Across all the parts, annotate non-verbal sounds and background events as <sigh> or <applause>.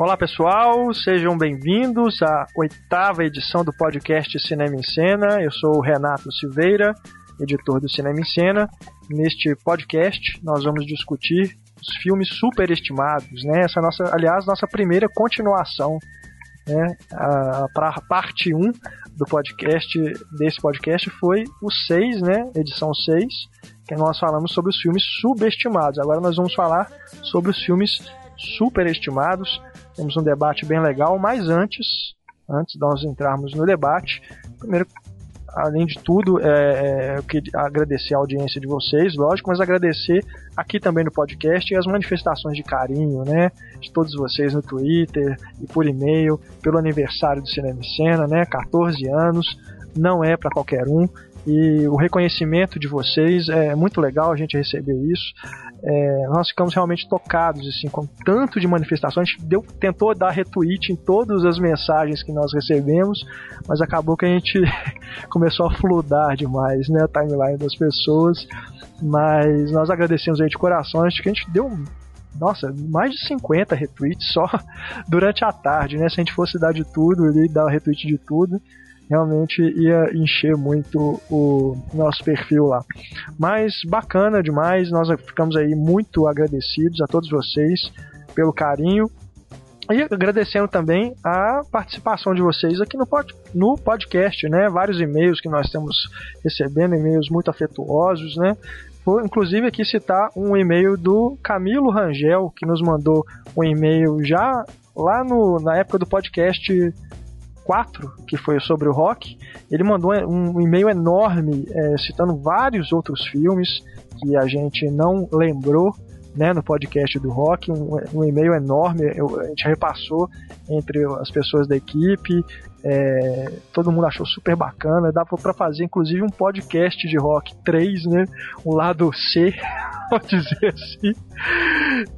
Olá pessoal, sejam bem-vindos à oitava edição do podcast Cinema em Cena. Eu sou o Renato Silveira, editor do Cinema em Cena. Neste podcast nós vamos discutir os filmes superestimados, né? Essa é nossa, aliás, nossa primeira continuação, né? A, a parte 1 do podcast desse podcast foi o 6, né? Edição 6, que nós falamos sobre os filmes subestimados. Agora nós vamos falar sobre os filmes superestimados temos um debate bem legal, mas antes, antes de nós entrarmos no debate, primeiro, além de tudo, é, é, eu queria agradecer a audiência de vocês, lógico, mas agradecer aqui também no podcast e as manifestações de carinho, né, de todos vocês no Twitter e por e-mail, pelo aniversário do Cinema e Cena, né, 14 anos, não é para qualquer um, e o reconhecimento de vocês é muito legal a gente receber isso. É, nós ficamos realmente tocados assim, com tanto de manifestações. Deu, tentou dar retweet em todas as mensagens que nós recebemos, mas acabou que a gente <laughs> começou a fludar demais né, a timeline das pessoas. Mas nós agradecemos aí de coração, acho que a gente deu nossa, mais de 50 retweets só <laughs> durante a tarde, né? Se a gente fosse dar de tudo ali, dar retweet de tudo, realmente ia encher muito o nosso perfil lá. Mas bacana demais, nós ficamos aí muito agradecidos a todos vocês pelo carinho. E agradecendo também a participação de vocês aqui no, pod, no podcast, né? Vários e-mails que nós temos recebendo, e-mails muito afetuosos, né? Vou, inclusive, aqui citar um e-mail do Camilo Rangel, que nos mandou um e-mail já lá no, na época do podcast 4, que foi sobre o rock, ele mandou um e-mail enorme é, citando vários outros filmes que a gente não lembrou né, no podcast do rock, um, um e-mail enorme, eu, a gente repassou entre as pessoas da equipe, é, todo mundo achou super bacana, dá para fazer inclusive um podcast de rock 3, né, um lado C, <laughs> pode dizer assim,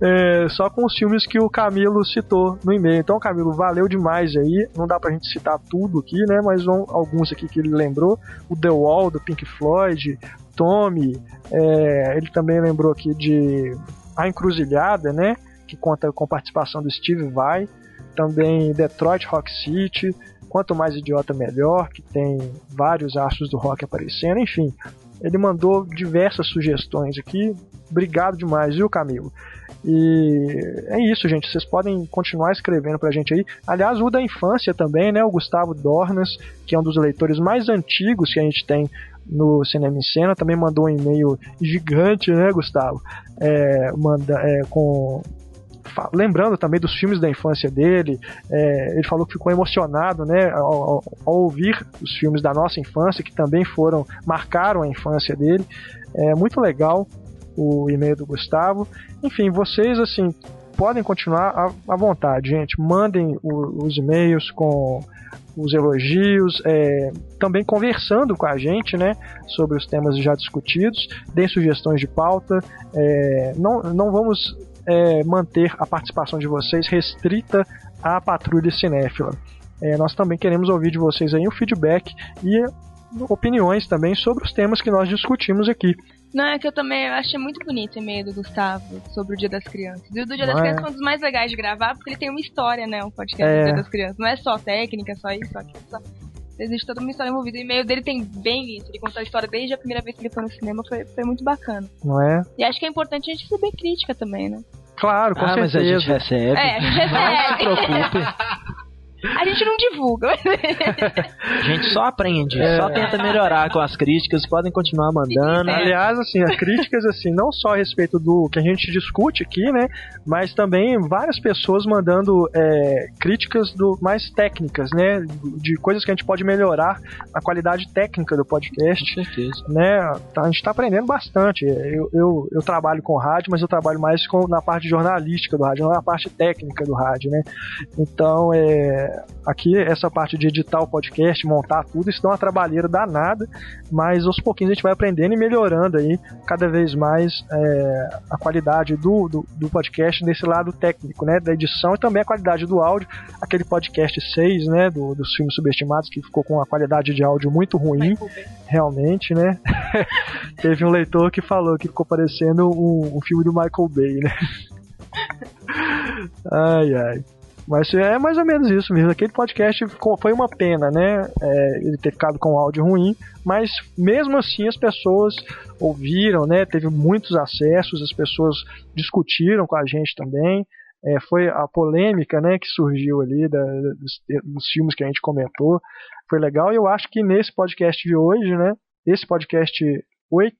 é, só com os filmes que o Camilo citou no e-mail. Então, Camilo, valeu demais aí, não dá pra gente citar tudo aqui, né, mas vão, alguns aqui que ele lembrou, o The Wall, do Pink Floyd, Tommy, é, ele também lembrou aqui de A Encruzilhada, né, que conta com participação do Steve Vai, também Detroit Rock City, Quanto Mais Idiota Melhor, que tem vários astros do rock aparecendo, enfim. Ele mandou diversas sugestões aqui. Obrigado demais, viu, Camilo? E é isso, gente. Vocês podem continuar escrevendo pra gente aí. Aliás, o da infância também, né? O Gustavo Dornas, que é um dos leitores mais antigos que a gente tem no Cinema em Cena, também mandou um e-mail gigante, né, Gustavo? É, manda, é, com lembrando também dos filmes da infância dele. É, ele falou que ficou emocionado, né, ao, ao, ouvir os filmes da nossa infância, que também foram marcaram a infância dele. É muito legal o e-mail do Gustavo. Enfim, vocês assim podem continuar à, à vontade, gente. Mandem o, os e-mails com os elogios, é, também conversando com a gente, né, sobre os temas já discutidos, deem sugestões de pauta. É, não, não vamos é, manter a participação de vocês restrita à patrulha cinéfila. É, nós também queremos ouvir de vocês aí o feedback e opiniões também sobre os temas que nós discutimos aqui. Não, é que eu também eu achei muito bonito o e-mail do Gustavo sobre o Dia das Crianças. E o do Dia das é? Crianças é um dos mais legais de gravar, porque ele tem uma história, né? Um podcast é. do Dia das Crianças. Não é só técnica, só isso, só aquilo, só existe toda uma história envolvida. O e-mail dele tem bem isso. Ele contou a história desde a primeira vez que ele foi no cinema. Foi, foi muito bacana. Não é? E acho que é importante a gente receber crítica também, né? Claro, com ah, certeza. mas a gente recebe. É, a gente recebe. Não se preocupe. <laughs> A gente não divulga. a <laughs> gente só aprende, é. só tenta melhorar com as críticas, podem continuar mandando. Aliás, assim, as críticas, assim, não só a respeito do que a gente discute aqui, né? Mas também várias pessoas mandando é, críticas do, mais técnicas, né? De coisas que a gente pode melhorar a qualidade técnica do podcast. Com certeza. Né? A gente está aprendendo bastante. Eu, eu, eu, trabalho com rádio, mas eu trabalho mais com, na parte jornalística do rádio, não na parte técnica do rádio, né? Então, é aqui essa parte de editar o podcast, montar tudo, isso dá uma trabalheira danada, mas aos pouquinhos a gente vai aprendendo e melhorando aí cada vez mais é, a qualidade do, do, do, podcast nesse lado técnico, né, da edição e também a qualidade do áudio, aquele podcast 6, né, do, dos filmes subestimados que ficou com uma qualidade de áudio muito ruim, realmente, né, <laughs> teve um leitor que falou que ficou parecendo um, um filme do Michael Bay, né. <laughs> ai, ai. Mas é mais ou menos isso mesmo. Aquele podcast foi uma pena, né? É, ele ter ficado com áudio ruim, mas mesmo assim as pessoas ouviram, né? Teve muitos acessos, as pessoas discutiram com a gente também. É, foi a polêmica né, que surgiu ali da, dos, dos, filmes que a gente comentou. Foi legal e eu acho que nesse podcast de hoje, né, esse podcast 8,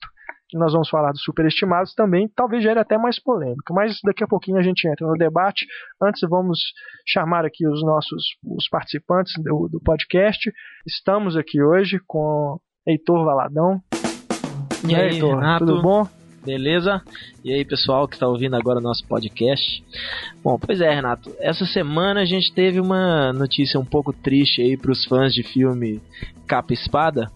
que nós vamos falar dos superestimados também, talvez gere até mais polêmica. Mas daqui a pouquinho a gente entra no debate. Antes vamos chamar aqui os nossos os participantes do, do podcast. Estamos aqui hoje com Heitor Valadão. E, aí, Heitor, Renato? tudo bom? Beleza? E aí, pessoal que está ouvindo agora o nosso podcast. Bom, pois é, Renato. Essa semana a gente teve uma notícia um pouco triste aí para os fãs de filme Capa Espada.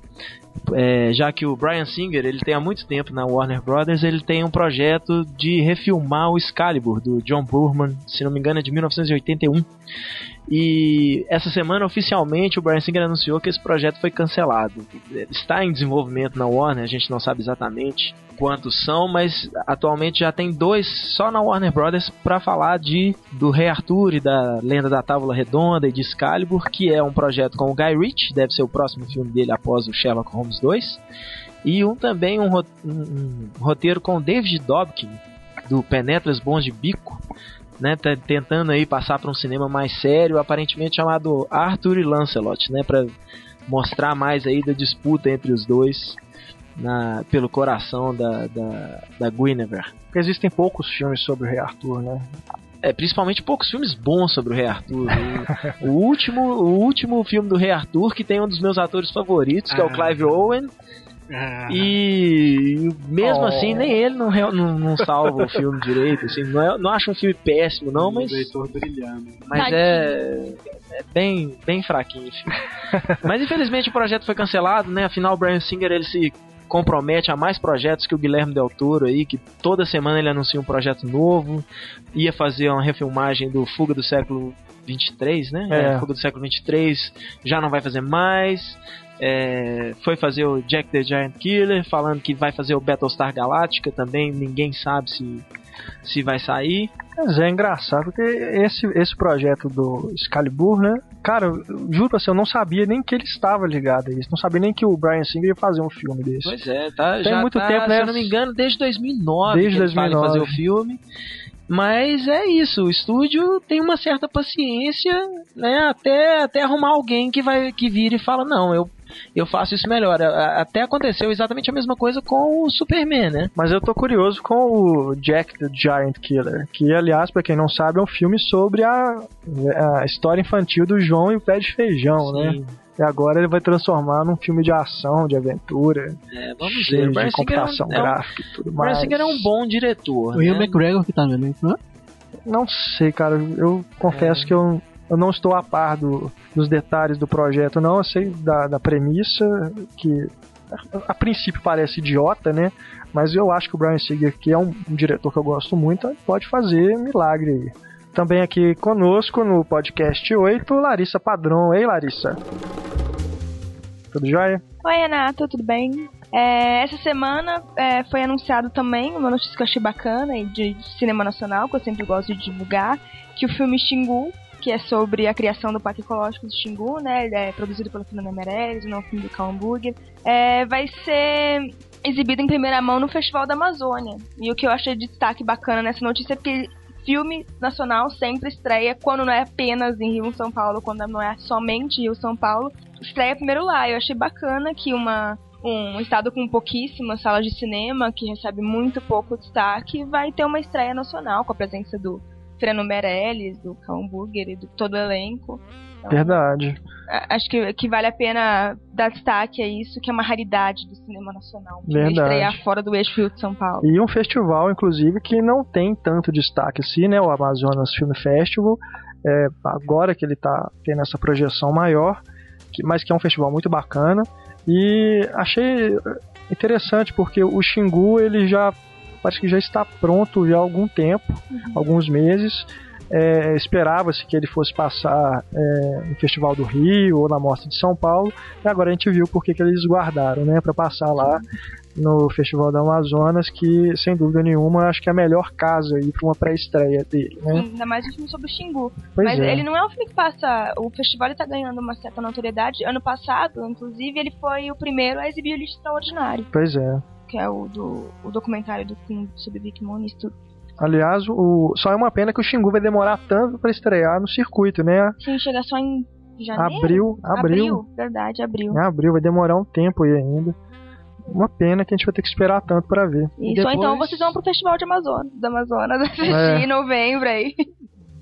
É, já que o Brian Singer ele tem há muito tempo na Warner Brothers, ele tem um projeto de refilmar o Excalibur do John Burman, se não me engano é de 1981. E essa semana, oficialmente, o Brian Singer anunciou que esse projeto foi cancelado. Está em desenvolvimento na Warner, a gente não sabe exatamente quantos são, mas atualmente já tem dois só na Warner Brothers para falar de do Rei Arthur e da Lenda da Távola Redonda e de Excalibur, que é um projeto com o Guy Ritchie, deve ser o próximo filme dele após o Sherlock Holmes 2. E um também um, um, um roteiro com o David Dobkin, do Penetras Bons de Bico, né, tá tentando aí passar para um cinema mais sério, aparentemente chamado Arthur e Lancelot, né, para mostrar mais aí da disputa entre os dois na, pelo coração da, da, da Guinevere. Porque existem poucos filmes sobre o Rei Arthur, né? É, principalmente poucos filmes bons sobre o Rei Arthur. <laughs> o, último, o último filme do Rei Arthur, que tem um dos meus atores favoritos, que é o ah. Clive Owen, ah. E mesmo oh. assim, nem ele não, não, não, salva o filme direito. Assim, não, é, não acho um filme péssimo, não, mas. Mas é, é, bem, bem fraquinho. <laughs> mas infelizmente o projeto foi cancelado, né? Afinal, o Brian Singer ele se compromete a mais projetos que o Guilherme Del Toro aí, que toda semana ele anuncia um projeto novo, ia fazer uma refilmagem do Fuga do século 23, né? É. é. Fuga do século 23, já não vai fazer mais. É, foi fazer o Jack the Giant Killer, falando que vai fazer o Battlestar Galactica também, ninguém sabe se, se vai sair. Mas é engraçado, porque esse, esse projeto do Excalibur, né? Cara, juro pra você, eu não sabia nem que ele estava ligado a isso. Não sabia nem que o Brian Singer ia fazer um filme desse. Pois é, tá. Tem já muito tá, tempo, né? Se eu não me engano, desde 2009 desde que 2009. ele fazer o filme. Mas é isso, o estúdio tem uma certa paciência, né, até, até arrumar alguém que vai que vira e fala: "Não, eu eu faço isso melhor. Até aconteceu exatamente a mesma coisa com o Superman, né? Mas eu tô curioso com o Jack the Giant Killer, que aliás, para quem não sabe, é um filme sobre a, a história infantil do João e o pé de feijão, né? Sim. né? E agora ele vai transformar num filme de ação, de aventura. É, vamos ver. De computação é um, gráfica e tudo mais. Parece que é um bom diretor. O né? Ian McGregor que tá no elenco, né? Não sei, cara. Eu confesso é. que eu eu não estou a par do, dos detalhes do projeto, não. Eu sei da, da premissa, que a, a, princípio parece idiota, né? Mas eu acho que o Brian Singer, que é um, um diretor que eu gosto muito, pode fazer milagre aí. Também aqui conosco no podcast 8, Larissa Padrão. Ei, Larissa. Tudo jóia? Oi, Renato, tudo bem? É, essa semana é, foi anunciado também uma notícia que eu achei bacana de cinema nacional, que eu sempre gosto de divulgar, que o filme Xingu que é sobre a criação do Parque Ecológico do Xingu, né? Ele é produzido pela Fernanda Meirelles, não filme do Cal Hambúrguer. É, vai ser exibido em primeira mão no Festival da Amazônia. E o que eu achei de destaque bacana nessa notícia é que filme nacional sempre estreia quando não é apenas em Rio São Paulo, quando não é somente Rio São Paulo, estreia primeiro lá. Eu achei bacana que uma um estado com pouquíssimas salas de cinema, que recebe muito pouco destaque, vai ter uma estreia nacional com a presença do Fernando Meirelles, do Cão Burger e do todo o elenco. Então, Verdade. Acho que, que vale a pena dar destaque a isso, que é uma raridade do cinema nacional. Verdade. Estrear fora do eixo Rio de São Paulo. E um festival, inclusive, que não tem tanto destaque assim, né? O Amazonas Film Festival. É, agora que ele está tendo essa projeção maior, que, mas que é um festival muito bacana. E achei interessante porque o Xingu ele já parece que já está pronto já há algum tempo, uhum. alguns meses. é, esperava-se que ele fosse passar é, no Festival do Rio ou na Mostra de São Paulo, e agora a gente viu porque que eles guardaram, né, para passar lá no Festival do Amazonas, que sem dúvida nenhuma acho que é a melhor casa aí para uma pré-estreia dele, né? Sim, ainda mais um filme sobre o Xingu. Pois Mas é. ele não é um filme que passa. O festival está ganhando uma certa notoriedade. Ano passado, inclusive, ele foi o primeiro a exibir o lixo extraordinário. Pois é. Que é o, do, o documentário do filme sobre Vic Monisto. Aliás, o, só é uma pena que o Xingu vai demorar tanto para estrear no circuito, né? Sim, chega só em janeiro. Abril, abril. Abril, verdade, abril. Em abril, vai demorar um tempo aí ainda. Uma pena que a gente vai ter que esperar tanto para ver. Isso, Depois... então vocês vão pro Festival de Amazonas, da Amazonas <laughs> assistir é. em novembro aí.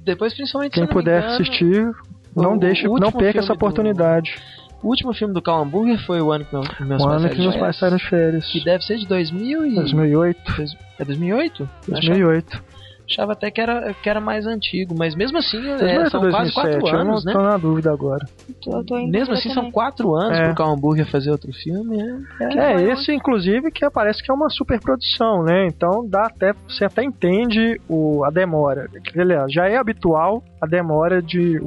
Depois, principalmente, Quem puder engano, assistir, não deixe, não perca essa oportunidade. Do... O último filme do Cal Hamburger foi o ano que meus, meus o ano que meus pais saíram de férias. Que deve ser de 2000 e... 2008. É 2008? 2008. Achava até que era, que era mais antigo, mas mesmo assim é, são 2007, quase quatro anos, eu não né? tô na dúvida agora. Tô, tô mesmo assim também. são quatro anos é. pro Hamburger fazer outro filme. É, é, é esse inclusive que parece que é uma super produção, né? Então dá até você até entende o, a demora. Aliás, já é habitual a demora de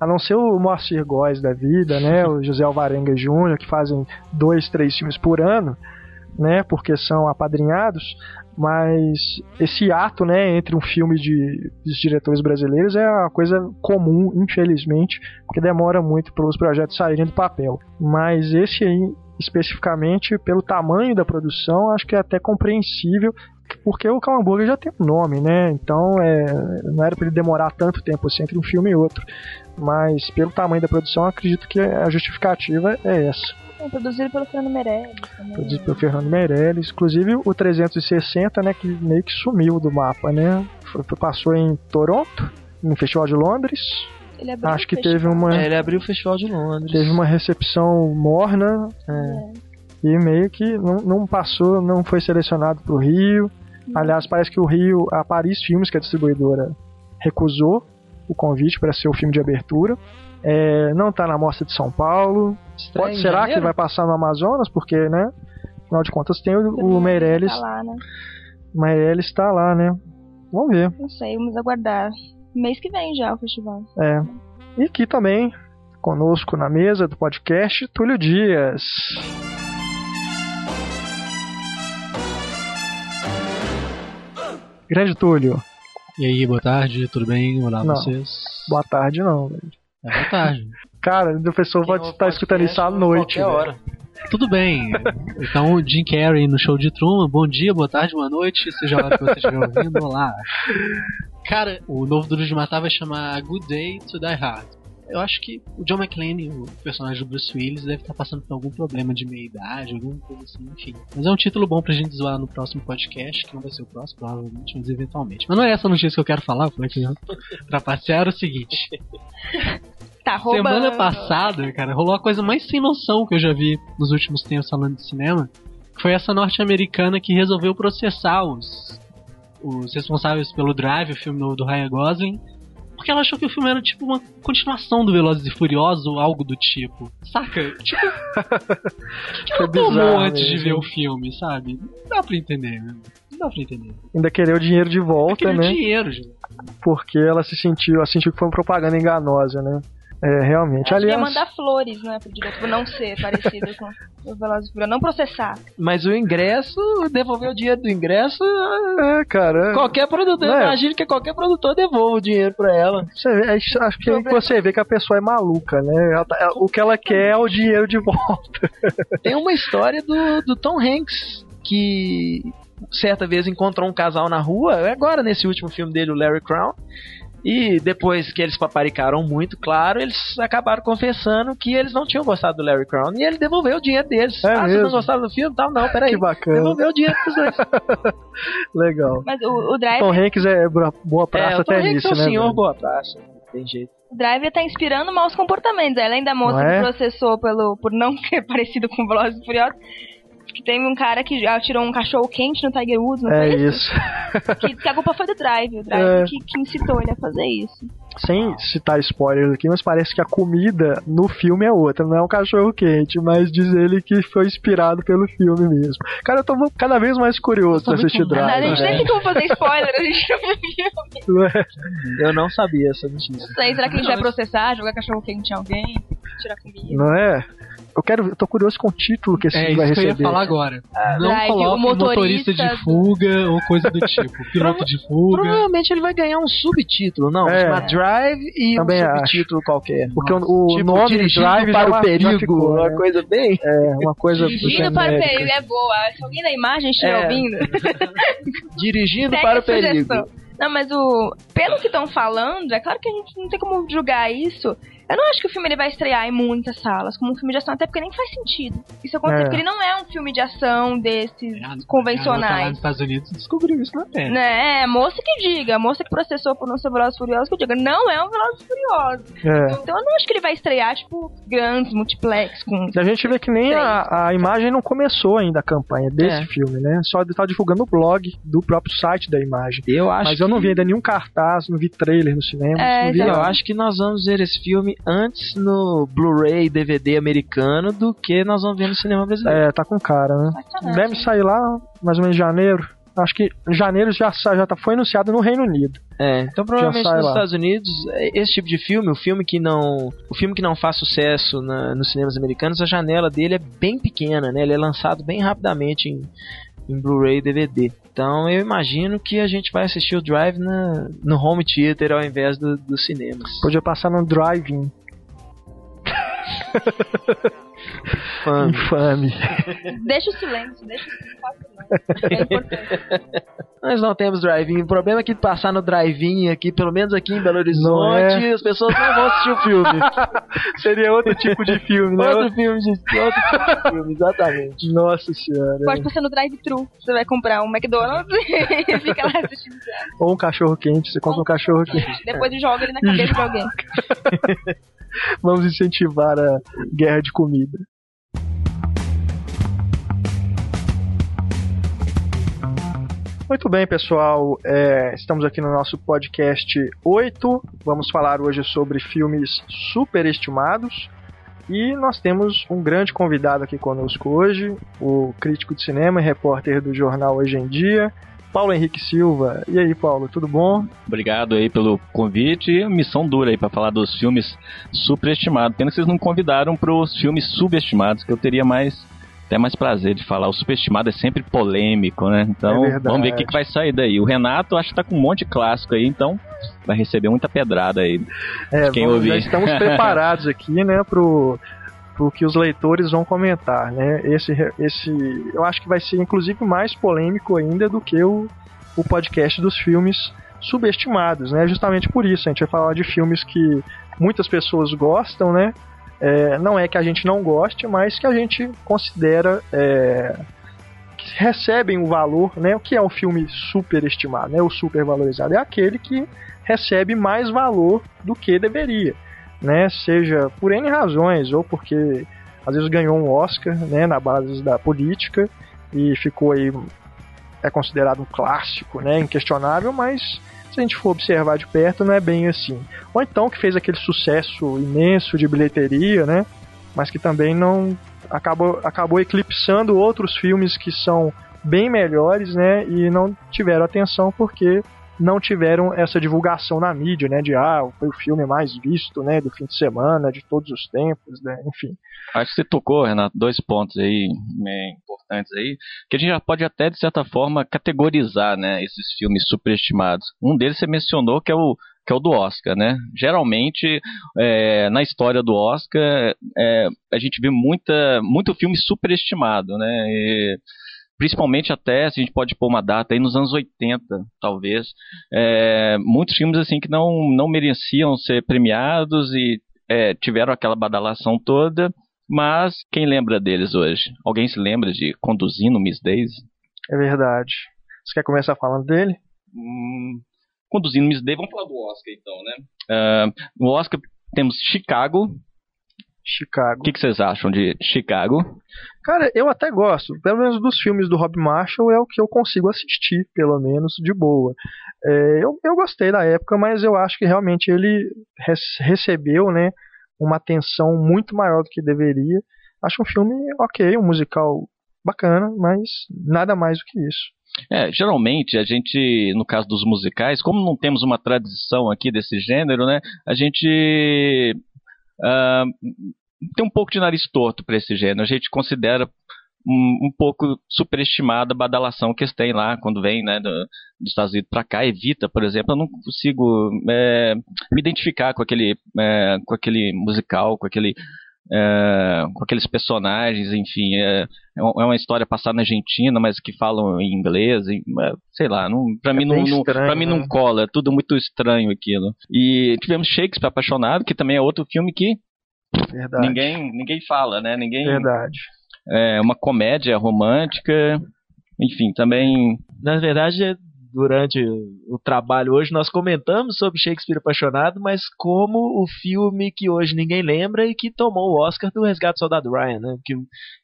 a não ser o Moacir Góes da vida, né? O José Alvarenga Júnior, que fazem dois, três filmes por ano, né? Porque são apadrinhados mas esse ato, né, entre um filme de, de diretores brasileiros é uma coisa comum, infelizmente, porque demora muito para os projetos saírem do papel. Mas esse aí, especificamente, pelo tamanho da produção, acho que é até compreensível, porque o Calamburga já tem um nome, né? Então é, não era para ele demorar tanto tempo assim entre um filme e outro. Mas pelo tamanho da produção, acredito que a justificativa é essa. É, produzido pelo Fernando Meirelles. Também. Produzido pelo Fernando Meirelles. Inclusive o 360, né, que meio que sumiu do mapa, né? Foi, passou em Toronto, no Festival de Londres. Acho que teve uma. É, ele abriu o Festival de Londres. Teve uma recepção morna. É. É. E meio que não, não passou, não foi selecionado para o Rio. Aliás, parece que o Rio, a Paris Filmes, que é a distribuidora, recusou o convite para ser o filme de abertura. É, não está na Mostra de São Paulo. Pode, será que vai passar no Amazonas? Porque, né? Afinal de contas, tem o, o Meirelles. Tá lá, né? Meirelles está lá, né? Vamos ver. Não sei, vamos aguardar. Mês que vem já o festival. É. E aqui também, conosco na mesa do podcast, Túlio Dias. Grande Túlio. E aí, boa tarde, tudo bem? Olá não, vocês. Boa tarde não, velho. É boa tarde. Cara, a pessoa pode estar escutando isso à noite. Hora. Tudo bem. Então, Jim Carrey no show de Truman. Bom dia, boa tarde, boa noite, seja a hora que você estiver ouvindo. Olá. Cara, o novo Duro de Matar vai chamar Good Day to Die Hard. Eu acho que o John McClane, o personagem do Bruce Willis, deve estar passando por algum problema de meia-idade, alguma coisa assim, enfim. Mas é um título bom pra gente zoar no próximo podcast, que não vai ser o próximo, provavelmente, mas eventualmente. Mas não é essa notícia que eu quero falar, eu falei que pra passear o seguinte. <laughs> Tá roubando. Semana passada, cara, rolou a coisa mais sem noção que eu já vi nos últimos tempos falando de cinema. Foi essa norte-americana que resolveu processar os, os responsáveis pelo Drive, o filme novo do Ryan Gosling, porque ela achou que o filme era tipo uma continuação do Velozes e Furiosos ou algo do tipo. Saca? Tipo. O <laughs> que, que ela tomou antes mesmo. de ver o filme, sabe? Não dá pra entender, né? Não dá pra entender. Ainda querer o dinheiro de volta, né? dinheiro, gente. Porque ela se sentiu, ela sentiu que foi uma propaganda enganosa, né? É, realmente. Acho Aliás, que mandar flores, né, pro diretor não ser parecido com o Velozes e não processar. Mas o ingresso, devolver o dinheiro do ingresso, é, cara. Qualquer produtor, é. imagino que qualquer produtor devolva o dinheiro pra ela. Você vê, acho que você vê que a pessoa é maluca, né? Tá, o que ela quer é o dinheiro de volta. <laughs> Tem uma história do, do Tom Hanks que certa vez encontrou um casal na rua, agora nesse último filme dele, o Larry Crown, e depois que eles paparicaram muito, claro, eles acabaram confessando que eles não tinham gostado do Larry Crown. E ele devolveu o dinheiro deles. É ah, vocês não gostaram do filme? Tal, não, peraí. Que bacana. Devolveu o dinheiro pros dois. <laughs> Legal. Mas o, o Drive. Tom Hanks é boa praça é, até nisso, é né? senhor velho? boa praça. Tem jeito. O Drive tá inspirando maus comportamentos. Além da moça é? que processou pelo, por não <laughs> ter parecido com Velozes e Furiosos, que teve um cara que atirou um cachorro quente no Tiger Woods, não é foi isso? isso? que, que, a culpa foi do Drive, o Drive é. que, que, incitou ele a fazer isso. sem citar spoilers aqui, mas parece que a comida no filme é outra, não é um cachorro quente, mas diz ele que foi inspirado pelo filme mesmo. Cara, eu tô cada vez mais curioso pra assistir Drive. A gente nem tem como fazer spoiler, a gente não viu filme. É? Eu não sabia essa notícia. Não sei, será que a gente vai processar, jogar cachorro quente em alguém, tirar comida? Não é? Eu quero, eu tô curioso com o título que esse é, filme vai receber. É isso que eu ia falar agora. Ah, não coloque motorista... motorista... de fuga ou coisa do tipo, <laughs> piloto de fuga. Provavelmente ele vai ganhar um subtítulo, não, é. uma Drive e Também um subtítulo acho. qualquer. Porque Nossa. o, tipo, nome Drive para o perigo, ficou, uma né? coisa bem, é, uma coisa <laughs> Dirigindo para o perigo é boa. Se alguém na imagem estiver é. ouvindo. <laughs> Dirigindo para o perigo. Não, mas o pelo que estão falando, é claro que a gente não tem como julgar isso. Eu não acho que o filme ele vai estrear em muitas salas como um filme de ação, até porque nem faz sentido. Isso acontece é. porque ele não é um filme de ação desses é, convencionais. Lá nos Estados Unidos descobriu isso na terra. Né, é, moça que diga, moça que processou por não ser Velozes Furiosos que diga, não é um Velozes Furiosos. É. Então eu não acho que ele vai estrear, tipo, grandes, multiplex. Com a gente vê que nem a, a, imagem não começou ainda a campanha desse é. filme, né? Só tá divulgando o blog do próprio site da imagem. Eu acho Mas eu não vi ainda nenhum cartaz, não vi trailer no cinema. É, eu acho que nós vamos ver esse filme antes no Blu-ray DVD americano do que nós vamos ver no cinema brasileiro. É, tá com cara, né? Deve sair lá mais ou menos em janeiro. Acho que em janeiro já, já tá, foi anunciado no Reino Unido. É, então provavelmente nos lá. Estados Unidos, esse tipo de filme, o filme que não, o filme que não faz sucesso na, nos cinemas americanos, a janela dele é bem pequena, né? Ele é lançado bem rapidamente em, em Blu-ray e DVD. Então eu imagino que a gente vai assistir o Drive na, no home theater ao invés do, dos cinemas. Podia passar no drive-in. <laughs> Infame. Infame. <laughs> Deixa o silêncio, deixa o silêncio. É Nós não temos drive-in. O problema é que passar no drive-in aqui, pelo menos aqui em Belo Horizonte, é. as pessoas não vão assistir o filme. <laughs> Seria outro tipo de filme, né? Outro filme de, outro tipo de filme, exatamente. Nossa senhora. Pode passar no drive-thru. Você vai comprar um McDonald's <laughs> e fica lá assistindo. Ou um cachorro quente, você compra um cachorro quente. Depois joga ele na cabeça de alguém. Vamos incentivar a guerra de comida. Muito bem, pessoal. É, estamos aqui no nosso podcast 8. Vamos falar hoje sobre filmes superestimados. E nós temos um grande convidado aqui conosco hoje, o crítico de cinema e repórter do jornal Hoje em Dia, Paulo Henrique Silva. E aí, Paulo, tudo bom? Obrigado aí pelo convite. Missão dura aí para falar dos filmes superestimados. Pena que vocês não convidaram para os filmes subestimados, que eu teria mais até mais prazer de falar. O superestimado é sempre polêmico, né? Então, é vamos ver o que, que vai sair daí. O Renato acho que tá com um monte de clássico aí, então vai receber muita pedrada aí. É, quem vamos, ouvir. estamos preparados <laughs> aqui, né, pro o que os leitores vão comentar, né? Esse, esse, eu acho que vai ser inclusive mais polêmico ainda do que o, o podcast dos filmes subestimados, né? Justamente por isso a gente vai falar de filmes que muitas pessoas gostam, né? É, não é que a gente não goste, mas que a gente considera é, que recebem o valor, né? O que é um filme superestimado, né? O supervalorizado é aquele que recebe mais valor do que deveria né? Seja por N razões, ou porque às vezes ganhou um Oscar, né, na base da política e ficou aí é considerado um clássico, né, inquestionável, mas se a gente for observar de perto, não é bem assim. Ou então que fez aquele sucesso imenso de bilheteria, né, mas que também não acabou, acabou eclipsando outros filmes que são bem melhores, né, e não tiveram atenção porque não tiveram essa divulgação na mídia, né? De ah, foi o filme mais visto, né? Do fim de semana, de todos os tempos, né? Enfim. Acho que você tocou, Renato, dois pontos aí né, importantes aí, que a gente já pode até, de certa forma, categorizar, né? Esses filmes superestimados. Um deles você mencionou que é o que é o do Oscar, né? Geralmente, é, na história do Oscar, é, a gente vê muita, muito filme superestimado, né? E, principalmente até, se a gente pode pôr uma data aí nos anos 80, talvez, é, muitos filmes assim que não, não mereciam ser premiados e é, tiveram aquela badalação toda, mas quem lembra deles hoje? Alguém se lembra de Conduzindo Miss Daisy? É verdade. Você quer começar falando dele? Hum, conduzindo Miss Daisy, vamos falar do Oscar então, né? Uh, no Oscar temos Chicago, Chicago. O que, que, vocês acham de Chicago? Cara, eu até gosto. Pelo menos dos filmes do Rob Marshall é o que eu consigo assistir, pelo menos, de boa. É, eu, eu gostei da época, mas eu acho que realmente ele recebeu né, uma atenção muito maior do que deveria. Acho um filme ok, um musical bacana, mas nada mais do que isso. É, geralmente a gente, no caso dos musicais, como não temos uma tradição aqui desse gênero, né, a gente uh, tem um pouco de nariz torto para esse gênero. A gente considera um, um, pouco superestimada a badalação que eles têm lá quando vem né, do, dos Estados Unidos para cá. Evita, por exemplo, eu não consigo é, me identificar com aquele, é, com aquele musical, com aquele é, com aqueles personagens, enfim, é, é, é uma história passada na Argentina, mas que falam em inglês, e, é, sei lá, não, pra, mim não, não, pra mim não né? cola, é tudo muito estranho aquilo. E tivemos Shakespeare Apaixonado, que também é outro filme que Verdade. ninguém ninguém fala, né? Ninguém. Verdade. É uma comédia romântica, enfim, também. Na verdade, durante o trabalho hoje, nós comentamos sobre Shakespeare Apaixonado, mas como o filme que hoje ninguém lembra e que tomou o Oscar do Resgate do Soldado Ryan, né? Que,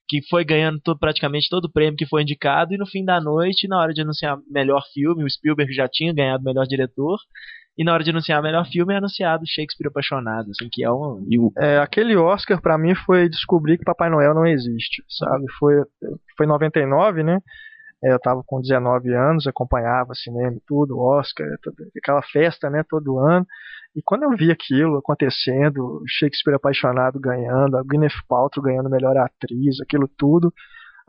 que foi ganhando todo, praticamente todo o prêmio que foi indicado, e no fim da noite, na hora de anunciar melhor filme, o Spielberg já tinha ganhado melhor diretor, e na hora de anunciar melhor filme é anunciado Shakespeare Apaixonado, assim, que é um... É, aquele Oscar para mim foi descobrir que Papai Noel não existe, sabe? Foi, foi 99, né? É, eu estava com 19 anos, acompanhava cinema e tudo, Oscar, aquela festa, né, todo ano. E quando eu vi aquilo acontecendo, Shakespeare apaixonado ganhando, a Gwyneth Paltrow ganhando melhor atriz, aquilo tudo,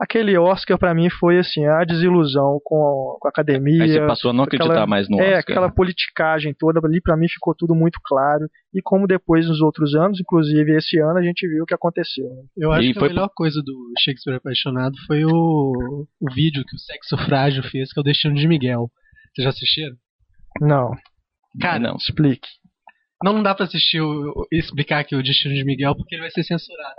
aquele Oscar para mim foi assim a desilusão com a, com a academia. Aí você passou a não acreditar aquela, mais no é, Oscar. É, aquela politicagem toda ali para mim ficou tudo muito claro. E como depois nos outros anos, inclusive esse ano, a gente viu o que aconteceu. Né? Eu acho e que a melhor coisa do Shakespeare Apaixonado foi o, o vídeo que o Sexo Frágil fez, que é o Destino de Miguel. Vocês já assistiram? Não. Cara, não, explique. Não, não dá pra assistir o, explicar aqui o Destino de Miguel porque ele vai ser censurado.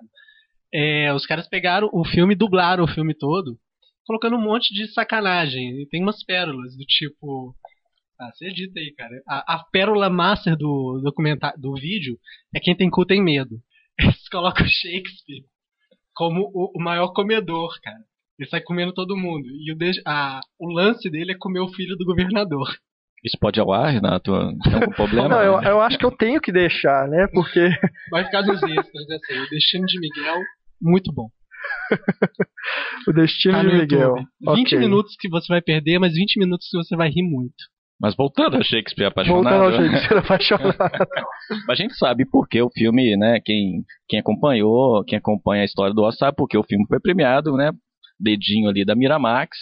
É, os caras pegaram o filme, dublaram o filme todo, colocando um monte de sacanagem. E tem umas pérolas do tipo. Ah, você edita aí, cara. A, a pérola master do documentário do vídeo é quem tem cu tem medo. <laughs> Eles colocam Shakespeare como o, o maior comedor, cara. Ele sai comendo todo mundo. E o, a, o lance dele é comer o filho do governador. Isso pode ao ar, Renato? Tem algum problema? Não, eu, eu, acho que eu tenho que deixar, né? Porque. Vai ficar nos extras, assim. O destino de Miguel muito bom. <laughs> o Destino tá de Miguel. 20 okay. minutos que você vai perder, mas 20 minutos que você vai rir muito. Mas voltando a Shakespeare apaixonado. Voltando ao Shakespeare <laughs> apaixonado. a gente sabe porque o filme, né? Quem, quem acompanhou, quem acompanha a história do Oscar sabe porque o filme foi premiado, né? Dedinho ali da Miramax.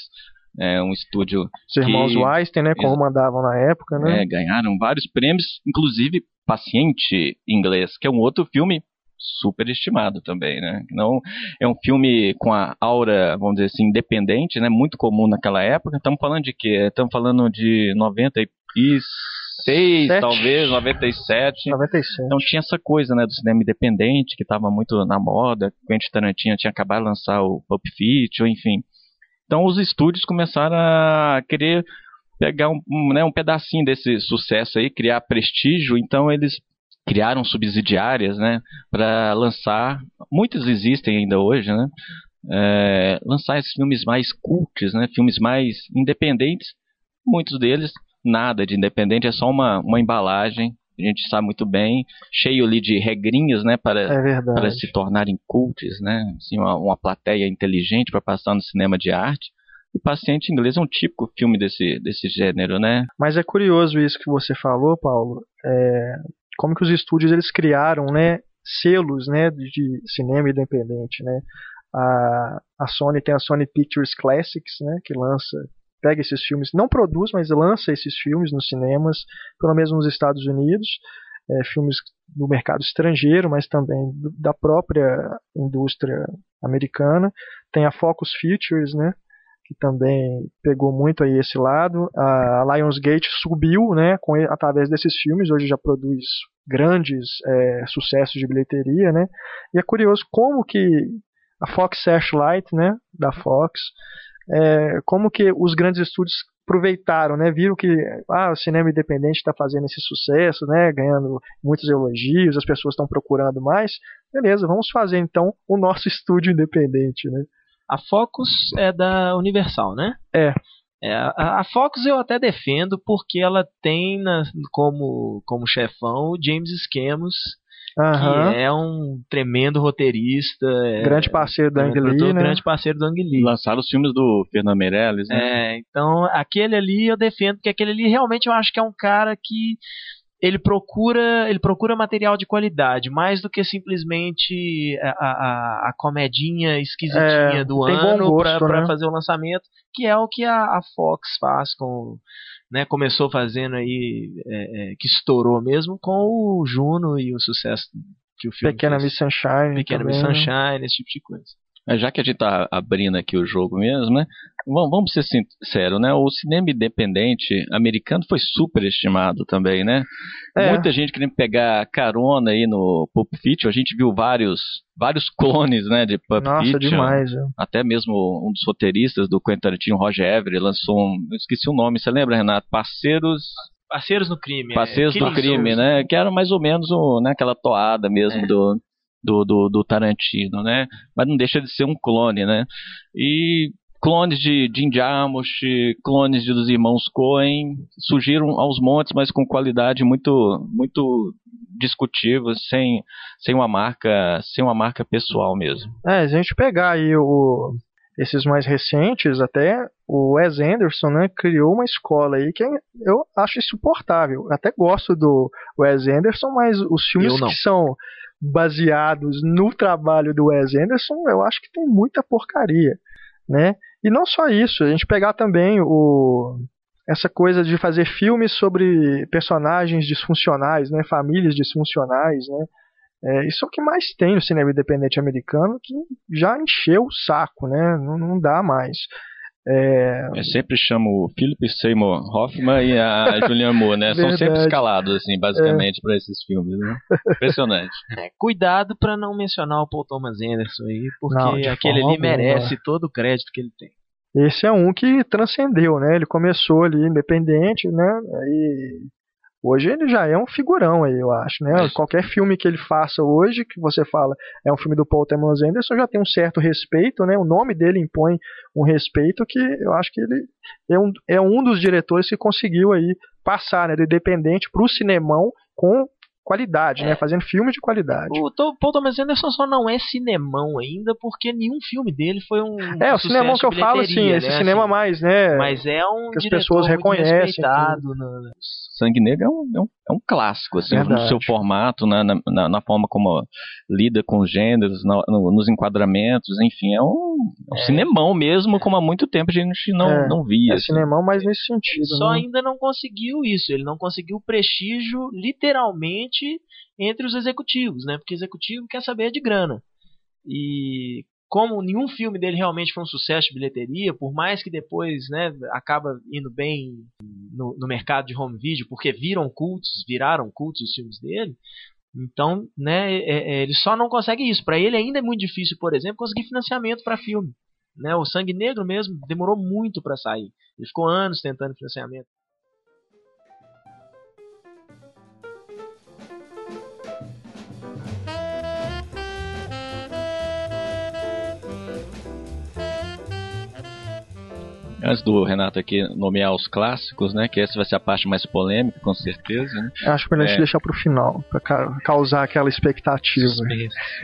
É um estúdio. Os irmãos Weinstein, né? Como mandavam na época, né? É, ganharam vários prêmios, inclusive Paciente Inglês, que é um outro filme super estimado também, né? Não é um filme com a aura, vamos dizer assim, independente, né? Muito comum naquela época. Estamos falando de quê? Estamos falando de 96, Sete. talvez, 97. 97. Então tinha essa coisa, né, do cinema independente que estava muito na moda. Quentin Tarantino tinha acabado de lançar o Pulp Fiction, enfim. Então os estúdios começaram a querer pegar um, um, né, um pedacinho desse sucesso aí, criar prestígio. Então eles criaram subsidiárias, né, para lançar, muitas existem ainda hoje, né, é, lançar esses filmes mais cultos, né, filmes mais independentes, muitos deles nada de independente, é só uma, uma embalagem, a gente sabe muito bem, cheio ali de regrinhas, né, para, é para se tornarem cultos, né, assim, uma, uma plateia inteligente para passar no cinema de arte. E Paciente Inglês é um típico filme desse, desse gênero, né? Mas é curioso isso que você falou, Paulo. É, como que os estúdios eles criaram, né, selos, né, de cinema independente, né? A, a Sony tem a Sony Pictures Classics, né, que lança, pega esses filmes, não produz, mas lança esses filmes nos cinemas, pelo menos nos Estados Unidos, é, filmes do mercado estrangeiro, mas também do, da própria indústria americana. Tem a Focus Features, né, que também pegou muito aí esse lado. A Lionsgate subiu, né, com, através desses filmes, hoje já produz grandes é, sucessos de bilheteria, né. E é curioso como que a Fox Searchlight, né, da Fox, é, como que os grandes estúdios aproveitaram, né? Viram que ah, o cinema independente está fazendo esse sucesso, né? Ganhando muitos elogios, as pessoas estão procurando mais. Beleza, vamos fazer então o nosso <laughs> estúdio independente, né? A Focus é da Universal, né? É. é a, a Fox eu até defendo porque ela tem na, como, como chefão o James Schemos, Uhum. que é um tremendo roteirista. É grande parceiro do Ang Lee, né? Grande parceiro do Ang Lee. Lançaram os filmes do Fernando Meirelles, né? É, então aquele ali eu defendo, porque aquele ali realmente eu acho que é um cara que ele procura ele procura material de qualidade mais do que simplesmente a, a, a comedinha esquisitinha é, do ano para né? fazer o lançamento que é o que a, a Fox faz com né, começou fazendo aí, é, é, que estourou mesmo com o Juno e o sucesso que o filme Pequena Miss Sunshine. Pequena Miss né? Sunshine, esse tipo de coisa. É, já que a gente está abrindo aqui o jogo mesmo, né? Vamos, vamos ser sinceros, né? O cinema independente americano foi super estimado também, né? É. Muita gente querendo pegar carona aí no Pulp Fiction. A gente viu vários, vários clones, né, de Pulp Nossa, Fiction. demais. É. Até mesmo um dos roteiristas do Quentin Tarantino, Roger Everett, lançou um... Eu esqueci o nome, você lembra, Renato? Parceiros... Parceiros no crime. Parceiros é, do crime, né? Que era mais ou menos o, né, aquela toada mesmo é. do do, do, do, Tarantino, né? Mas não deixa de ser um clone, né? E clones de Jim Jarmusch, clones de, dos irmãos Coen surgiram aos montes, mas com qualidade muito muito discutível, sem, sem uma marca sem uma marca pessoal mesmo. É, a gente pegar aí o esses mais recentes até o Wes Anderson né, criou uma escola aí que eu acho insuportável. Até gosto do Wes Anderson, mas os filmes que são baseados no trabalho do Wes Anderson, eu acho que tem muita porcaria, né? E não só isso, a gente pegar também o essa coisa de fazer filmes sobre personagens disfuncionais, né, famílias disfuncionais, né? É, isso é o que mais tem no cinema independente americano, que já encheu o saco, né? Não, não dá mais. É... Eu sempre chamo o Philip Seymour Hoffman e a <laughs> Julianne Moore, né? São sempre escalados, assim, basicamente, é. para esses filmes, né? Impressionante. <laughs> É, cuidado para não mencionar o Paul Thomas Anderson aí, porque não, aquele ali merece todo o crédito que ele tem. Esse é um que transcendeu, né? Ele começou ali independente, né? Aí Hoje ele já é um figurão aí, eu acho, né? É. Qualquer filme que ele faça hoje, que você fala é um filme do Paul Thomas Anderson, já tem um certo respeito, né? O nome dele impõe um respeito que eu acho que ele é um, é um dos diretores que conseguiu aí passar, né, do independente para o cinemão com qualidade, né? é. né? Fazendo filme de qualidade. O Paul Thomas Anderson só não é cinemão ainda, porque nenhum filme dele foi um. É, o cinemão que eu falo, sim, esse né? cinema assim, mais, né? Mas é um. Que as pessoas reconhecem. No... Sangue Negro é um, é um, é um clássico, assim, Verdade. no seu formato, né? na, na, na, forma como lida com os gêneros, no, no, nos enquadramentos, enfim, é um, é um é. cinemão mesmo, como há muito tempo a gente não, é, não via. É assim. cinemão, mas nesse sentido. Só né? ainda não conseguiu isso, ele não conseguiu prestígio, literalmente entre os executivos, né? Porque executivo quer saber de grana. E como nenhum filme dele realmente foi um sucesso de bilheteria, por mais que depois né, acaba indo bem no, no, mercado de home video, porque viram cultos, viraram cultos os filmes dele, então né, é, é, ele só não consegue isso. Para ele ainda é muito difícil, por exemplo, conseguir financiamento para filme. Né? O Sangue Negro mesmo demorou muito para sair. Ele ficou anos tentando financiamento. Antes do Renato aqui nomear os clássicos, né? Que essa vai ser a parte mais polêmica, com certeza. Né? Acho melhor é. a gente deixar pro final, pra causar aquela expectativa.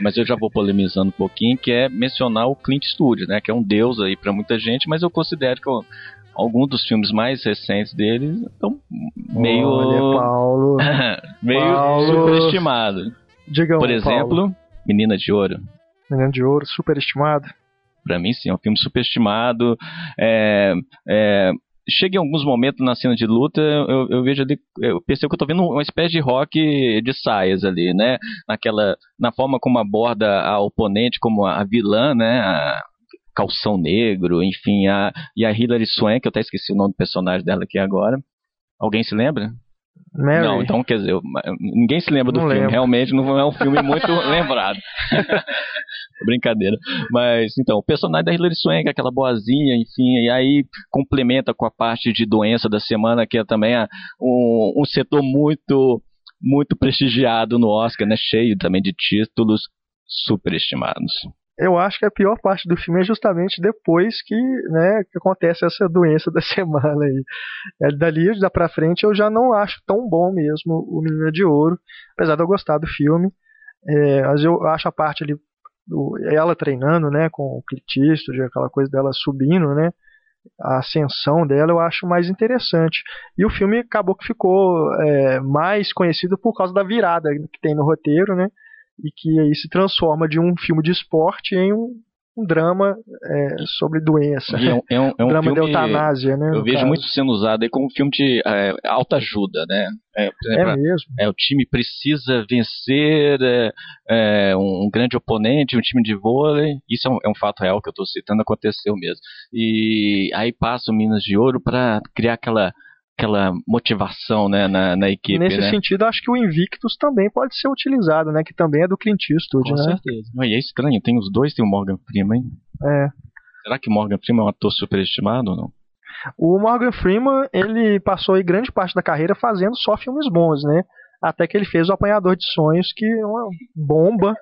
Mas eu já vou polemizando um pouquinho, que é mencionar o Clint Eastwood, né? Que é um deus aí para muita gente, mas eu considero que eu, alguns dos filmes mais recentes dele estão meio. Olha, Paulo. <laughs> meio Paulo. superestimado. Digam, Por exemplo, Paulo. Menina de Ouro. Menina de Ouro, superestimado. Para mim, sim, é um filme superestimado. É, é, chega em alguns momentos na cena de luta, eu, eu vejo ali, eu percebo que eu tô vendo uma espécie de rock de saias ali, né? Naquela, na forma como aborda a oponente como a vilã, né? A calção negro, enfim, a, e a Hilary Swank, eu até esqueci o nome do personagem dela aqui agora. Alguém se lembra? Mary. Não, então quer dizer, ninguém se lembra do não filme. Lembro. Realmente não é um filme muito <laughs> lembrado. <laughs> Brincadeira. Mas, então, o personagem da Hilary Swank, aquela boazinha, enfim, e aí complementa com a parte de doença da semana, que é também um, um setor muito muito prestigiado no Oscar, né? Cheio também de títulos superestimados eu acho que a pior parte do filme é justamente depois que, né, que acontece essa doença <laughs> da semana aí. É, dali da pra frente eu já não acho tão bom mesmo o Menina de Ouro, apesar de eu gostar do filme. É, mas eu acho a parte ali do, ela treinando, né, com o de aquela coisa dela subindo, né, a ascensão dela eu acho mais interessante. E o filme acabou que ficou é, mais conhecido por causa da virada que tem no roteiro, né? E que aí se transforma de um filme de esporte em um, um drama é, sobre doença. É um, é um, é um drama filme, de eutanásia, né? Eu vejo caso. muito sendo usado aí como um filme de é, alta ajuda, né? É, exemplo, é mesmo. É, o time precisa vencer é, é, um, um, grande oponente, um time de vôlei. Isso é um, é um fato real que eu estou citando, aconteceu mesmo. E aí passa o Minas de Ouro para criar aquela aquela motivação né, na, na equipe. Nesse né? sentido, acho que o Invictus também pode ser utilizado, né? Que também é do Clint Eastwood, Com né? certeza. E é estranho, tem os dois, tem o Morgan Freeman? É. Será que Morgan Freeman é um ator superestimado ou não? O Morgan Freeman, ele passou aí grande parte da carreira fazendo só filmes bons, né? Até que ele fez o Apanhador de Sonhos, que é uma bomba.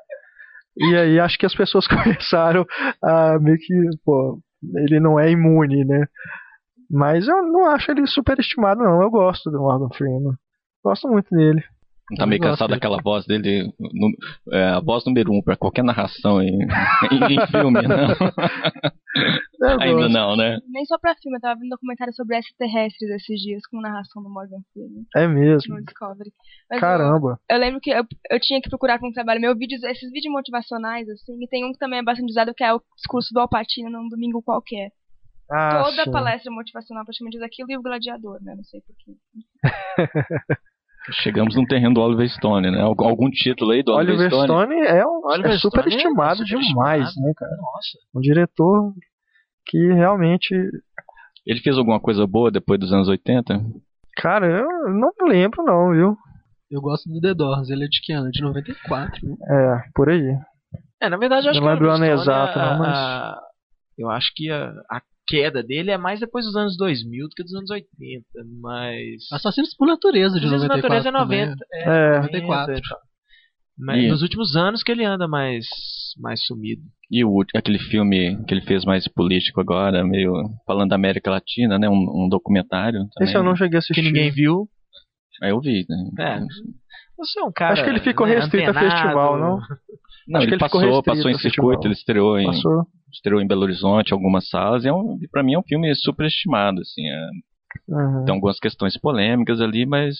E aí acho que as pessoas <laughs> começaram a meio que, pô, ele não é imune, né? Mas eu não acho ele superestimado, não. Eu gosto do Morgan Freeman. Gosto muito dele. Tá meio cansado daquela voz dele, no, é, a voz número um para qualquer narração em, <laughs> em, em filme, não? <laughs> Ainda não, né? Nem só pra filme, eu tava vendo um documentário sobre extraterrestres esses dias com narração do Morgan Freeman. É mesmo? No Discovery. Mas Caramba. Eu, eu, lembro que eu, eu tinha que procurar com o trabalho meu vídeos, esses vídeos motivacionais, assim, e tem um que também é bastante usado, que é o discurso do Alpatino num domingo qualquer. Ah, Toda sim. palestra motivacional praticamente diz aquilo e o gladiador, né? Não sei porquê. <laughs> Chegamos num terreno do Oliver Stone, né? Algum título aí do Oliver, Oliver Stone? Stone é, um, Oliver é super Stone estimado é demais, né, cara? Nossa. Um diretor que realmente. Ele fez alguma coisa boa depois dos anos 80? Cara, eu não lembro, não, viu? Eu gosto do The Doors, ele é de que ano? De 94, né? É, por aí. É, na verdade, eu acho não que. lembro o ano exato, a, não, mas. a, eu acho que a, a queda dele é mais depois dos anos 2000 do que dos anos 80, mas... Assassinos por Natureza de Assassinos 94 por Natureza é 90. É, É, 94. 90 e tal. Mas E- nos últimos anos que ele anda mais, mais sumido. E o, aquele filme que ele fez mais político agora, meio falando da América Latina, né? Um, um documentário. Também. Esse eu não cheguei a assistir. Que ninguém viu. Aí eu vi, né? É. Você é um cara. Acho que ele ficou né, restrito a antenado. festival, não? Não, Acho que ele, ele passou, passou em circuito, ele estreou em, Passou. estreou em Belo Horizonte, algumas salas, e é um, para mim é um filme superestimado, assim, é, Uhum. tem algumas questões polêmicas ali, mas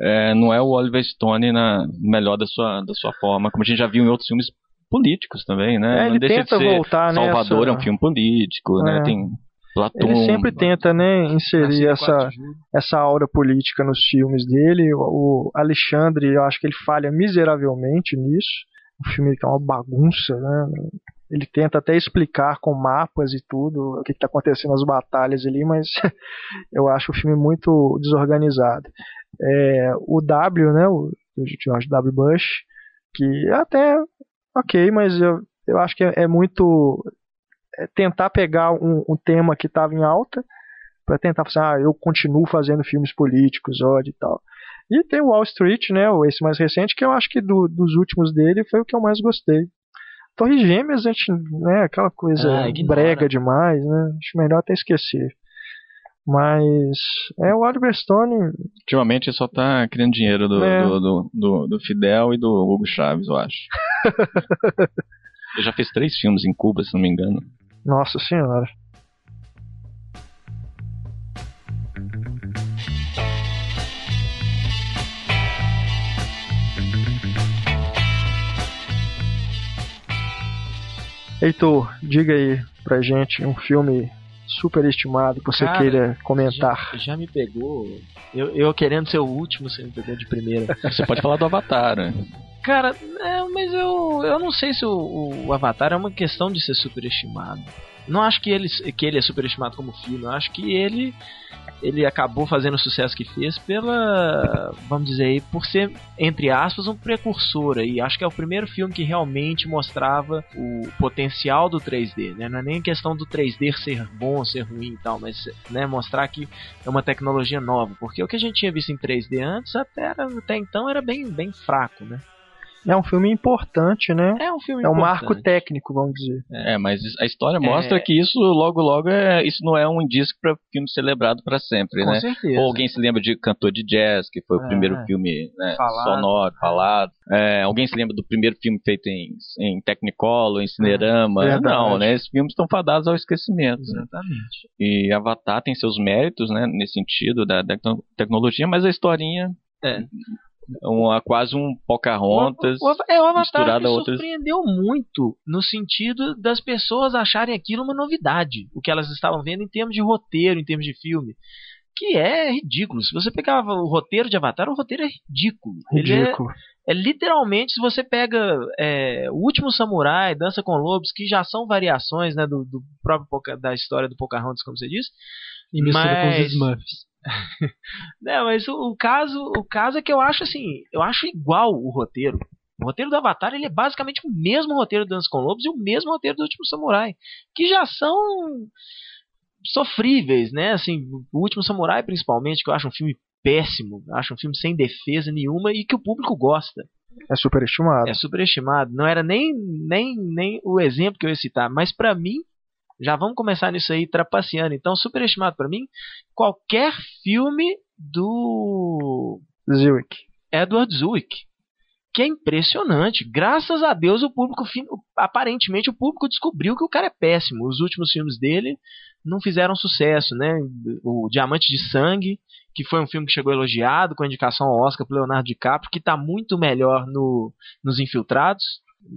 é, não é o Oliver Stone na melhor da sua, da sua forma, como a gente já viu em outros filmes políticos também, né? É, não ele deixa tenta de ser voltar, né, Salvador essa- é um filme político, né? É. Tem Platão. Ele sempre tenta, né, inserir essa, 4 de julho. essa aura política nos filmes dele. O Alexandre, eu acho que ele falha miseravelmente nisso. O filme é uma bagunça, né? Ele tenta até explicar com mapas e tudo o que está acontecendo nas batalhas ali, mas <laughs> eu acho o filme muito desorganizado. É, o W, né, o George W. Bush, que é até ok, mas eu, eu acho que é, é muito tentar pegar um, um tema que estava em alta para tentar falar, ah, eu continuo fazendo filmes políticos, ódio e tal. E tem o Wall Street, né, o- esse mais recente, que eu acho que do- dos últimos dele foi o que eu mais gostei. Torre Gêmeas, a gente, né, aquela coisa Ah, brega demais, né, acho melhor até esquecer. Mas, é, o Oliver Stone, Ultimamente ele só tá criando dinheiro do, É. do, do, do- do Fidel e do Hugo Chaves, eu acho. <laughs> ele já fez três filmes em Cuba, se não me engano. Nossa senhora. Heitor, diga aí pra gente um filme superestimado que você Cara, queira comentar. Já, já me pegou. Eu, eu querendo ser o último, você me pegou de primeira. Você pode falar do Avatar, né? Cara, é, mas eu, eu não sei se o, o Avatar é uma questão de ser superestimado. Não acho que ele, que ele é superestimado como filme, eu acho que ele ele acabou fazendo o sucesso que fez pela, vamos dizer aí, por ser, entre aspas, um precursor aí. Acho que é o primeiro filme que realmente mostrava o potencial do 3D, né? Não é nem questão do 3D ser bom, ser ruim e tal, mas né, mostrar que é uma tecnologia nova. Porque o que a gente tinha visto em 3D antes, até, era, até então, era bem, bem fraco, né? É um filme importante, né? É um filme É um marco técnico, vamos dizer. É, mas a história mostra é... que isso logo logo é isso não é um indício para filme celebrado para sempre, Com né? Certeza. Ou alguém se lembra de Cantor de Jazz, que foi o É. primeiro filme né, Falado. sonoro, falado. É, alguém se lembra do primeiro filme feito em, em Technicolor, em Cinerama? Verdade. não, né? Esses filmes estão fadados ao esquecimento. né? Exatamente. E Avatar tem seus méritos, né, nesse sentido da, da tecno- tecnologia, mas a historinha É. uma, quase um Pocahontas. O, o, é, o Avatar a outras- surpreendeu muito no sentido das pessoas acharem aquilo uma novidade, o que elas estavam vendo em termos de roteiro, em termos de filme. Que é ridículo. Se você pegava o roteiro de Avatar, o roteiro é ridículo. Ele é- Ridículo. é literalmente, se você pega é, o último Samurai, Dança com Lobos, que já são variações né, do, do próprio Poca- da história do Pocahontas, como você disse. E mistura com os Mas- Smurfs. Não, mas o, o caso, o caso é que eu acho assim, eu acho igual o roteiro. O roteiro do Avatar ele é basicamente o mesmo roteiro do Dança com Lobos e o mesmo roteiro do Último Samurai, que já são sofríveis, né? Assim, o Último Samurai principalmente, que eu acho um filme péssimo, acho um filme sem defesa nenhuma e que o público gosta. É superestimado. É superestimado. Não era nem, nem, nem o exemplo que eu ia citar, mas pra mim, já vamos começar nisso aí, trapaceando. Então, superestimado pra mim, qualquer filme do Zwick. Edward Zwick. Que é impressionante. Graças a Deus, o público, aparentemente, o público descobriu que o cara é péssimo. Os últimos filmes dele não fizeram sucesso, né? O Diamante de Sangue, que foi um filme que chegou elogiado, com indicação ao Oscar pro Leonardo DiCaprio, que tá muito melhor no, nos Infiltrados,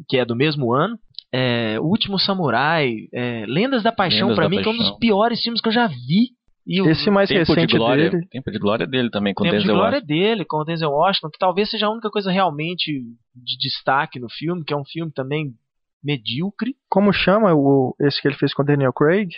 que é do mesmo ano. É, o Último Samurai, é, Lendas da Paixão, da mim, que é um dos Paixão. piores filmes que eu já vi. E o Esse mais Tempo de recente glória, dele. Tempo de glória dele também, com Tempo de Denzel Glória Washington. dele, com o Denzel Washington, que talvez seja a única coisa realmente de destaque no filme, que é um filme também medíocre. Como chama o, esse que ele fez com o Daniel Craig?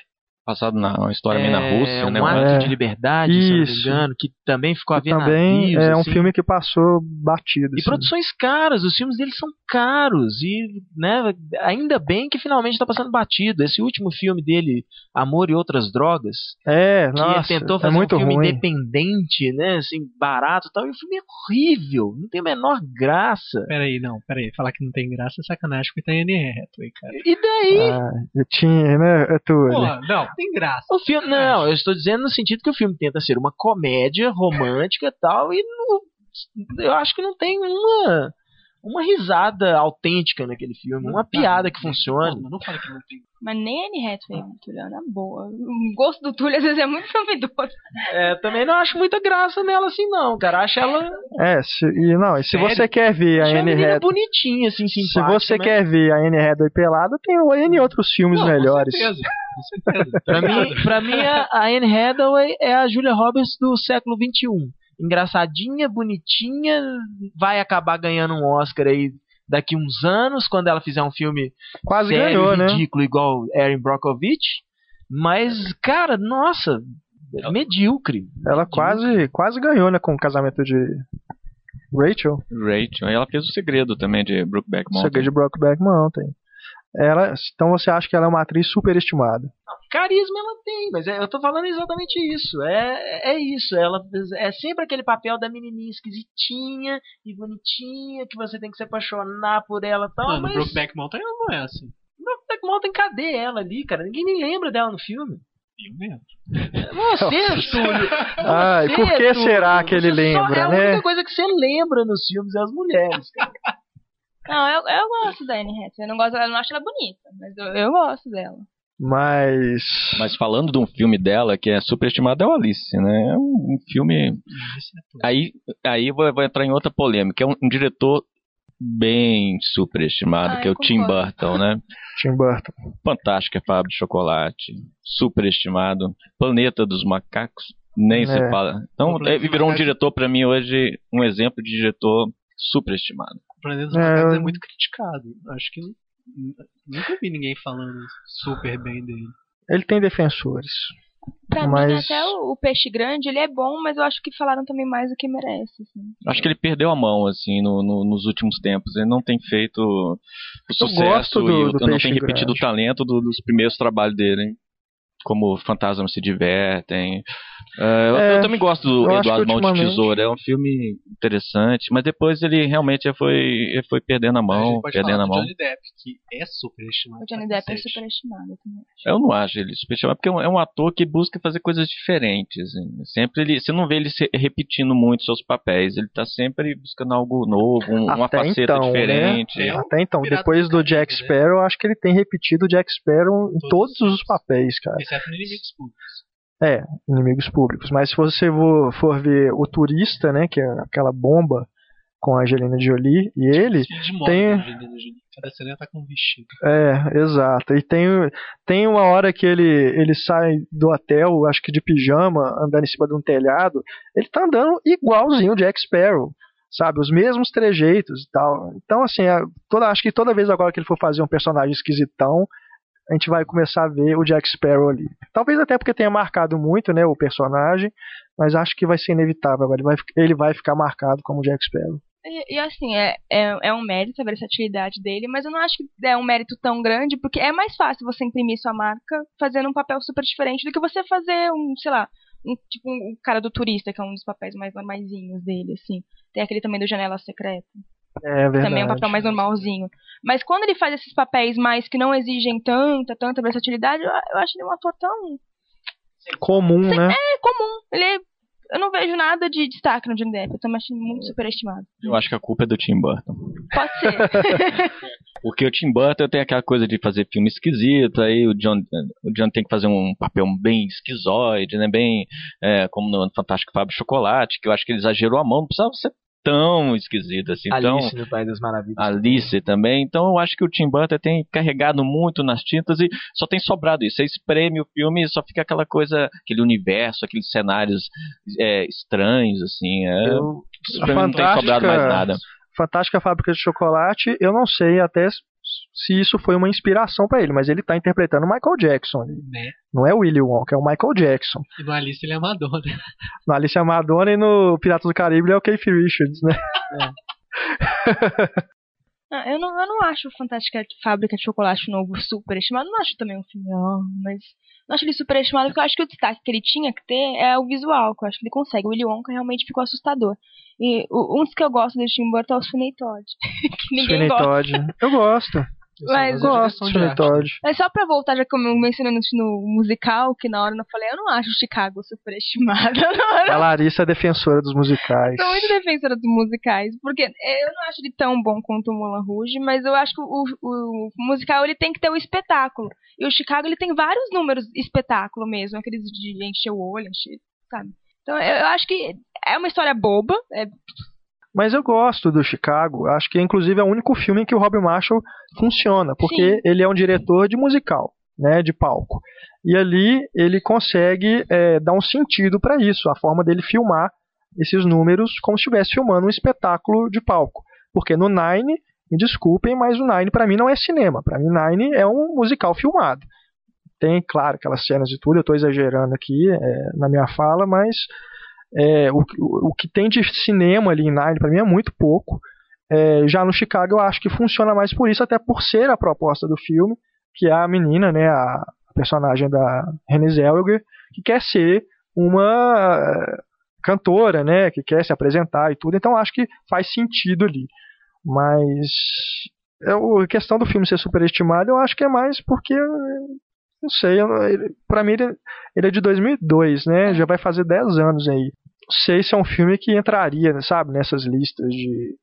Passado na uma história meio na É, Rússia, um né? ato É. de liberdade, se eu não me Isso. engano, que também ficou a ver também navios, é um assim. filme que passou batido. E assim. produções caras, os filmes deles são caros e, né, ainda bem que finalmente está passando batido. Esse último filme dele, Amor e Outras Drogas, É, que nossa, ele tentou é fazer muito um filme ruim. independente, né, assim, barato e tal, e o filme é horrível, não tem a menor graça. Peraí, não, peraí. Falar que não tem graça é sacanagem porque tem Anne Hathaway, cara. E daí? Ah, eu tinha, né, é tudo. Pô, não, tem graça. O filme, não, eu estou dizendo no sentido que o filme tenta ser uma comédia romântica e tal, e não- eu acho que não tem uma, uma risada autêntica naquele filme, uma piada que funcione. Pô, não fala que não tem. Mas nem a Anne Hathaway, Túlio, na boa. O gosto do Túlio às vezes é muito duvidoso. É, também não acho muita graça nela assim, não, cara. Acho ela, É, se, e não, e se Sério? você quer ver a Anne Hathaway, bonitinha, assim, se você mas quer ver a Anne Hathaway pelada, tem N outros filmes Não, melhores. Com certeza. Com certeza. <laughs> Pra mim, pra mim a, Anne Hathaway é a Julia Roberts do século XXI. Engraçadinha, bonitinha, vai acabar ganhando um Oscar aí daqui uns anos, quando ela fizer um filme Quase sério, ganhou, né? ridículo, igual Erin Brockovich. Mas, cara, nossa, medíocre. Ela quase, quase ganhou, né, com o casamento de Rachel. Rachel. E ela fez o segredo também de Brookback Mountain. Segredo de Brokeback Mountain. Ela, então você acha que ela é uma atriz superestimada? Carisma ela tem, mas é- eu tô falando exatamente isso. É, é isso. Ela é sempre aquele papel da menininha esquisitinha e bonitinha que você tem que se apaixonar por ela e tal. Mano, mas Brokeback Mountain ela não é assim. Brokeback Mountain, cadê ela ali, cara? Ninguém nem lembra dela no filme. Eu mesmo. Você, Túlio. <laughs> Ai, Você, por que Túlio, será que ele você só- lembra, é a né? única coisa que você lembra nos filmes é as mulheres, cara. Não, eu, eu gosto da Anne Hathaway. Eu não, gosto, eu não acho ela bonita, mas eu, eu gosto dela. Mas. Mas falando de um filme dela que é superestimado é o Alice, né? É um, um filme. É. Aí, aí vou, vou entrar em outra polêmica. É um, um diretor bem superestimado, Ah, que é o eu Tim concordo. Burton, né? <laughs> Tim Burton. Fantástica Fábrica de Chocolate, superestimado. Planeta dos Macacos, nem se É. fala. Então, ele virou um diretor, pra mim, hoje, um exemplo de diretor superestimado. Planetas Macacos é, é muito criticado. Acho que nunca vi ninguém falando super bem dele. Ele tem defensores. Pra mas... mim, até o, o, Peixe Grande, ele é bom, mas eu acho que falaram também mais do que merece. Assim. Acho que ele perdeu a mão, assim, no, no, nos últimos tempos. Ele não tem feito o sucesso do, e do não tem repetido grande. o talento do, dos primeiros trabalhos dele, hein? Como Fantasmas se Divertem, Uh, é, eu, também gosto do Eduardo Mão de Tesoura, é um filme interessante, mas depois ele realmente foi, ele foi perdendo a mão, a perdendo a mão. Johnny Depp, que é superestimado. O Johnny Depp é superestimado também. Eu não acho ele superestimado, porque é um ator que busca fazer coisas diferentes. Sempre ele, você não vê ele repetindo muito seus papéis, ele tá sempre buscando algo novo, um, uma faceta então, né? diferente. Né? Até então, depois do Jack né? Sparrow, acho que ele tem repetido o Jack Sparrow em todos, todos os papéis, cara. Exceto Inimigos Públicos. É, inimigos públicos. Mas se você for ver o turista, né, que é aquela bomba com a Angelina Jolie e ele de tem Angelina Jolie. Cada cena tá com um vestido. É, exato. E tem, tem uma hora que ele, ele sai do hotel, acho que de pijama, andando em cima de um telhado. Ele tá andando igualzinho o Jack Sparrow, sabe? Os mesmos trejeitos e tal. Então, assim, toda, acho que toda vez agora que ele for fazer um personagem esquisitão, a gente vai começar a ver o Jack Sparrow ali. Talvez até porque tenha marcado muito, né, o personagem, mas acho que vai ser inevitável. Ele vai, ele vai ficar marcado como Jack Sparrow. E, e assim, é, é, é, um mérito a versatilidade dele, mas eu não acho que é um mérito tão grande, porque é mais fácil você imprimir sua marca fazendo um papel super diferente do que você fazer um, sei lá, um, tipo um, cara do turista, que é um dos papéis mais normaisinhos dele, assim. Tem aquele também do Janela Secreta. É verdade. Também é um papel mais normalzinho. Mas quando ele faz esses papéis mais que não exigem tanta, tanta versatilidade, eu, eu acho ele um ator tão. Comum, Sei, né? É, comum. Ele é, Eu não vejo nada de destaque no Johnny Depp. Eu também acho ele muito superestimado. Eu acho que a culpa é do Tim Burton. Pode ser. <laughs> Porque o Tim Burton tem aquela coisa de fazer filme esquisito, aí o John, o John tem que fazer um papel bem esquizoide, né? Bem é, como no Fantástico Fábio Chocolate, que eu acho que ele exagerou a mão, não precisava ser tão esquisito assim. Alice então, no País das Maravilhas. Alice também. Então eu acho que o Tim Burton tem carregado muito nas tintas e só tem sobrado isso. Você espreme o filme e só fica aquela coisa, aquele universo, aqueles cenários é, estranhos, assim. É, Eu, não tem sobrado mais nada. Fantástica Fábrica de Chocolate, eu não sei até se isso foi uma inspiração para ele, mas ele tá interpretando o Michael Jackson. Né? Não é o Willy Wonka, é o Michael Jackson. E no Alice ele é Madonna. <laughs> No Alice é Madonna e no Piratas do Caribe ele é o Keith Richards, né? É. <laughs> Ah, eu, não, eu não acho Fantástica Fábrica de Chocolate novo super estimado. Não acho também um filme, ó, mas não acho ele super estimado porque eu acho que o destaque que ele tinha que ter é o visual, que eu acho que ele consegue. O Willy Wonka realmente ficou assustador. E o, um dos que eu gosto desse Tim Burton é o Sweeney Todd. <laughs> que ninguém Sweeney gosta. Todd. Eu gosto. Mas Eu gosto Todd. Mas só pra voltar, já que eu mencionei no, no musical, que na hora eu não falei, eu não acho Chicago superestimado. <laughs> A Larissa é defensora dos musicais. Sou muito defensora dos musicais, porque eu não acho ele tão bom quanto o Moulin Rouge, mas eu acho que o, o, o musical ele tem que ter o espetáculo. E o Chicago ele tem vários números espetáculo mesmo, aqueles de encher o olho, encher, sabe? Então eu, eu acho que é uma história boba, é Mas eu gosto do Chicago. Acho que inclusive é o único filme em que o Rob Marshall funciona, porque Sim. ele é um diretor de musical, né, de palco. E ali ele consegue é, dar um sentido para isso, a forma dele filmar esses números como se estivesse filmando um espetáculo de palco. Porque no Nine, me desculpem, mas o Nine para mim não é cinema. Para mim Nine é um musical filmado. Tem, claro, aquelas cenas de tudo. Eu estou exagerando aqui é, na minha fala, mas é, o, o, que tem de cinema ali em Nine para mim é muito pouco. É, já no Chicago eu acho que funciona mais por isso, até por ser a proposta do filme, que é a menina, né, a, personagem da Renée Zellweger, que quer ser uma eh, cantora, né, que quer se apresentar e tudo. Então acho que faz sentido ali. Mas é, a questão do filme ser superestimado, eu acho que é mais porque não sei, eu- pra mim ele, ele é de 2002, né? Já vai fazer 10 anos aí. Não sei se é um filme que entraria, sabe, nessas listas de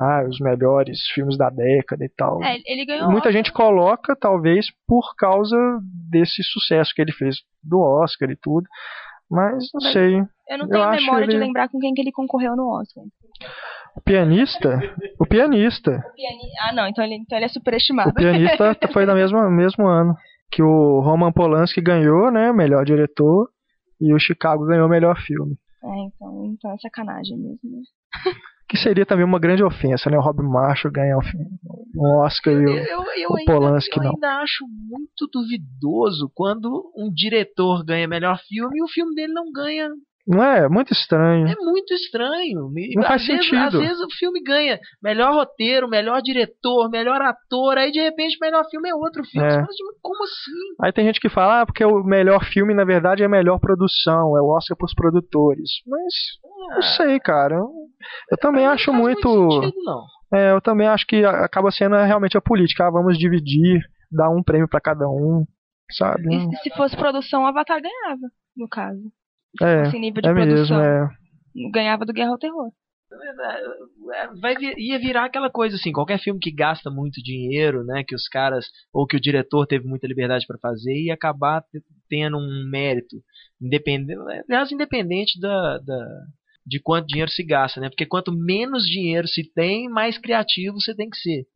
ah, os melhores filmes da década e tal. É, ele ganhou. Muita Oscar. gente coloca, talvez, por causa desse sucesso que ele fez do Oscar e tudo. Mas não Mas sei. Eu não eu tenho acho memória de ele- lembrar com quem que ele concorreu no Oscar. O pianista? O pianista. Piani- Ah, não, então ele, então ele é superestimado. O pianista <laughs> foi no mesmo, mesmo ano que o Roman Polanski ganhou, né, melhor diretor, e o Chicago ganhou melhor filme. É, então, então é sacanagem mesmo. né? <laughs> que seria também uma grande ofensa, né? O Rob Marshall ganhar um Oscar e o, eu, eu o Polanski ainda, não. Eu ainda acho muito duvidoso quando um diretor ganha melhor filme e o filme dele não ganha não é? Muito estranho. É muito estranho. Não às faz vezes, sentido. Às vezes o filme ganha melhor roteiro, melhor diretor, melhor ator, aí de repente o melhor filme é outro filme. É. como assim? Aí tem gente que fala, ah, porque o melhor filme, na verdade, é a melhor produção, é o Oscar pros produtores. Mas, ah, não sei, cara. Eu, eu também acho muito. muito sentido, não. É, eu também acho que acaba sendo realmente a política. Ah, vamos dividir, dar um prêmio para cada um, sabe? E se fosse produção, o Avatar ganhava, no caso. É, esse nível de é produção. Mesmo, é. Ganhava do Guerra ao Terror. Vai vir, ia virar aquela coisa assim, qualquer filme que gasta muito dinheiro, né, que os caras ou que o diretor teve muita liberdade para fazer ia acabar tendo um mérito independente, aliás, independente da, da, de quanto dinheiro se gasta, né? Porque quanto menos dinheiro se tem, mais criativo você tem que ser.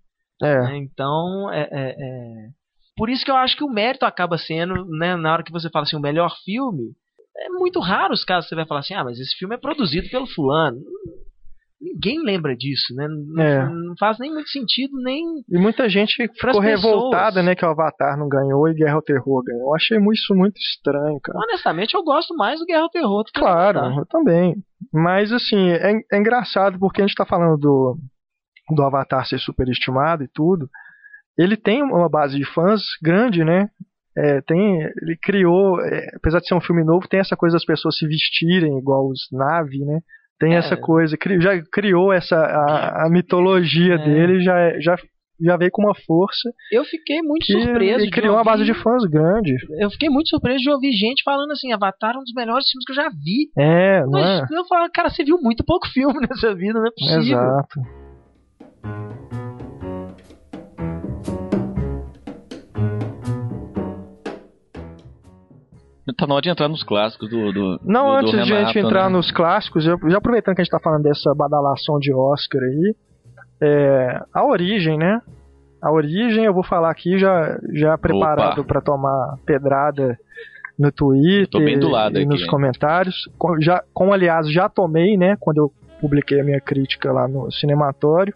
É. Né? Então, é, é, é, por isso que eu acho que o mérito acaba sendo, né, na hora que você fala assim, o melhor filme, é muito raro os casos que você vai falar assim, ah, mas esse filme é produzido pelo fulano. Ninguém lembra disso, né? Não, é. não faz nem muito sentido, nem. E muita gente ficou revoltada, né, que o Avatar não ganhou e Guerra ao Terror ganhou. Eu achei isso muito estranho, cara. Honestamente, eu gosto mais do Guerra ao Terror do que Claro, eu também. Mas, assim, é, é engraçado porque a gente tá falando do, do Avatar ser superestimado e tudo. Ele tem uma base de fãs grande, né? É, tem, ele criou, é, apesar de ser um filme novo, tem essa coisa das pessoas se vestirem igual os Navi, né? Tem é. essa coisa, cri, já criou essa a, a mitologia é. dele, já já já veio com uma força. Eu fiquei muito surpreso. E criou ouvir, uma base de fãs grande. Eu fiquei muito surpreso de ouvir gente falando assim: Avatar é um dos melhores filmes que eu já vi. É, Mas, é? Eu falo, cara, você viu muito pouco filme <laughs> nessa vida, não é possível. Exato. Tá na hora de entrar nos clássicos do. do Não, do, antes do Renato, de a gente entrar né? nos clássicos, já, já aproveitando que a gente tá falando dessa badalação de Oscar aí, é, a origem, né? A origem eu vou falar aqui já, já preparado para tomar pedrada no Twitter e nos comentários. Com, já, com, aliás, já tomei, né? Quando eu publiquei a minha crítica lá no Cinematório.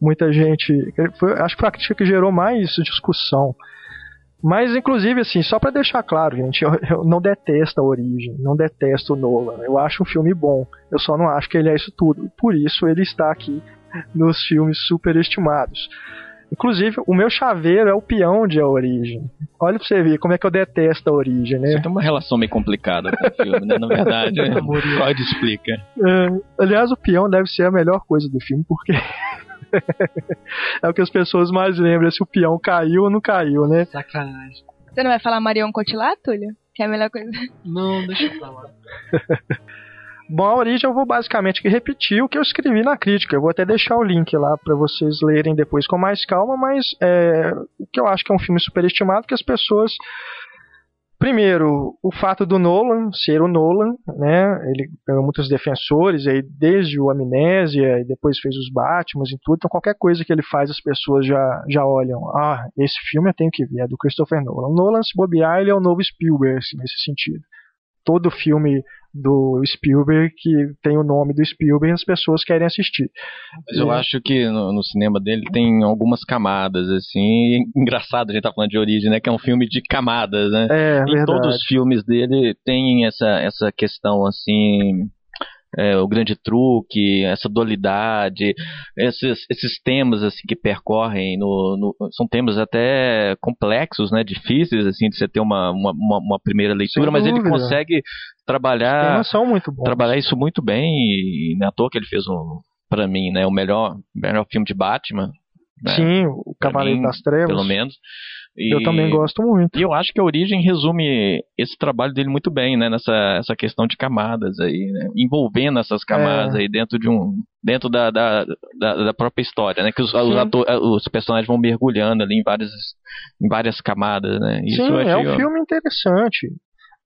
Muita gente. Foi, acho que foi a crítica que gerou mais discussão. Mas, inclusive, assim, só para deixar claro, gente, eu, eu, não detesto a origem, não detesto o Nolan. Eu acho um filme bom. Eu só não acho que ele é isso tudo. Por isso ele está aqui nos filmes superestimados. Inclusive, o meu chaveiro é o peão de A Origem. Olha pra você ver como é que eu detesto a Origem, né? Você tem uma relação meio complicada com o filme, né? Na verdade, <laughs> né? pode explica. É, aliás, o peão deve ser a melhor coisa do filme, porque <laughs> é o que as pessoas mais lembram, se o peão caiu ou não caiu, né? Sacanagem. Você não vai falar Marion Cotillard, Túlio? Que é a melhor coisa. Não, deixa eu falar. <laughs> Bom, a origem eu vou basicamente repetir o que eu escrevi na crítica. Eu vou até deixar o link lá para vocês lerem depois com mais calma, mas é, o que eu acho que é um filme superestimado que as pessoas Primeiro, o fato do Nolan ser o Nolan, né? Ele ganhou muitos defensores, aí desde o Amnésia e depois fez os Batman e tudo. Então qualquer coisa que ele faz as pessoas já, já olham. Ah, esse filme eu tenho que ver, é do Christopher Nolan. O Nolan, se bobear, ele é o novo Spielberg assim, nesse sentido. Todo filme do Spielberg que tem o nome do Spielberg as pessoas querem assistir. Mas eu acho que no, no, cinema dele tem algumas camadas, assim. Engraçado a gente tá falando de origem, né? Que é um filme de camadas, né? É, em verdade. todos os filmes dele tem essa, essa questão, assim é, o grande truque, essa dualidade, esses, esses temas assim que percorrem no, no, são temas até complexos, né, difíceis assim de você ter uma, uma, uma primeira leitura, mas ele consegue trabalhar trabalhar isso muito bem e não é à toa que ele fez um para mim, né, o melhor melhor filme de Batman. Né, Sim, o Cavaleiro das Trevas. Pelo menos. E, eu também gosto muito. E eu acho que a origem resume esse trabalho dele muito bem, né? Nessa essa questão de camadas aí, né? envolvendo essas camadas é. aí dentro de um dentro da, da, da, da própria história, né? Que os, os, ator, os, personagens vão mergulhando ali em várias em várias camadas, né? Isso Sim, é um filme interessante.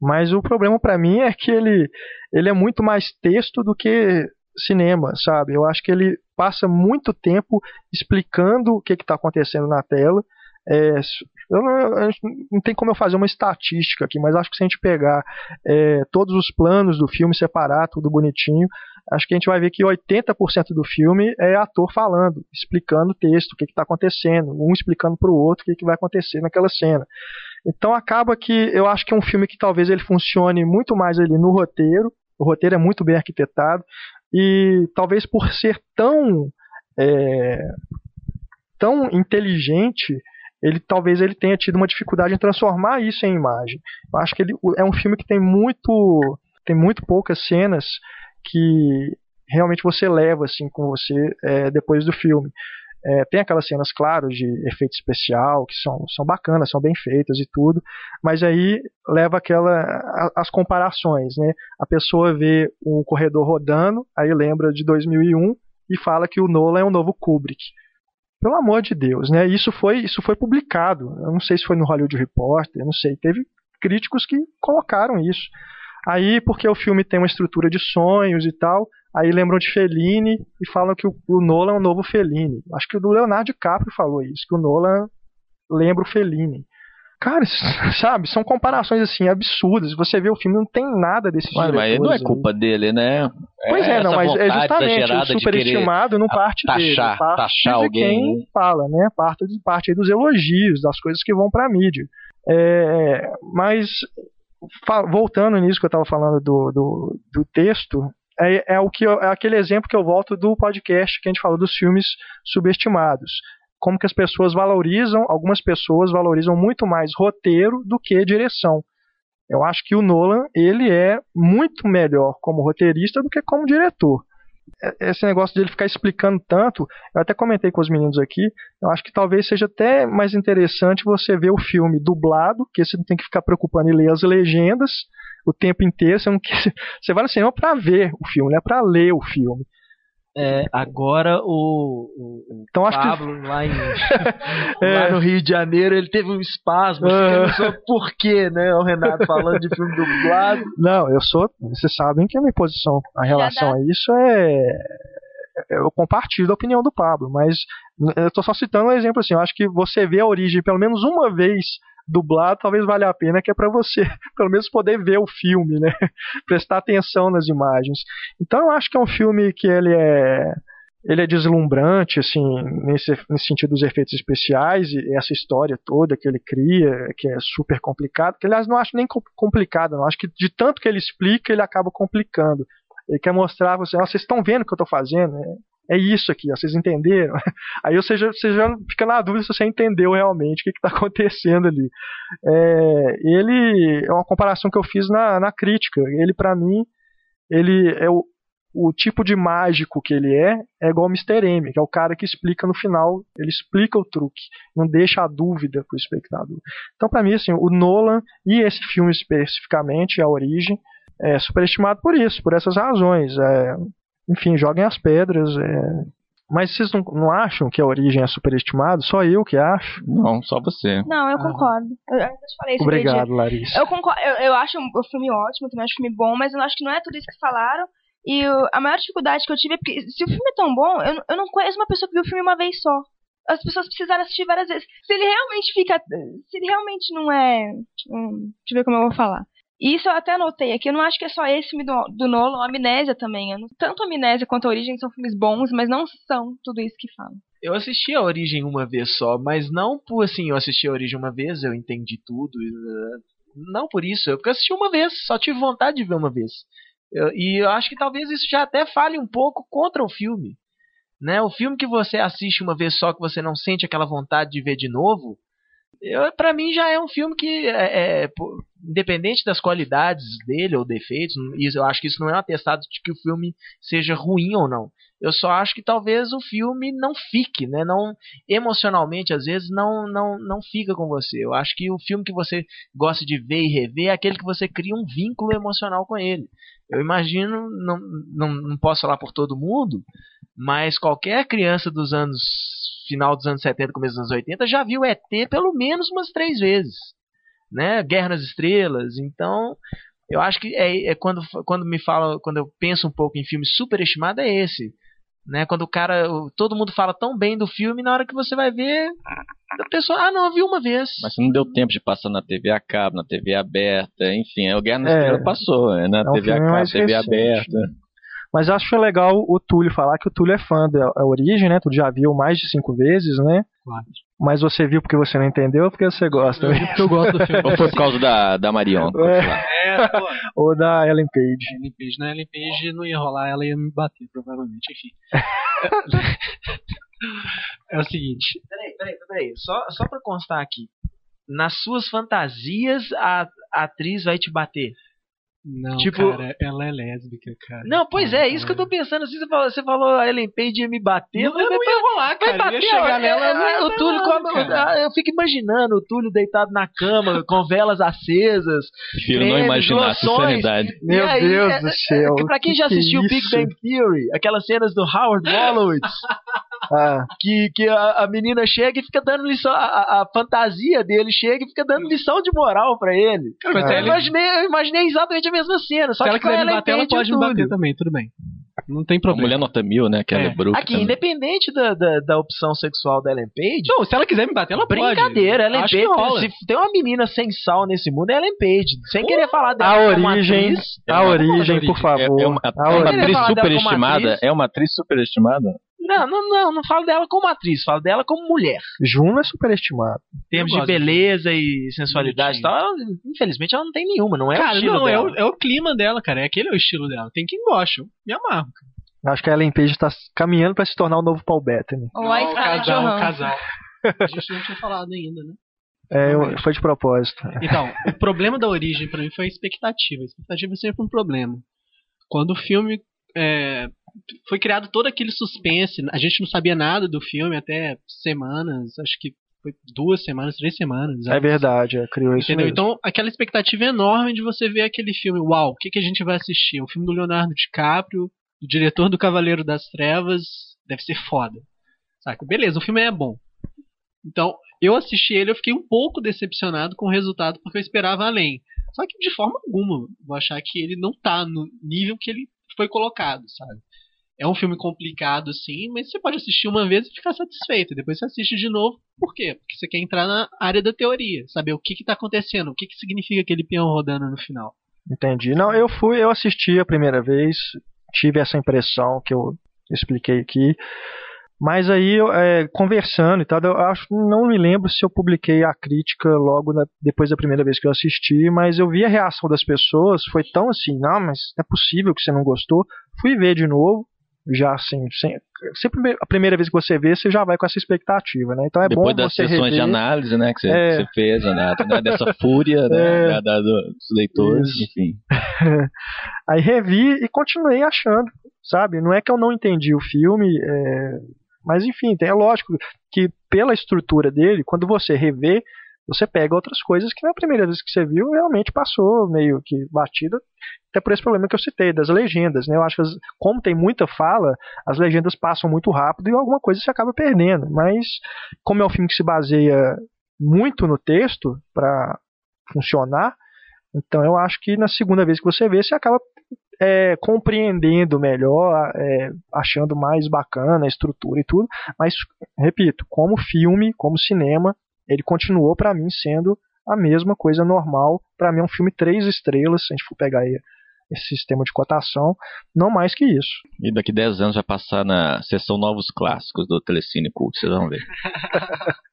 Mas o problema para mim é que ele ele é muito mais texto do que cinema, sabe? Eu acho que ele passa muito tempo explicando o que está acontecendo na tela é, eu não, não, tem como eu fazer uma estatística aqui, mas acho que se a gente pegar é, todos os planos do filme, separar tudo bonitinho, acho que a gente vai ver que 80% do filme é ator falando, explicando o texto, o que está acontecendo, um explicando para o outro o que, que vai acontecer naquela cena. Então acaba que eu acho que é um filme que talvez ele funcione muito mais ali no roteiro, o roteiro é muito bem arquitetado, e talvez por ser tão é, tão inteligente, ele talvez ele tenha tido uma dificuldade em transformar isso em imagem. Eu acho que ele é um filme que tem muito tem muito poucas cenas que realmente você leva assim com você é, depois do filme. É, tem aquelas cenas, claro, de efeito especial, que são, são bacanas, são bem feitas e tudo, mas aí leva aquela a, as comparações, né? A pessoa vê um corredor rodando, aí lembra de 2001 e fala que o Nolan é um novo Kubrick. Pelo amor de Deus, né? Isso foi, isso foi publicado. Eu não sei se foi no Hollywood Reporter, não sei. Teve críticos que colocaram isso. Aí, porque o filme tem uma estrutura de sonhos e tal, aí lembram de Fellini e falam que o, o Nolan é um novo Fellini. Acho que o Leonardo DiCaprio falou isso, que o Nolan lembra o Fellini. Cara, sabe, são comparações assim absurdas. Você vê o filme, não tem nada desse mas, mas não é culpa aí. dele, né? Pois é, é não, mas é justamente o superestimado não parte taxar, dele, parte taxar de alguém. quem fala, né? Parte, de, parte dos elogios, das coisas que vão pra mídia. É, mas voltando nisso que eu estava falando do, do, do texto, é, é, o que eu, é aquele exemplo que eu volto do podcast que a gente falou dos filmes subestimados. Como que as pessoas valorizam, algumas pessoas valorizam muito mais roteiro do que direção. Eu acho que o Nolan ele é muito melhor como roteirista do que como diretor. É, esse negócio de ele ficar explicando tanto, eu até comentei com os meninos aqui, eu acho que talvez seja até mais interessante você ver o filme dublado, que você não tem que ficar preocupando em ler as legendas o tempo inteiro, você, não <laughs> você vai no cinema para ver o filme, não é para ler o filme. É, agora o, o, então, acho Pablo que... lá, em, <laughs> <laughs> é. lá no Rio de Janeiro ele teve um espasmo, uhum. não sei por quê, né? O Renato falando de filme dublado. <laughs> Não, eu sou. Vocês sabem que a minha posição em relação a isso é. Eu compartilho a opinião do Pablo, mas eu estou só citando um exemplo assim. Eu acho que você vê a origem pelo menos uma vez dublado, talvez valha a pena, que é para você, <laughs> pelo menos, poder ver o filme, né? <laughs> Prestar atenção nas imagens. Então eu acho que é um filme que ele é ele é deslumbrante, assim, nesse, nesse sentido dos efeitos especiais e essa história toda que ele cria, que é super complicado, que aliás não acho nem complicado, não acho que de tanto que ele explica, ele acaba complicando. Ele quer mostrar você, vocês estão vendo o que eu estou fazendo? É isso aqui, ó, vocês entenderam? <laughs> Aí você já, você já fica na dúvida se você entendeu realmente o que está <laughs> acontecendo ali. É, ele é uma comparação que eu fiz na, na crítica. Ele, para mim, ele é o, o tipo de mágico que ele é, é igual o Mr. M, que é o cara que explica no final, ele explica o truque, não deixa a dúvida pro espectador. Então, para mim, assim, o Nolan e esse filme especificamente, A Origem, é superestimado por isso, por essas razões. É, enfim, joguem as pedras. É... Mas vocês não, não, acham que a origem é superestimada? Só eu que acho? Não, só você. Não, eu ah. concordo. Eu, eu falei isso Obrigado, Larissa. Eu concordo. Eu, eu acho o filme ótimo, também acho o filme bom, mas eu acho que não é tudo isso que falaram. E eu, a maior dificuldade que eu tive é porque se o filme é tão bom, eu, eu não conheço uma pessoa que viu o filme uma vez só. As pessoas precisaram assistir várias vezes. Se ele realmente fica. Se ele realmente não é. Hum, deixa eu ver como eu vou falar. Isso eu até anotei aqui. Eu não acho que é só esse do, do Nolan, Amnésia também. Tanto Amnésia quanto a Origem são filmes bons, mas não são tudo isso que falam. Eu assisti a Origem uma vez só, mas não por assim, eu assisti a Origem uma vez, eu entendi tudo. Eh, não por isso, eu assisti uma vez, só tive vontade de ver uma vez. Eu, e eu acho que talvez isso já até fale um pouco contra o filme. Né? O filme que você assiste uma vez só, que você não sente aquela vontade de ver de novo, para mim já é um filme que é, é, independente das qualidades dele ou defeitos, eu acho que isso não é um atestado de que o filme seja ruim ou não. Eu só acho que talvez o filme não fique, né? Não emocionalmente às vezes não não não fica com você. Eu acho que o filme que você gosta de ver e rever é aquele que você cria um vínculo emocional com ele. Eu imagino, não, não, não posso falar por todo mundo, mas qualquer criança dos anos final dos anos 70, começo dos anos 80, já viu ET pelo menos umas três vezes. Né? Guerra nas Estrelas. Então, eu acho que é, é quando, quando me fala, quando eu penso um pouco em filme superestimado, é esse. Né? Quando o cara, todo mundo fala tão bem do filme, na hora que você vai ver, a pessoa, ah, não, eu vi uma vez. Mas você não deu tempo de passar na TV a cabo, na TV aberta, enfim, o Guerra nas é, Estrelas passou, né? na é TV a cabo, TV aberta. Mas acho legal o Túlio falar que o Túlio é fã da origem, né? Tu já viu mais de cinco vezes, né? Claro. Mas você viu porque você não entendeu ou porque você gosta? Eu eu gosto do filme. ou foi por causa da, da Marion? É. é <laughs> ou da Ellen Page. Ellen Page, né? Ellen Page não ia rolar, ela ia me bater, provavelmente. Enfim. <laughs> é o seguinte. Peraí, peraí, peraí. Só, só pra constar aqui. Nas suas fantasias, a, a atriz vai te bater. Não, tipo, cara, ela é lésbica, cara. Não, pois é, isso que eu tô pensando. Assim, você falou, você falou a Ellen Page ia me bater. Não, não, não ia rolar, cara. Vai bater, ia chegar nela. É, o Túlio, como, eu fico imaginando o Túlio deitado na cama, <laughs> com velas acesas. Prefiro não imaginar, sinceridade. Meu aí, Deus é, do céu. Pra quem já assistiu que Big Bang Theory, aquelas cenas do Howard Wolowitz. <laughs> Ah. Que, que a, a, menina chega e fica dando lição, a, a, fantasia dele chega e fica dando lição de moral pra ele. Cara, eu, ele... imaginei, eu imaginei exatamente a mesma cena. Só Se ela quiser me bater, ela pode me bater também, tudo bem. Não tem problema. A mulher nota mil, né? Que é. ela é bruxa. Aqui, também. independente da, da, da, opção sexual da Ellen Page. Não, se ela quiser me bater, ela brincadeira, pode. Brincadeira, Ellen Acho Page. Se tem uma menina sem sal nesse mundo, é Ellen Page. Sem Pô, querer falar dela. A origem, atriz, a origem, por favor. É, é uma, a é uma atriz superestimada. É uma atriz superestimada? Não, não, não, não falo dela como atriz, falo dela como mulher. Juno é superestimada. Em termos de beleza e sensualidade e tal, ela, infelizmente ela não tem nenhuma, não é cara, o estilo não, dela. É o, é o clima dela, cara. É aquele é o estilo dela. Tem quem gosta. Eu me amarro, cara. Acho que a Ellen Page está caminhando para se tornar o novo Paul Bettany. Ou a casal, um casal. A gente não tinha falado ainda, né? É, eu, foi de propósito. Então, o problema da origem para mim foi a expectativa. A expectativa é sempre um problema. Quando o filme é, foi criado todo aquele suspense. A gente não sabia nada do filme até semanas, acho que foi duas semanas, três semanas. É verdade, é, criou isso Entendeu? Mesmo. Então, aquela expectativa enorme de você ver aquele filme. Uau, o que, que a gente vai assistir? O filme do Leonardo DiCaprio, do diretor do Cavaleiro das Trevas, deve ser foda. Saca? Beleza, o filme é bom. Então, eu assisti ele, eu fiquei um pouco decepcionado com o resultado, porque eu esperava além. Só que de forma alguma, vou achar que ele não tá no nível que ele foi colocado, sabe? É um filme complicado, sim, mas você pode assistir uma vez e ficar satisfeito. Depois você assiste de novo. Por quê? Porque você quer entrar na área da teoria, saber o que está acontecendo, o que, que significa aquele peão rodando no final. Entendi. Não, eu fui, eu assisti a primeira vez, tive essa impressão que eu expliquei aqui. Mas aí, é, conversando e tal, eu acho não me lembro se eu publiquei a crítica logo na, depois da primeira vez que eu assisti, mas eu vi a reação das pessoas, foi tão assim, não, mas é possível que você não gostou. Fui ver de novo, já assim, sem, sempre a primeira vez que você vê, você já vai com essa expectativa, né? Então é Depois bom das você sessões rever. de análise, né, que você, é. você fez, Renato, né, dessa <laughs> fúria né, é. da, dos leitores, Isso. enfim. <laughs> Aí revi e continuei achando, sabe? Não é que eu não entendi o filme, é... mas enfim, é lógico que pela estrutura dele, quando você revê, você pega outras coisas que na primeira vez que você viu realmente passou meio que batida, até por esse problema que eu citei das legendas, né? Eu acho que as, como tem muita fala, as legendas passam muito rápido e alguma coisa você acaba perdendo. Mas como é um filme que se baseia muito no texto para funcionar, então eu acho que na segunda vez que você vê, você acaba é, compreendendo melhor, é, achando mais bacana a estrutura e tudo. Mas repito, como filme, como cinema, ele continuou para mim sendo a mesma coisa normal. Para mim é um filme três estrelas, se a gente for pegar aí esse sistema de cotação, não mais que isso. E daqui 10 anos vai passar na sessão Novos Clássicos do Telecine Cult, vocês vão ver. <laughs>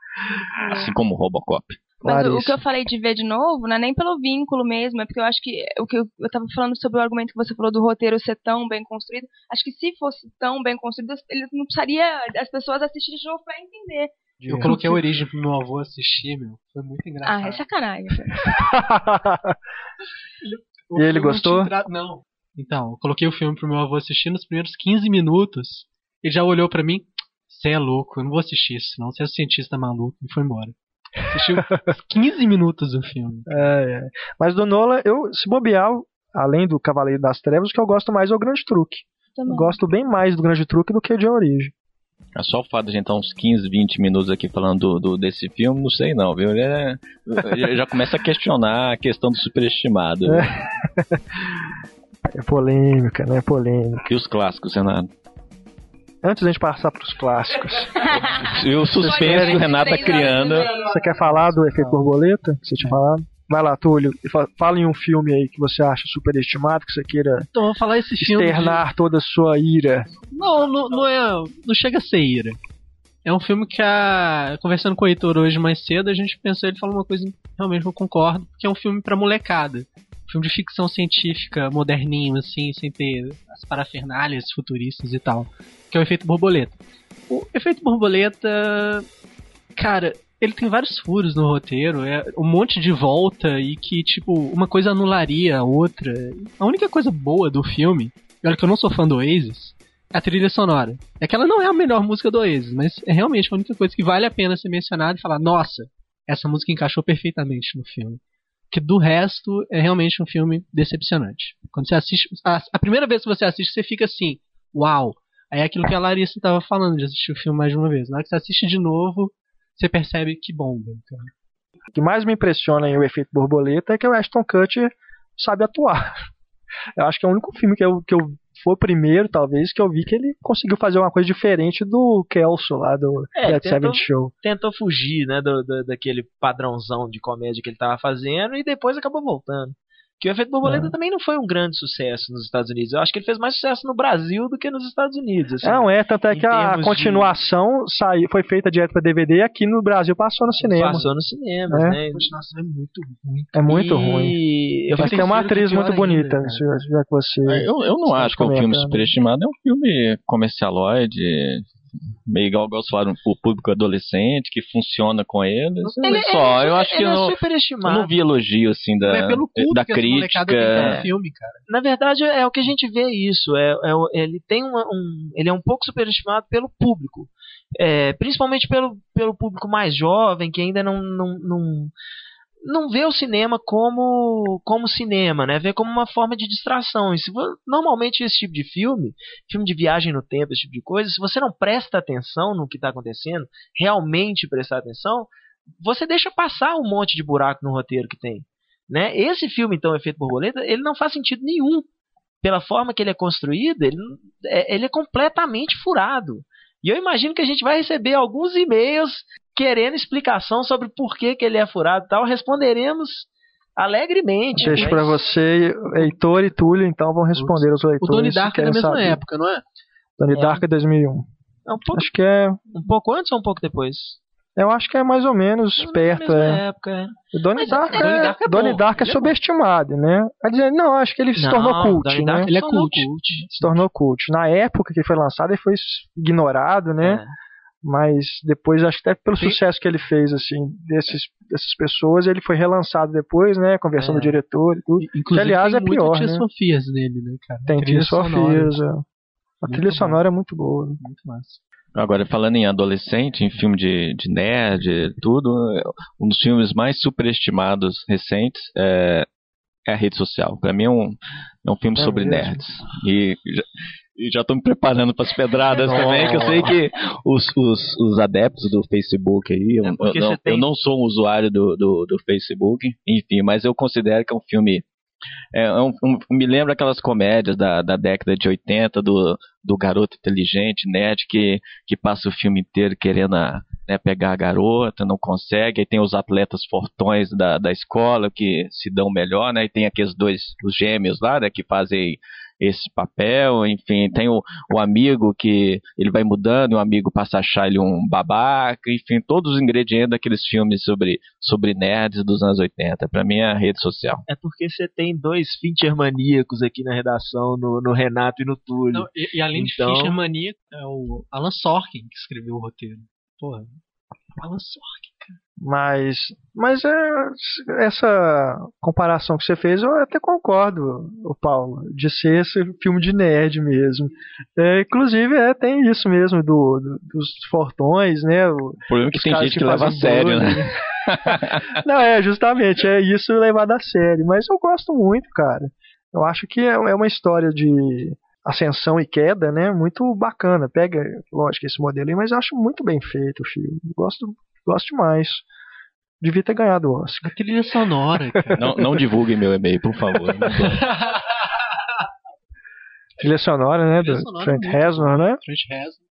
assim como Robocop. Mas o, o, que eu falei de ver de novo não é nem pelo vínculo mesmo, é porque eu acho que o que eu, eu tava falando sobre o argumento que você falou do roteiro ser tão bem construído. Acho que se fosse tão bem construído, ele não precisaria as pessoas assistirem de novo pra entender. Eu coloquei a origem pro meu avô assistir, meu. Foi muito engraçado. Ah, é sacanagem. <laughs> e ele gostou? Entra... Não. Então, eu coloquei o filme pro meu avô assistir nos primeiros 15 minutos. Ele já olhou para mim. Você é louco, eu não vou assistir isso, não. Você é um cientista maluco. E foi embora. Assistiu <laughs> 15 minutos do filme. É, é. Mas do Nolan, eu, se bobear, além do Cavaleiro das Trevas, o que eu gosto mais é o Grande Truque. Também. Gosto bem mais do Grande Truque do que de A Origem. É só o fato de a gente estar uns 15, 20 minutos aqui falando do, do desse filme, não sei não, viu? Ele é, já começa a questionar a questão do superestimado. É, é polêmica, né? É polêmica. E os clássicos, Renato? Antes da gente passar para os clássicos. e o suspense que o Renato tá criando. Você quer falar do efeito borboleta? Que você tinha falado? Vai lá, Túlio, fala em um filme aí que você acha superestimado, que você queira então, vou falar esse filme externar de... toda a sua ira. Não, não, não, é, não chega a ser ira. É um filme que, a, conversando com o Heitor hoje mais cedo, a gente pensou, ele falou uma coisa realmente eu concordo, que é um filme pra molecada. Um filme de ficção científica, moderninho, assim, sem ter as parafernálias futuristas e tal. Que é o Efeito Borboleta. O Efeito Borboleta, cara, ele tem vários furos no roteiro, é um monte de volta e que, tipo, uma coisa anularia a outra. A única coisa boa do filme, olha que eu não sou fã do Oasis, a trilha sonora. É que ela não é a melhor música do Oasis, mas é realmente a única coisa que vale a pena ser mencionada e falar, nossa, essa música encaixou perfeitamente no filme. Que do resto é realmente um filme decepcionante. Quando você assiste, a, a primeira vez que você assiste, você fica assim, uau. Aí é aquilo que a Larissa estava falando de assistir o filme mais de uma vez. Na hora que você assiste de novo, você percebe que bomba. Então. O que mais me impressiona em O Efeito Borboleta é que o Ashton Kutcher sabe atuar. <laughs> Eu acho que é o único filme que eu, que eu foi o primeiro, talvez, que eu vi que ele conseguiu fazer uma coisa diferente do Kelso lá do é, Dead Seven Show. Tentou fugir, né, do, do, daquele padrãozão de comédia que ele tava fazendo e depois acabou voltando. Que o Efeito Borboleta é. também não foi um grande sucesso nos Estados Unidos. Eu acho que ele fez mais sucesso no Brasil do que nos Estados Unidos. Assim, não, é, tanto é que a continuação de... saiu, foi feita direto para DVD e aqui no Brasil passou no cinema. Passou no cinema, é. né? A continuação é muito ruim. É muito e... ruim. Eu Mas tem uma atriz muito bonita, ainda, já que você. É, eu, eu não acho que é um filme superestimado, é um filme comercialoide, meio igual, igual falaram, o público adolescente, que funciona com eles. Ele, só, ele, eu acho que eu, não, eu não vi elogio, assim, da, é pelo da crítica. É. Filme, Na verdade, é o que a gente vê isso. É, é ele tem uma, um. Ele é um pouco superestimado pelo público. É, principalmente pelo, pelo público mais jovem, que ainda não, não, não não vê o cinema como como cinema, né? Vê como uma forma de distração. E se normalmente esse tipo de filme, filme de viagem no tempo, esse tipo de coisa, se você não presta atenção no que está acontecendo, realmente prestar atenção, você deixa passar um monte de buraco no roteiro que tem, né? Esse filme então, Efeito Borboleta, ele não faz sentido nenhum pela forma que ele é construído, ele é, ele é completamente furado. E eu imagino que a gente vai receber alguns e-mails querendo explicação sobre por que, que ele é furado e tal. Responderemos alegremente. Deixo mas... para você, Heitor e Túlio, então vão responder os leitores. O Donnie Dark é da mesma saber. época, não é? Donnie é. Dark é 2001. É um pouco, acho que é um pouco antes ou um pouco depois? Eu acho que é mais ou menos é perto, é. Época, é. O Donnie Dark, é, Donnie Dark é, Donnie Dark é, é subestimado, né? Quer dizer, não, acho que ele se não, tornou cult, Donnie né? ele é cult. Se tornou cult. Na época que foi lançado, ele foi ignorado, né? É. Mas depois, acho que até pelo Sim. sucesso que ele fez, assim, desses, dessas pessoas, ele foi relançado depois, né? Com a versão do diretor e tudo. Inclusive, que, aliás, é pior, né? Tem Sofias nele, né, cara? Tem Trilha Sofias, A trilha sonora é muito boa. Muito massa. Agora, falando em adolescente, em filme de, de nerd, tudo, um dos filmes mais superestimados recentes é, é a rede social. Para mim é um, é um filme é sobre mesmo. nerds. E já, e já tô me preparando para as pedradas também, que eu sei que os, os, os adeptos do Facebook aí, eu, é eu, não, tem... eu não, sou um usuário do, do, do Facebook, enfim, mas eu considero que é um filme é, é um, um, me lembra aquelas comédias da, da década de 80 do, do garoto inteligente, nerd, que, que passa o filme inteiro querendo a, né, pegar a garota, não consegue, aí tem os atletas fortões da, da escola que se dão melhor, né, e tem aqueles dois, os gêmeos lá, né, que fazem esse papel, enfim, tem o, o amigo que ele vai mudando, e o amigo passa a achar ele um babaca, enfim, todos os ingredientes daqueles filmes sobre, sobre nerds dos anos 80. Para mim é a rede social. É porque você tem dois Fincher maníacos aqui na redação, no, no Renato e no Túlio. Não, e, e, além então... de Fincher maníaco, é o Alan Sorkin que escreveu o roteiro. Porra, Mas, mas é, essa comparação que você fez, eu até concordo, o Paulo, de ser esse filme de nerd mesmo. É, inclusive, é, tem isso mesmo do, do dos fortões, né? O problema é que tem gente que, que leva a sério, né? <laughs> Não, é, justamente, é isso levado a sério. Mas eu gosto muito, cara. Eu acho que é, é uma história de ascensão e queda, né? Muito bacana. Pega, lógico, esse modelo aí, mas eu acho muito bem feito o filme. Gosto Gosto demais. Devia ter ganhado o Oscar. A trilha sonora, cara. Não, não divulguem meu e-mail, por favor. <laughs> trilha sonora, né? Trilha do sonora Trent Reznor, né? Trent Reznor.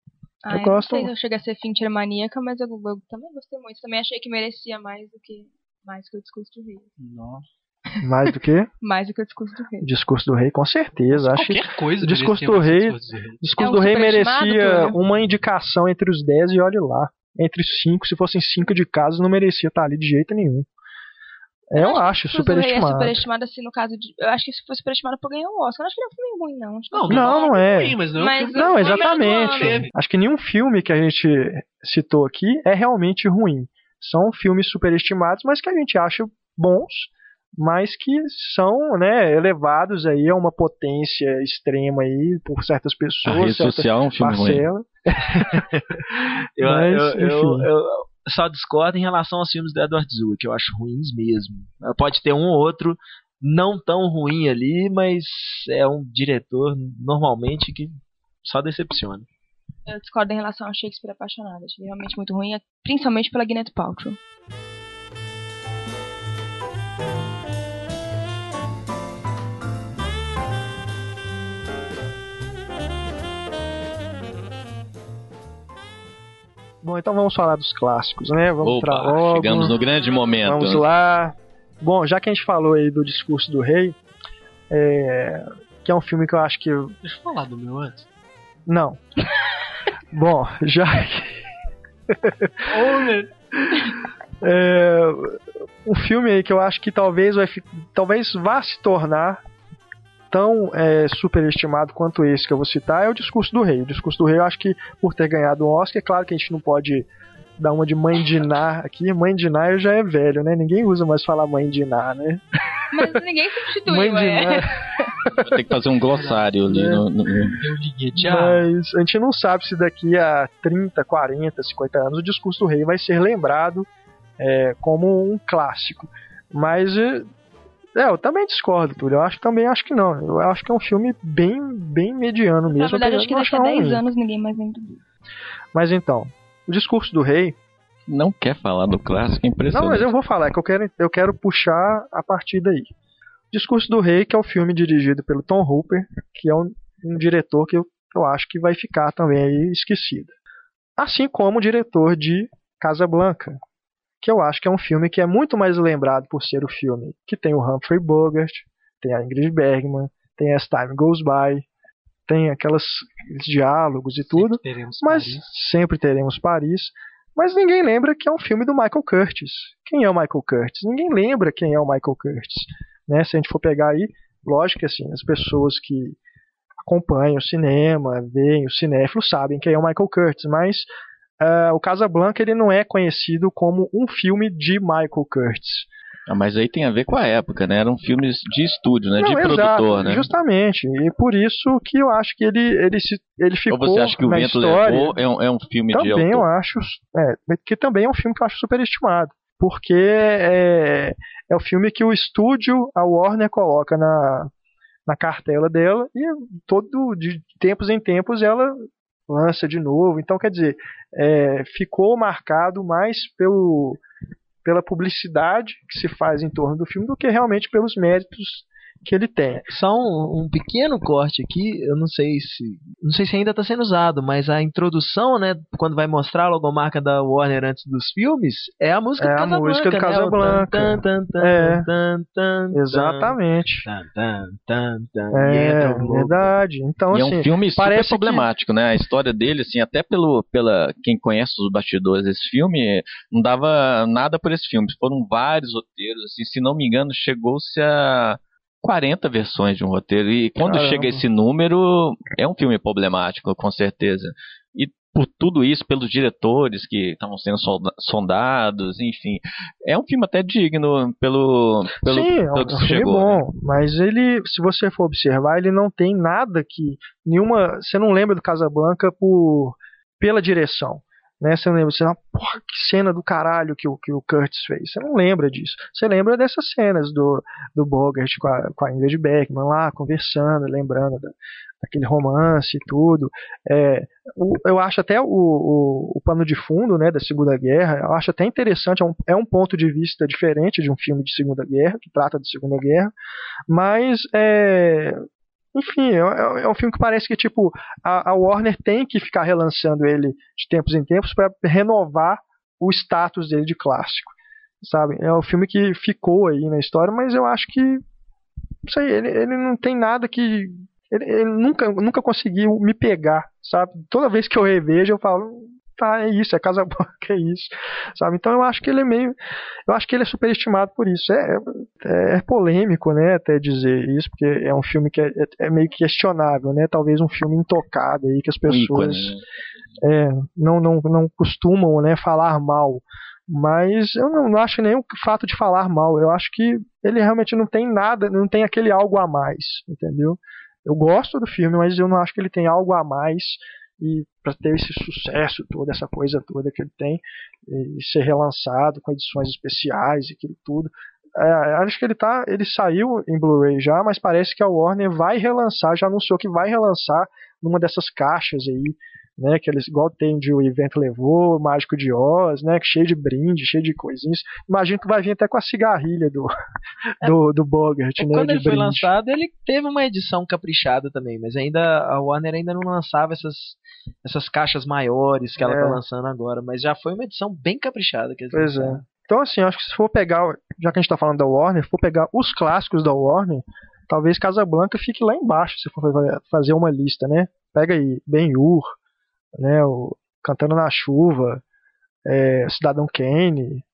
Ah, eu, eu gosto. Não sei se eu cheguei a ser Fincher maníaca, mas eu, eu, também gostei muito. Também achei que merecia mais do que Mais que o discurso do rei. Nossa. Mais do que? <laughs> Mais do que o discurso do rei. Discurso do rei, com certeza. Acho Qualquer coisa. O discurso do rei, discurso é do rei merecia uma indicação entre os 10 e olhe lá. Entre os 5, se fossem 5 de casa, não merecia estar ali de jeito nenhum. É, eu, eu acho, acho superestimado. É superestimado assim no caso de. Eu acho que se foi superestimado por ganhar o Oscar. Eu acho que não é um filme ruim, não. Não, não, não, é. Ruim, mas não, mas, não exatamente. Acho que nenhum filme que a gente citou aqui é realmente ruim. São filmes superestimados, mas que a gente acha bons mas que são né, elevados aí a uma potência extrema aí por certas pessoas. A rede social é um filme parcela. ruim. <laughs> eu, mas, eu, eu, eu, só discordo em relação aos filmes do Edward Zua, que eu acho ruins mesmo. Pode ter um ou outro não tão ruim ali, mas é um diretor normalmente que só decepciona. Eu discordo em relação a Shakespeare Apaixonado. Achei realmente muito ruim, principalmente pela Gwyneth Paltrow. Bom, então vamos falar dos clássicos, né? Vamos Opa, logo. Chegamos no grande momento. Vamos lá. Bom, já que a gente falou aí do discurso do rei, é... que é um filme que eu acho que. Deixa eu falar do meu antes. Não. <laughs> Bom, já <laughs> é... um filme aí que eu acho que talvez vai, talvez vá se tornar tão é, superestimado quanto esse que eu vou citar é o Discurso do Rei. O Discurso do Rei, eu acho que por ter ganhado um Oscar, é claro que a gente não pode dar uma de mãe de Ná aqui. Mãe de Ná já é velho, né? Ninguém usa mais falar mãe de Ná, né? Mas ninguém substitui, mãe de Ná. Tem que fazer um glossário ali é. no, no... Mas a gente não sabe se daqui a 30, 40, 50 anos o Discurso do Rei vai ser lembrado é, como um clássico. Mas é, eu também discordo, Túlio. Eu acho também acho que não. Eu acho que é um filme bem, bem mediano mesmo. Na verdade, acho que daqui a 10 anos ninguém mais lembra disso. Mas então, o discurso do rei. Não quer falar do clássico, é impressionante. Não, mas eu vou falar, é que eu quero, eu quero puxar a partir daí. O Discurso do Rei, que é o um filme dirigido pelo Tom Hooper, que é um, um diretor que eu, eu acho que vai ficar também aí esquecido. Assim como o diretor de Casablanca, que eu acho que é um filme que é muito mais lembrado por ser o filme que tem o Humphrey Bogart, tem a Ingrid Bergman, tem As Time Goes By, tem aquelas diálogos e tudo, sempre mas Paris. sempre teremos Paris. Mas ninguém lembra que é um filme do Michael Curtis. Quem é o Michael Curtis? Ninguém lembra quem é o Michael Curtis. Né? Se a gente for pegar aí, lógico que assim, as pessoas que acompanham o cinema, veem o cinéfilo, sabem quem é o Michael Curtis, mas uh, o Casablanca ele não é conhecido como um filme de Michael Curtis. Ah, mas aí tem a ver com a época, né? Eram filmes de estúdio, né? Não, de exato, produtor, né? Justamente. E por isso que eu acho que ele, ele, se, ele ficou. Ou você acha que o Vento história, Levou é um, é um filme também de Também eu acho. É, que também é um filme que eu acho superestimado. Porque é, é o filme que o estúdio, a Warner, coloca na, na cartela dela e todo de tempos em tempos ela lança de novo. Então, quer dizer, é, ficou marcado mais pelo, pela publicidade que se faz em torno do filme do que realmente pelos méritos que ele tem. Só um, um, pequeno corte aqui, eu não sei se não sei se ainda está sendo usado, mas a introdução, né, quando vai mostrar a logomarca da Warner antes dos filmes, é a música é do a música do né? Casablanca. é. Exatamente. é, verdade. Então e assim, é um filme super problemático, que... né? A história dele, assim, até pelo pela quem conhece os bastidores desse filme, não dava nada por esse filme. Foram vários roteiros, assim, se não me engano, chegou-se a 40 versões de um roteiro. E quando Caramba. chega esse número, é um filme problemático, com certeza. E por tudo isso, pelos diretores que estavam sendo sondados, enfim. É um filme até digno pelo, pelo, Sim, pelo é um filme chegou. bom, né? mas ele, se você for observar, ele não tem nada que. nenhuma. Você não lembra do Casablanca por, pela direção. Né? Você não lembra, você não, porra, que cena do caralho que o, que o Curtis fez. Você não lembra disso. Você lembra dessas cenas do, do Bogart com a, com a Ingrid Beckman lá, conversando, lembrando da, daquele romance e tudo. É, o, eu acho até o, o, o, pano de fundo né, da Segunda Guerra, eu acho até interessante, é um, é um ponto de vista diferente de um filme de Segunda Guerra, que trata de Segunda Guerra, mas é, enfim, é, é, é, um filme que parece que tipo a, a, Warner tem que ficar relançando ele de tempos em tempos para renovar o status dele de clássico. sabe? É o filme que ficou aí na história, mas eu acho que não sei, ele, ele não tem nada que ele, ele, nunca, nunca conseguiu me pegar, sabe? Toda vez que eu revejo, eu falo, tá, é isso, é Casa <laughs> Branca, é isso, sabe? Então eu acho que ele é meio, eu acho que ele é superestimado por isso. É, é, é polêmico, né, até dizer isso, porque é um filme que é, é, é meio questionável, né? Talvez um filme intocado aí que as pessoas é, não, não, não costumam, né, falar mal. Mas eu não, não acho nenhum fato de falar mal. Eu acho que ele realmente não tem nada, não tem aquele algo a mais, entendeu? Eu gosto do filme, mas eu não acho que ele tem algo a mais e para ter esse sucesso toda essa coisa toda que ele tem e ser relançado com edições especiais e aquilo tudo é, acho que ele tá ele saiu em Blu-ray já mas parece que a Warner vai relançar já anunciou que vai relançar numa dessas caixas aí né, que eles igual tem de o evento levou, Mágico de Oz, né, cheio de brinde, cheio de coisinhas. Imagino que vai vir até com a cigarrilha do <laughs> do, do Bogart, é, né, Quando ele brinde. foi lançado, ele teve uma edição caprichada também, mas ainda a Warner ainda não lançava essas essas caixas maiores que ela é. tá lançando agora, mas já foi uma edição bem caprichada que Pois é. é. Então assim, acho que se for pegar, já que a gente tá falando da Warner, se for pegar os clássicos da Warner, talvez Casablanca fique lá embaixo, se for fazer uma lista, né? Pega aí Ben-Hur, né, o Cantando na Chuva, é, Cidadão Kane.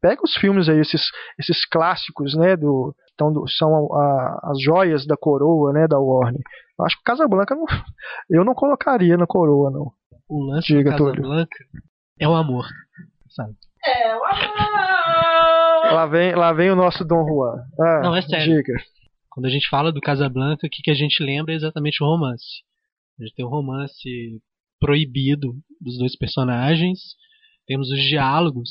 Pega os filmes aí, esses, esses clássicos, né, do, então, do, são a, as joias da coroa, né, da Warner. Eu acho que Casablanca não, <laughs> eu não colocaria na coroa, não. O lance Diga, de Casablanca é o amor, sabe? É o amor! Lá vem, lá vem o nosso Dom Juan. Ah, não, é sério. Diga. Quando a gente fala do Casablanca, o que, que a gente lembra é exatamente o romance. A gente tem um romance proibido dos dois personagens. Temos os diálogos,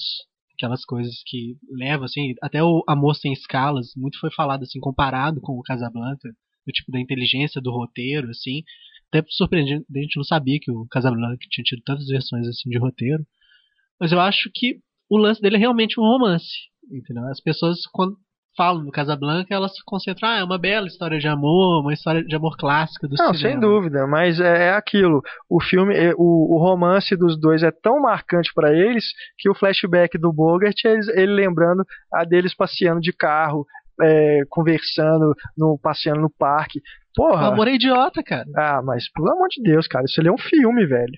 aquelas coisas que levam, assim, até o Amor Sem Escalas, muito foi falado, assim, comparado com o Casablanca, do tipo da inteligência do roteiro, assim. Até surpreendente, a gente não sabia que o Casablanca tinha tido tantas versões, assim, de roteiro. Mas eu acho que o lance dele é realmente um romance, entendeu? As pessoas, quando falam do Casablanca, elas se concentram, ah, é uma bela história de amor, uma história de amor clássica do Não, cinema. sem dúvida, mas é, é aquilo. O filme, é, o, o, romance dos dois é tão marcante para eles que o flashback do Bogart é ele, ele lembrando a deles passeando de carro, é, conversando, no, passeando no parque. Porra. O amor é idiota, cara. Ah, mas pelo amor de Deus, cara, isso ali é um filme, velho.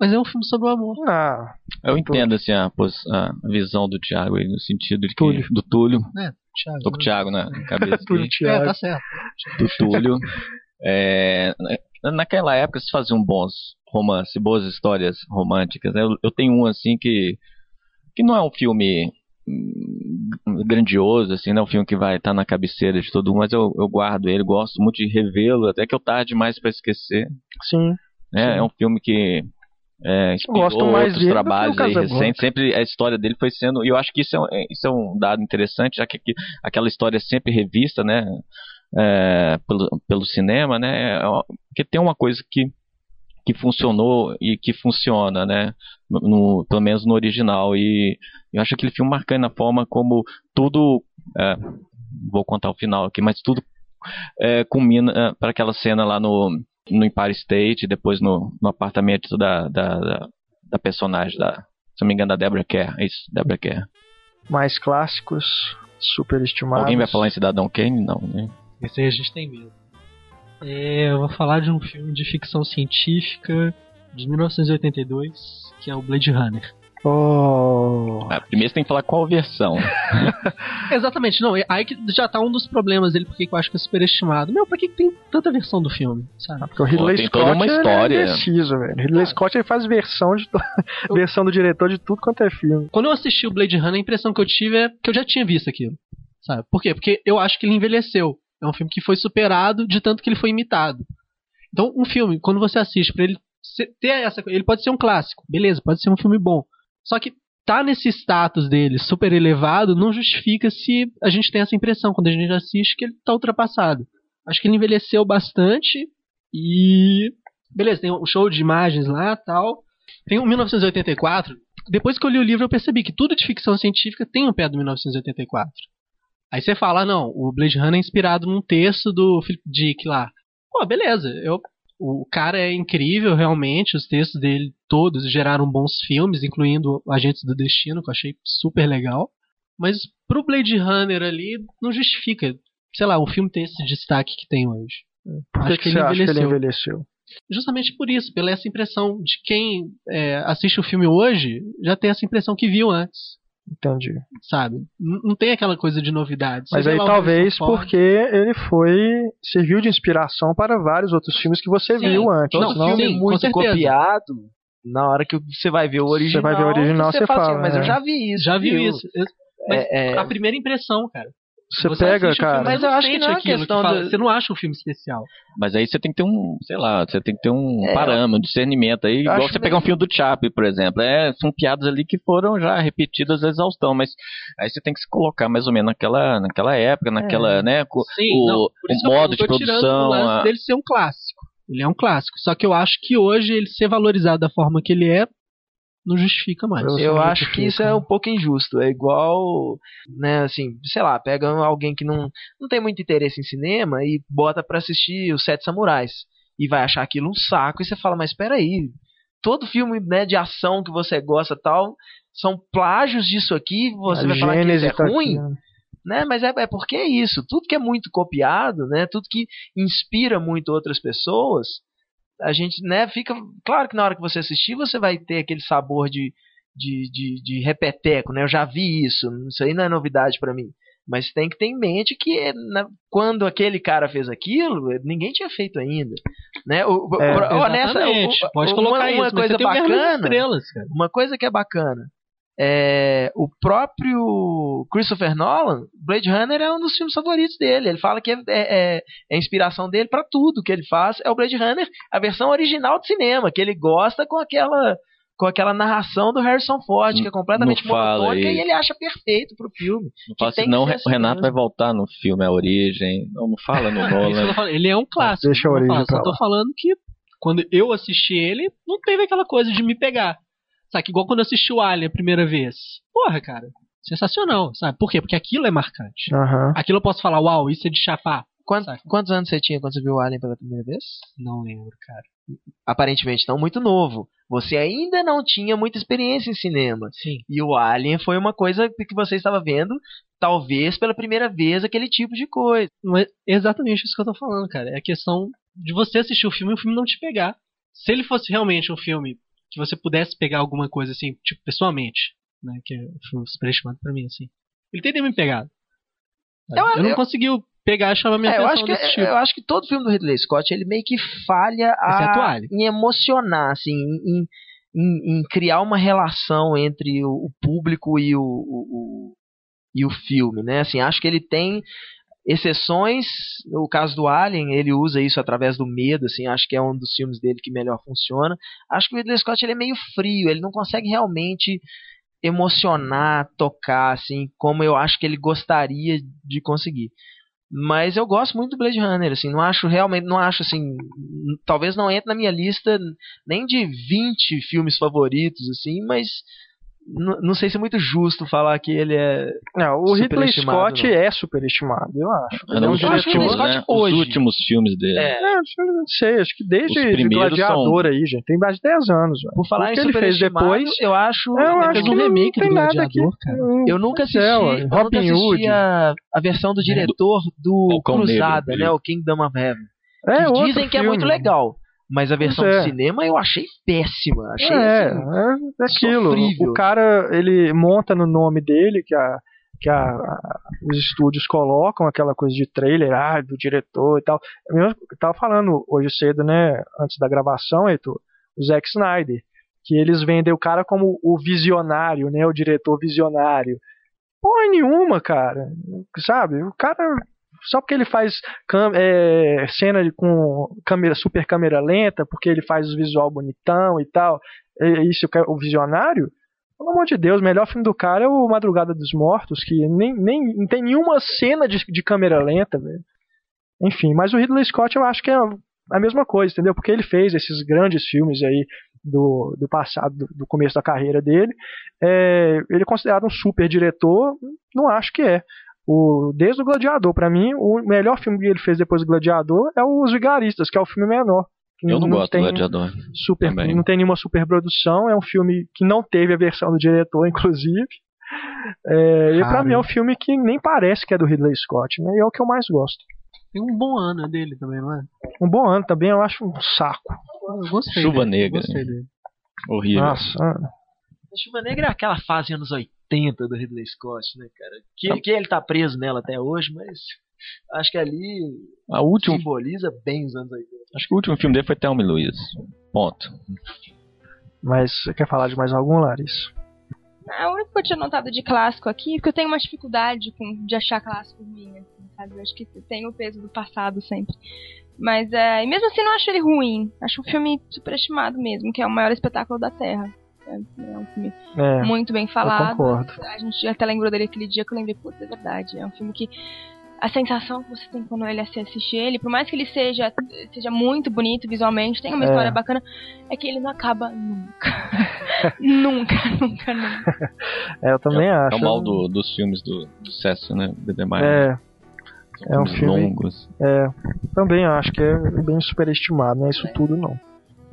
Mas é um filme sobre o amor. Ah, eu entendo assim a, a visão do Thiago aí, no sentido de que, Túlio. do Túlio. É, Thiago, Tô com o Thiago na cabeça. <laughs> Túlio, É, tá certo. Do Túlio. É, naquela época se faziam bons romances, boas histórias românticas. Eu, eu tenho um assim que que não é um filme hum, grandioso, assim, não é um filme que vai estar na cabeceira de todo mundo, mas eu, eu guardo ele, gosto muito de revê-lo, até que eu tarde demais para esquecer. Sim. É, sim. é um filme que é, Gosto mais outros trabalhos aí recentes. Sempre a história dele foi sendo. E eu acho que isso é, um, é, isso é um dado interessante, já que aquela história é sempre revista, né? É, pelo, pelo cinema, né? É porque tem uma coisa que, que funcionou e que funciona, né? No, pelo menos no original. E eu acho aquele filme marcando a forma como tudo. É, vou contar o final aqui, mas tudo é, culmina é, para aquela cena lá no no Empire State, depois no, no apartamento da, da, da, da, personagem, da, se não me engano, da Deborah Kerr. É isso, Deborah Kerr. Mais clássicos, super estimados. Alguém vai falar em Cidadão Kane? Não, né? Esse aí a gente tem medo. É, eu vou falar de um filme de ficção científica de 1982, que é o Blade Runner. Oh. Ah, primeiro você tem que falar qual versão. <laughs> Exatamente, não. Aí que já tá um dos problemas dele, porque eu acho que é superestimado. Meu, pra que tem tanta versão do filme? Sabe? Ah, porque o Ridley Pô, Scott uma história. é indeciso, velho. Ridley ah. Scott ele faz versão, de eu... <laughs> versão do diretor de tudo quanto é filme. Quando eu assisti o Blade Runner, a impressão que eu tive é que eu já tinha visto aquilo. Sabe? Por quê? Porque eu acho que ele envelheceu. É um filme que foi superado de tanto que ele foi imitado. Então, um filme, quando você assiste, pra ele ter essa ele pode ser um clássico, beleza, pode ser um filme bom. Só que tá nesse status dele super elevado não justifica se a gente tem essa impressão quando a gente assiste que ele tá ultrapassado. Acho que ele envelheceu bastante e beleza, tem um show de imagens lá, tal. Tem o 1984. Depois que eu li o livro eu percebi que tudo de ficção científica tem um pé do 1984. Aí você fala, não, o Blade Runner é inspirado num texto do Philip Dick lá. Pô, beleza, eu o cara é incrível, realmente. Os textos dele todos geraram bons filmes, incluindo Agentes do Destino, que eu achei super legal. Mas pro Blade Runner ali, não justifica. Sei lá, o filme tem esse destaque que tem hoje. Por que, que, que ele você acha que ele envelheceu? Justamente por isso, pela essa impressão de quem é, assiste o filme hoje já tem essa impressão que viu antes. Entendi. Sabe? Não tem aquela coisa de novidade. Mas aí talvez porque ele foi. serviu de inspiração para vários outros filmes que você sim, viu antes. Todo não, filme sim, muito copiado. Na hora que você vai ver o original. Você vai ver o original, você, você fala. Assim, mas é. eu já vi isso. Já vi isso. Mas é, é... a primeira impressão, cara. Você, você pega, cara. mas eu acho que não é questão que do... Você não acha um filme especial. Mas aí você tem que ter um, sei lá, você tem que ter um é, parâmetro, um discernimento aí. Igual você pegar um filme do Chaplin, por exemplo. É, são piadas ali que foram já repetidas a exaustão, mas aí você tem que se colocar mais ou menos naquela, naquela época, naquela, é. né, Sim, o, não, o modo de produção. O lance a... dele ser um clássico. Ele é um clássico. Só que eu acho que hoje ele ser valorizado da forma que ele é não justifica mais. Eu, eu acho que isso é um pouco injusto. É igual, né, assim, sei lá, pega alguém que não, não tem muito interesse em cinema e bota para assistir os Sete Samurais. E vai achar aquilo um saco. E você fala, mas espera aí, todo filme né, de ação que você gosta tal são plágios disso aqui. Você a vai falar que isso é tá ruim? Aqui, né? né? Mas é, é porque é isso. Tudo que é muito copiado, né? Tudo que inspira muito outras pessoas a gente, né, fica. Claro que na hora que você assistir, você vai ter aquele sabor de, de, de, de repeteco, né? Eu já vi isso, isso aí não é novidade para mim. Mas tem que ter em mente que na, quando aquele cara fez aquilo, ninguém tinha feito ainda. Né? O, é, nessa, o, Pode colocar uma, uma isso, coisa bacana. uma coisa que é bacana é, o próprio Christopher Nolan, Blade Runner é um dos filmes favoritos dele. Ele fala que é, é, é a inspiração dele para tudo que ele faz é o Blade Runner, a versão original de cinema, que ele gosta com aquela com aquela narração do Harrison Ford, que é completamente monotônica e ele acha perfeito pro filme. Não fala senão o assim Renato vai voltar no filme A Origem. Não, não fala no <laughs> Nolan. ele é um clássico. Deixa a origem. Só tô falando que quando eu assisti ele, não teve aquela coisa de me pegar. Sabe, igual quando eu assisti o Alien a primeira vez. Porra, cara, sensacional, sabe? Por quê? Porque aquilo é marcante. Uhum. Aquilo eu posso falar, uau, isso é de chapar. Quantos, quantos anos você tinha quando você viu o Alien pela primeira vez? Não lembro, cara. Aparentemente não muito novo. Você ainda não tinha muita experiência em cinema. Sim. E o Alien foi uma coisa que você estava vendo, talvez pela primeira vez, aquele tipo de coisa. Não é exatamente isso que eu tô falando, cara. É a questão de você assistir o filme e o filme não te pegar. Se ele fosse realmente um filme que você pudesse pegar alguma coisa assim, tipo, pessoalmente, né? Que foi superestimado pra mim, assim. Ele teria me pegado. Eu, eu não eu, conseguiu pegar e chamar minha é, atenção eu acho que, tipo. Eu acho que todo filme do Ridley Scott, ele meio que falha a, em emocionar, assim, em, em, em, criar uma relação entre o, o público e o, o, o, e o filme, né? Assim, acho que ele tem exceções, o caso do Alien, ele usa isso através do medo, assim, acho que é um dos filmes dele que melhor funciona. Acho que o Ridley Scott ele é meio frio, ele não consegue realmente emocionar, tocar, assim, como eu acho que ele gostaria de conseguir. Mas eu gosto muito do Blade Runner, assim, não acho realmente, não acho assim, talvez não entre na minha lista nem de 20 filmes favoritos, assim, mas não sei se é muito justo falar que ele é. Não, o Ridley Scott não. é superestimado, eu acho. Ele é um diretor, né? Os últimos filmes dele. É, é não sei, acho que desde de Gladiador são... aí, gente. Tem mais de 10 anos. Por falar o que em ele fez depois, eu acho. É, eu acho que um remake do Gladiador, cara. Eu nunca assisti, eu nunca assisti a, a versão do diretor do Cruzada, né? O Kingdom of Heaven. É, dizem que é muito legal. Mas a versão é. do cinema eu achei péssima. Achei é, assim, é, é aquilo. Sofrível. O cara, ele monta no nome dele, que, a, que a, a, os estúdios colocam aquela coisa de trailer, ah, do diretor e tal. Eu tava falando hoje cedo, né, antes da gravação, Heitor, o Zack Snyder, que eles vendem o cara como o visionário, né, o diretor visionário. Porra nenhuma, cara. Sabe? O cara só porque ele faz é, cena com câmera, super câmera lenta, porque ele faz o visual bonitão e tal, é isso é o visionário. Pelo amor de Deus, o melhor filme do cara é o Madrugada dos Mortos, que nem, nem não tem nenhuma cena de, de câmera lenta, velho. Enfim, mas o Ridley Scott eu acho que é a mesma coisa, entendeu? Porque ele fez esses grandes filmes aí do, do passado, do, começo da carreira dele. É, ele é considerado um super diretor? Não acho que é. O, desde o Gladiador, para mim, o melhor filme que ele fez depois do Gladiador é Os Vigaristas, que é o filme menor. Eu não, não gosto do Gladiador. Super, não tem nenhuma superprodução, é um filme que não teve a versão do diretor, <laughs> inclusive. É, e pra mim é um filme que nem parece que é do Ridley Scott, né? E é o que eu mais gosto. Tem um bom ano dele também, não é? Um bom ano também, eu acho um saco. Eu gostei. Chuva dele, Negra. Gostei dele. Horrível. Nossa. A Chuva Negra é aquela fase anos 80 do Ridley Scott, né, cara? Que, que ele tá preso nela até hoje, mas acho que ali A última, simboliza bem os anos 80. acho que o último filme dele foi Thelma Louise. Ponto. Mas você quer falar de mais algum, Larissa? A única que eu tinha notado de clássico aqui, porque eu tenho uma dificuldade com, de achar clássico ruim, assim, sabe? Eu acho que tem o peso do passado sempre. Mas, é, e mesmo assim, não acho ele ruim. Acho um filme superestimado mesmo, que é o maior espetáculo da Terra. É, é um filme É, muito bem falado. concordo. A gente até lembrou dele aquele dia que eu lembrei, putz, é verdade. É um filme que a sensação que você tem quando ele assiste ele, por mais que ele seja, seja muito bonito visualmente, tenha uma É. história bacana, é que ele não acaba nunca. <laughs> nunca, nunca, nunca. <laughs> é, eu também É acho. o mal do- dos filmes do, do Cécio, né? Do demais. É, é um filme- longos. é, também acho que é bem superestimado, não é isso tudo não.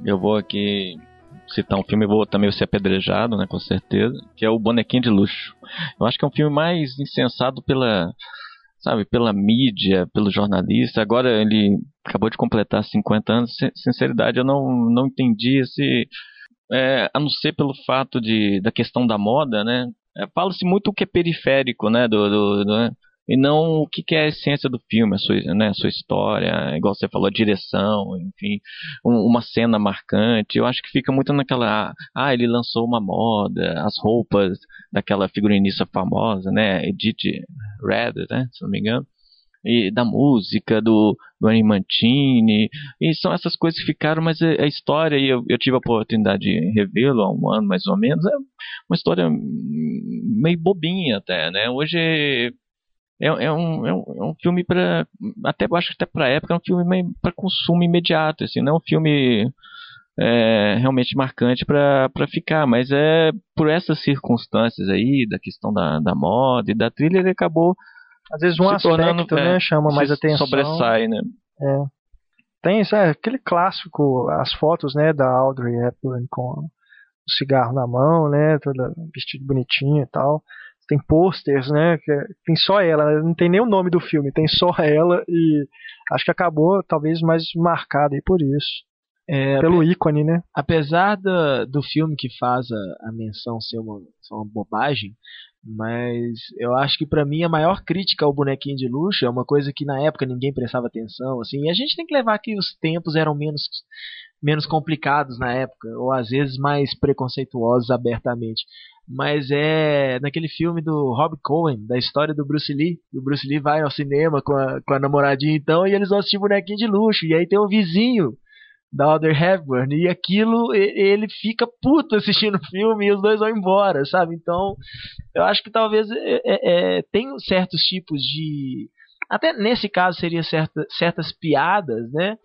Eu vou aqui citar um filme, vou também ser apedrejado, né, com certeza, que é o Bonequinho de Luxo. Eu acho que é um filme mais insensado pela, sabe, pela mídia, pelo jornalista. Agora ele acabou de completar 50 anos, sin- sinceridade, eu não, não entendi esse, é, a não ser pelo fato de, da questão da moda, né, é, fala-se muito o que é periférico, né, do, do- do- né, e não o que, que é a essência do filme, a sua, né, a sua história, igual você falou, a direção, enfim, um- uma cena marcante. Eu acho que fica muito naquela. Ah, ele lançou uma moda, as roupas daquela figurinista famosa, né? Edith Redder, né? Se não me engano. E da música, do, do Annie Mantini. E são essas coisas que ficaram, mas a, história, e eu, eu tive a oportunidade de revê-lo há um ano mais ou menos, é uma história meio bobinha até, né? Hoje é, é um, é, um, é um filme para até acho que até para época é um filme para consumo imediato assim não é um filme é, realmente marcante para ficar mas é por essas circunstâncias aí da questão da, da moda e da trilha ele acabou Às vezes um aspecto, tornando né, é, chama mais atenção. sobressai né Tem isso, é, aquele clássico, as fotos, né, da Audrey Hepburn com o cigarro na mão, né, toda vestida bonitinha e tal. Tem posters, né, é- tem só ela, não tem nem o nome do filme, tem só <laughs> ela e acho que acabou talvez mais marcada aí por isso. É, Pelo ícone, né? apesar do, do filme que faz a, a menção ser uma, ser uma bobagem, mas eu acho que pra mim a maior crítica ao bonequinho de luxo é uma coisa que na época ninguém prestava atenção, assim, e a gente tem que levar que os tempos eram menos menos complicados na época, ou às vezes mais preconceituosos abertamente. Mas é naquele filme do Rob Cohen, da história do Bruce Lee. E o Bruce Lee vai ao cinema com a, com a namoradinha então, e eles vão assistir bonequinho de luxo. E aí tem o vizinho da Audrey Hepburn e aquilo ele fica puto assistindo o filme e os dois vão embora, sabe? Então eu acho que talvez é, é, é, tem certos tipos de até nesse caso seria certa, certas piadas, né?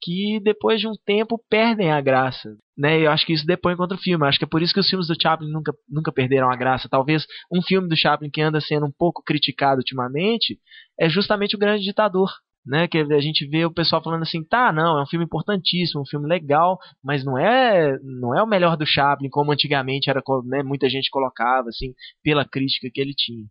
Que depois de um tempo perdem a graça, né? Eu acho que isso depõe contra o filme. Eu acho que é por isso que os filmes do Chaplin nunca, nunca perderam a graça. Talvez um filme do Chaplin que anda sendo um pouco criticado ultimamente é justamente o Grande Ditador, né? Que a gente vê o pessoal falando assim, tá, não, é um filme importantíssimo, um filme legal, mas não é, não é o melhor do Chaplin como antigamente era, né, muita gente colocava assim, pela crítica que ele tinha.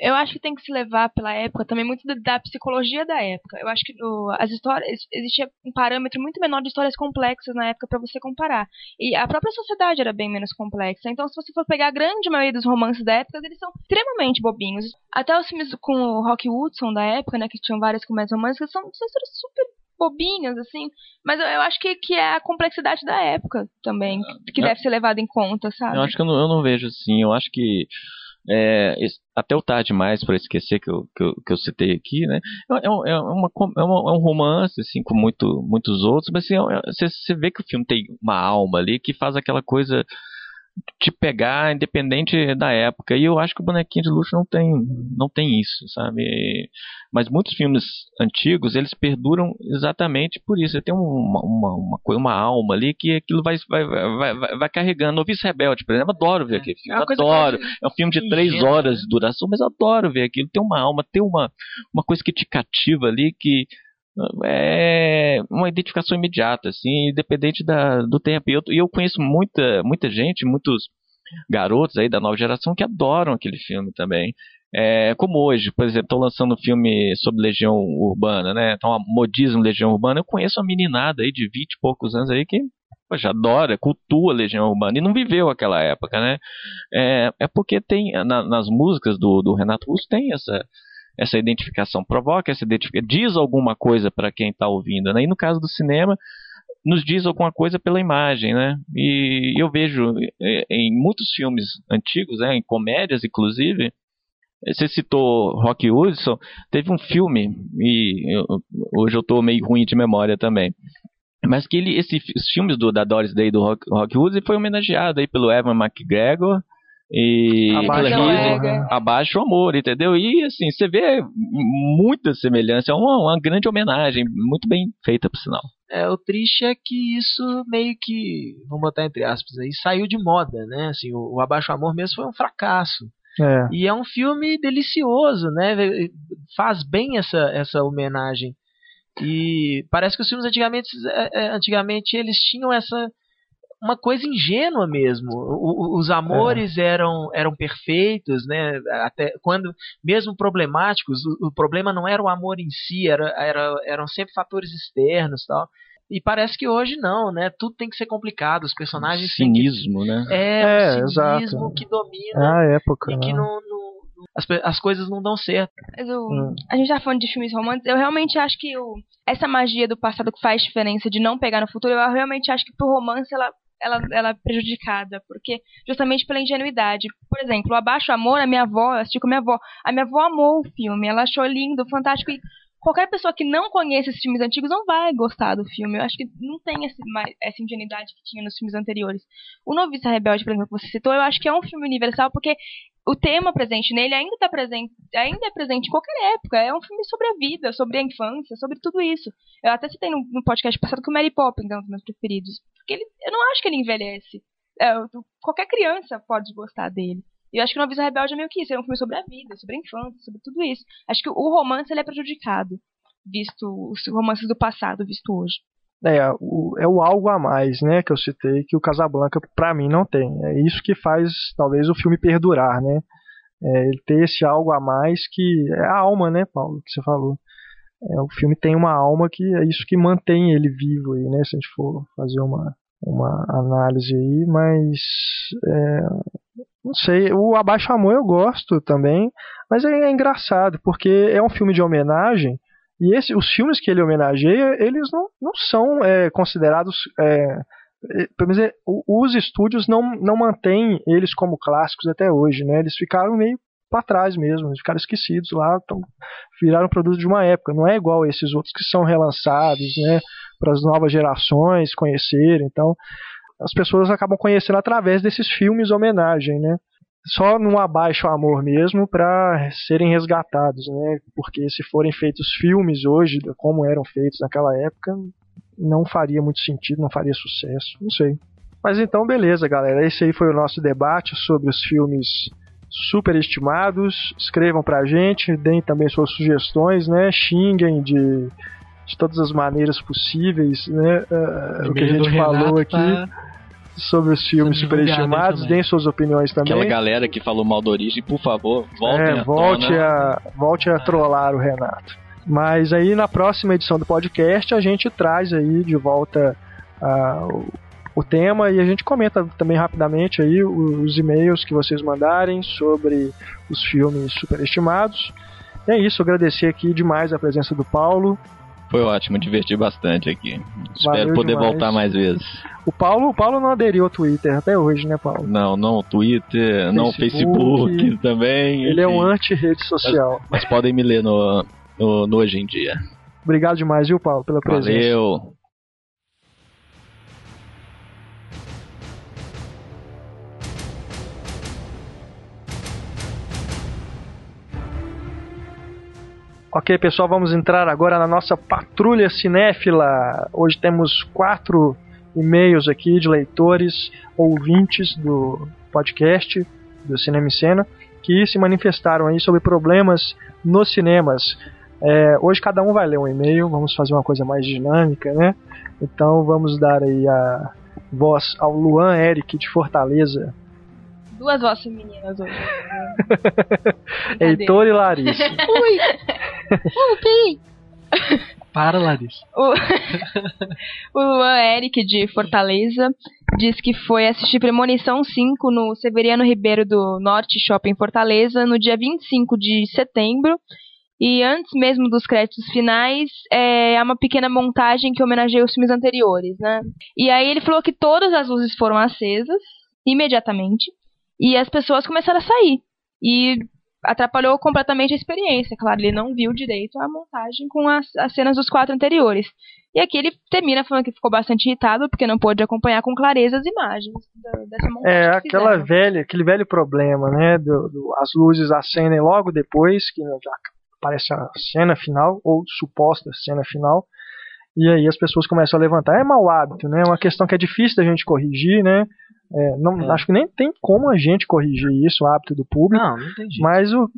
Eu acho que tem que se levar pela época também muito da, psicologia da época. Eu acho que o- as histórias existia um parâmetro muito menor de histórias complexas na época para você comparar. E a própria sociedade era bem menos complexa. Então, se você for pegar a grande maioria dos romances da época, eles são extremamente bobinhos. Até os filmes com o Rock Hudson da época, né, que tinham várias comédias românticas, são, são histórias super bobinhas, assim. Mas eu, eu acho que, que é a complexidade da época também, que Eu- deve ser levada em conta, sabe? Eu acho que eu não, eu não vejo assim. Eu acho que é, até o tarde demais para esquecer que eu, que, eu, que eu citei aqui, né? É, um- é uma, é, uma- é um romance, assim, com muito, muitos outros, mas assim, é- é- você, você vê que o filme tem uma alma ali que faz aquela coisa te pegar independente da época. E eu acho que o bonequinho de luxo não tem, não tem isso, sabe? Mas muitos filmes antigos, eles perduram exatamente por isso. Tem uma, uma, uma, uma alma ali que aquilo vai, vai, vai, vai, vai carregando. O Vice Rebelde, por exemplo, eu adoro ver aquele É filme. uma coisa adoro. É um filme de três ingênua, horas de duração, mas eu adoro ver aquilo. Tem uma alma, tem uma, uma coisa que te cativa ali que é uma identificação imediata, assim, independente da, do tempo. E eu, eu conheço muita, muita gente, muitos garotos aí da nova geração que adoram aquele filme também. É, como hoje, por exemplo, estou lançando um filme sobre Legião Urbana, né? Então, modismo Legião Urbana. Eu conheço uma meninada aí de 20 e poucos anos aí que poxa, adora, cultua Legião Urbana e não viveu aquela época, né? É, é porque tem na, nas músicas do, do Renato Russo tem essa essa identificação, provoca essa identificação, diz alguma coisa para quem está ouvindo, né? E no caso do cinema, nos diz alguma coisa pela imagem, né? E eu vejo é, em muitos filmes antigos, né, em comédias inclusive, você citou Rock Hudson, teve um filme, e eu, hoje eu estou meio ruim de memória também, mas que ele, esse, os filmes do, da Doris Day do Rock, Rock Hudson foi homenageado aí pelo Evan McGregor e abaixo, amor, abaixo o amor, entendeu? E assim, você vê muita semelhança, é uma, uma grande homenagem, muito bem feita por sinal. É, o triste é que isso meio que, vamos botar entre aspas aí, saiu de moda, né? Assim, o, o Abaixo Amor mesmo foi um fracasso. É. E é um filme delicioso, né? Faz bem essa, essa homenagem. E parece que os filmes antigamente, é, é, antigamente eles tinham essa uma coisa ingênua mesmo. O, os amores é. eram, eram perfeitos, né? Até quando, mesmo problemáticos, o, o, problema não era o amor em si, era, era, eram sempre fatores externos, tal. E parece que hoje não, né? Tudo tem que ser complicado, os personagens. Cinismo, que... né? É, é o cinismo exato. que domina. A época. E que né? não, não as, as, coisas não dão certo. Eu, hum. A gente tá falando de filmes românticos, eu realmente acho que o, essa magia do passado que faz diferença de não pegar no futuro, eu realmente acho que pro romance ela, ela, ela é prejudicada, porque justamente pela ingenuidade. Por exemplo, Abaixo Amor, a minha avó, eu assisti com a minha avó, a minha avó amou o filme, ela achou lindo, fantástico e qualquer pessoa que não conhece esses filmes antigos não vai gostar do filme. Eu acho que não tem esse, essa ingenuidade que tinha nos filmes anteriores. O Noviça Rebelde, por exemplo, que você citou, eu acho que é um filme universal porque o tema presente nele ainda está presente, ainda é presente em qualquer época. É um filme sobre a vida, sobre a infância, sobre tudo isso. Eu até citei no, no podcast passado que o Mary Poppins é um dos meus preferidos. Porque ele, eu não acho que ele envelhece. É, qualquer criança pode gostar dele. E eu acho que Noviça Rebelde é meio que isso. É um filme sobre a vida, sobre a infância, sobre tudo isso. Acho que o romance ele é prejudicado, visto os romances do passado, visto hoje. É, o, é o algo a mais, né, que eu citei, que o Casablanca, para mim, não tem. É isso que faz, talvez, o filme perdurar, né? É, ele ter esse algo a mais que é a alma, né, Paulo, que você falou. É, o filme tem uma alma que é isso que mantém ele vivo aí, né, se a gente for fazer uma, uma análise aí, mas é, não sei, o Abaixo Amor eu gosto também, mas é, é, engraçado, porque é um filme de homenagem, e esse, os filmes que ele homenageia, eles não, não são é, considerados. É, é dizer, os estúdios não, não mantêm eles como clássicos até hoje, né? Eles ficaram meio para trás mesmo, eles ficaram esquecidos lá, tão, viraram produto de uma época. Não é igual esses outros que são relançados, né? Para as novas gerações conhecerem. Então, as pessoas acabam conhecendo através desses filmes homenagem, né? Só num abaixo amor mesmo para serem resgatados, né? Porque se forem feitos filmes hoje, como eram feitos naquela época, não faria muito sentido, não faria sucesso, não sei. Mas então, beleza, galera. Esse aí foi o nosso debate sobre os filmes superestimados. Escrevam pra gente, deem também suas sugestões, né? Xinguem de, de todas as maneiras possíveis, né? Uh, o que a gente falou aqui. Tá sobre os filmes superestimados, deem suas opiniões também. Aquela galera que falou mal da origem, por favor, voltem é, volte a, volte a trollar o Renato. Mas aí na próxima edição do podcast a gente traz aí de volta uh, o, tema e a gente comenta também rapidamente aí os e-mails que vocês mandarem sobre os filmes superestimados. E é isso, agradecer aqui demais a presença do Paulo. Foi ótimo, diverti bastante aqui. Valeu Espero poder demais. voltar mais vezes. O Paulo, o Paulo não aderiu ao Twitter até hoje, né, Paulo? Não, não Twitter, Facebook, não Facebook também. Ele é um anti-rede social. Mas, mas, podem me ler no, no, no, Hoje em Dia. Obrigado demais, viu, Paulo, pela presença. Valeu. Ok, pessoal, vamos entrar agora na nossa patrulha cinéfila. Hoje temos quatro e-mails aqui de leitores, ouvintes do podcast do Cinema e Cena, que se manifestaram aí sobre problemas nos cinemas. É, hoje cada um vai ler um e-mail, vamos fazer uma coisa mais dinâmica, né? Então vamos dar aí a voz ao Luan Eric de Fortaleza. Duas vozes femininas hoje. <laughs> Heitor e Larissa. <laughs> Ui! Ui, Para, Larissa. O, <laughs> o Luan Eric, de Fortaleza, diz que foi assistir Premonição 5 no Severiano Ribeiro do Norte Shopping Fortaleza no dia 25 de setembro. E antes mesmo dos créditos finais, é uma pequena montagem que homenageia os filmes anteriores, né? E aí ele falou que todas as luzes foram acesas imediatamente e as pessoas começaram a sair. E atrapalhou completamente a experiência. Claro, ele não viu direito a montagem com as, as cenas dos quatro anteriores. E aqui ele termina falando que ficou bastante irritado porque não pôde acompanhar com clareza as imagens dessa montagem. É, aquela velha, aquele velho problema, né? Do, do, as luzes acendem logo depois, que já aparece a cena final, ou suposta cena final. E aí as pessoas começam a levantar. É mau hábito, né? É uma questão que é difícil da gente corrigir, né? É, não, é. Acho que nem tem como a gente corrigir isso, o hábito do público. Não, não tem jeito. Mas o,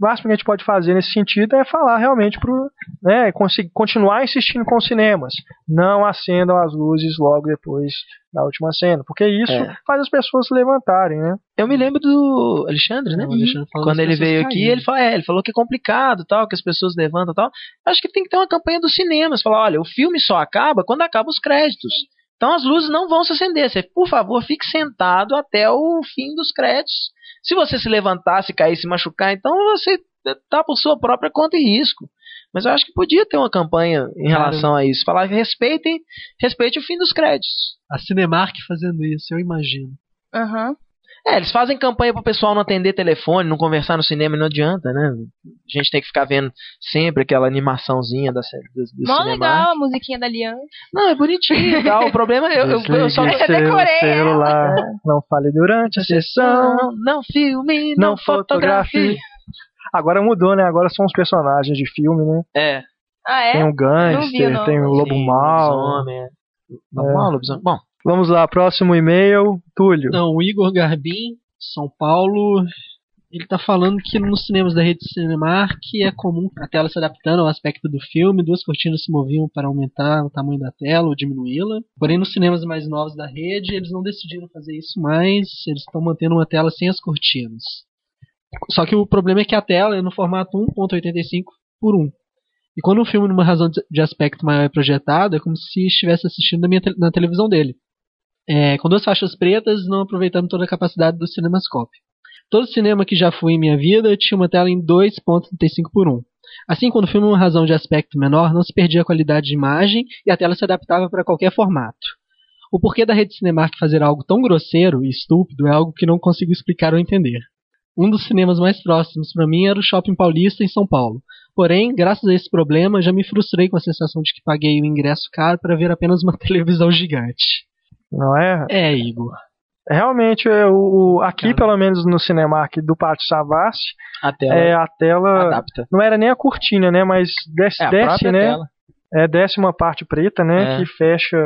máximo que a gente pode fazer nesse sentido é falar realmente pro, né, continuar insistindo com os cinemas. Não acendam as luzes logo depois da última cena, porque isso é. faz as pessoas se levantarem, né? Eu me lembro do Alexandre, né? Alexandre Quando ele veio aqui, ele falou, é, ele falou que é complicado, tal, que as pessoas levantam, tal. Acho que tem que ter uma campanha dos cinemas, falar, olha, o filme só acaba quando acaba os créditos. Então as luzes não vão se acender. Você, por favor, fique sentado até o fim dos créditos. Se você se levantar, se cair, se machucar, então você está por sua própria conta e risco. Mas eu acho que podia ter uma campanha em relação a isso. Falar que respeitem, respeite o fim dos créditos. A Cinemark fazendo isso, eu imagino. Aham. Uhum. É, eles fazem campanha pro pessoal não atender telefone, não conversar no cinema e não adianta, né? A gente tem que ficar vendo sempre aquela animaçãozinha da do, do Mó legal a musiquinha da Aliança. Não, é bonitinho <laughs> tal. O problema é eu, eu, eu só eu decorei. Celular, não fale durante a sessão, não filme, não, não fotografe. Agora mudou, né? Agora são os personagens de filme, né? É. Ah, é? Tem o Gangster, tem o Lobo Mal. Lobisomem, é. Lobo Mal, Lobisomem. Bom, Vamos lá, próximo e-mail, Túlio. Então, o Igor Garbim, São Paulo, ele está falando que nos cinemas da rede Cinemark é comum a tela se adaptando ao aspecto do filme, duas cortinas se moviam para aumentar o tamanho da tela ou diminuí-la. Porém, nos cinemas mais novos da rede, eles não decidiram fazer isso mais, eles estão mantendo uma tela sem as cortinas. Só que o problema é que a tela é no formato 1.85 por 1. E quando um filme numa razão de aspecto maior é projetado, é como se estivesse assistindo na, te na televisão dele é, com duas faixas pretas, não aproveitando toda a capacidade do cinemascope. Todo cinema que já fui em minha vida tinha uma tela em 2.35 por 1. Assim, quando o filme uma razão de aspecto menor, não se perdia a qualidade de imagem e a tela se adaptava para qualquer formato. O porquê da rede Cinemark fazer algo tão grosseiro e estúpido é algo que não consigo explicar ou entender. Um dos cinemas mais próximos para mim era o Shopping Paulista em São Paulo. Porém, graças a esse problema, já me frustrei com a sensação de que paguei o ingresso caro para ver apenas uma <laughs> televisão gigante não é? É, Igor. Realmente, é, o, aqui, pelo menos no Cinemark do Pátio Savassi, a tela, é, a tela adapta. não era nem a cortina, né? Mas desce, é, desce né? Tela. É, desce uma parte preta, né? É. Que fecha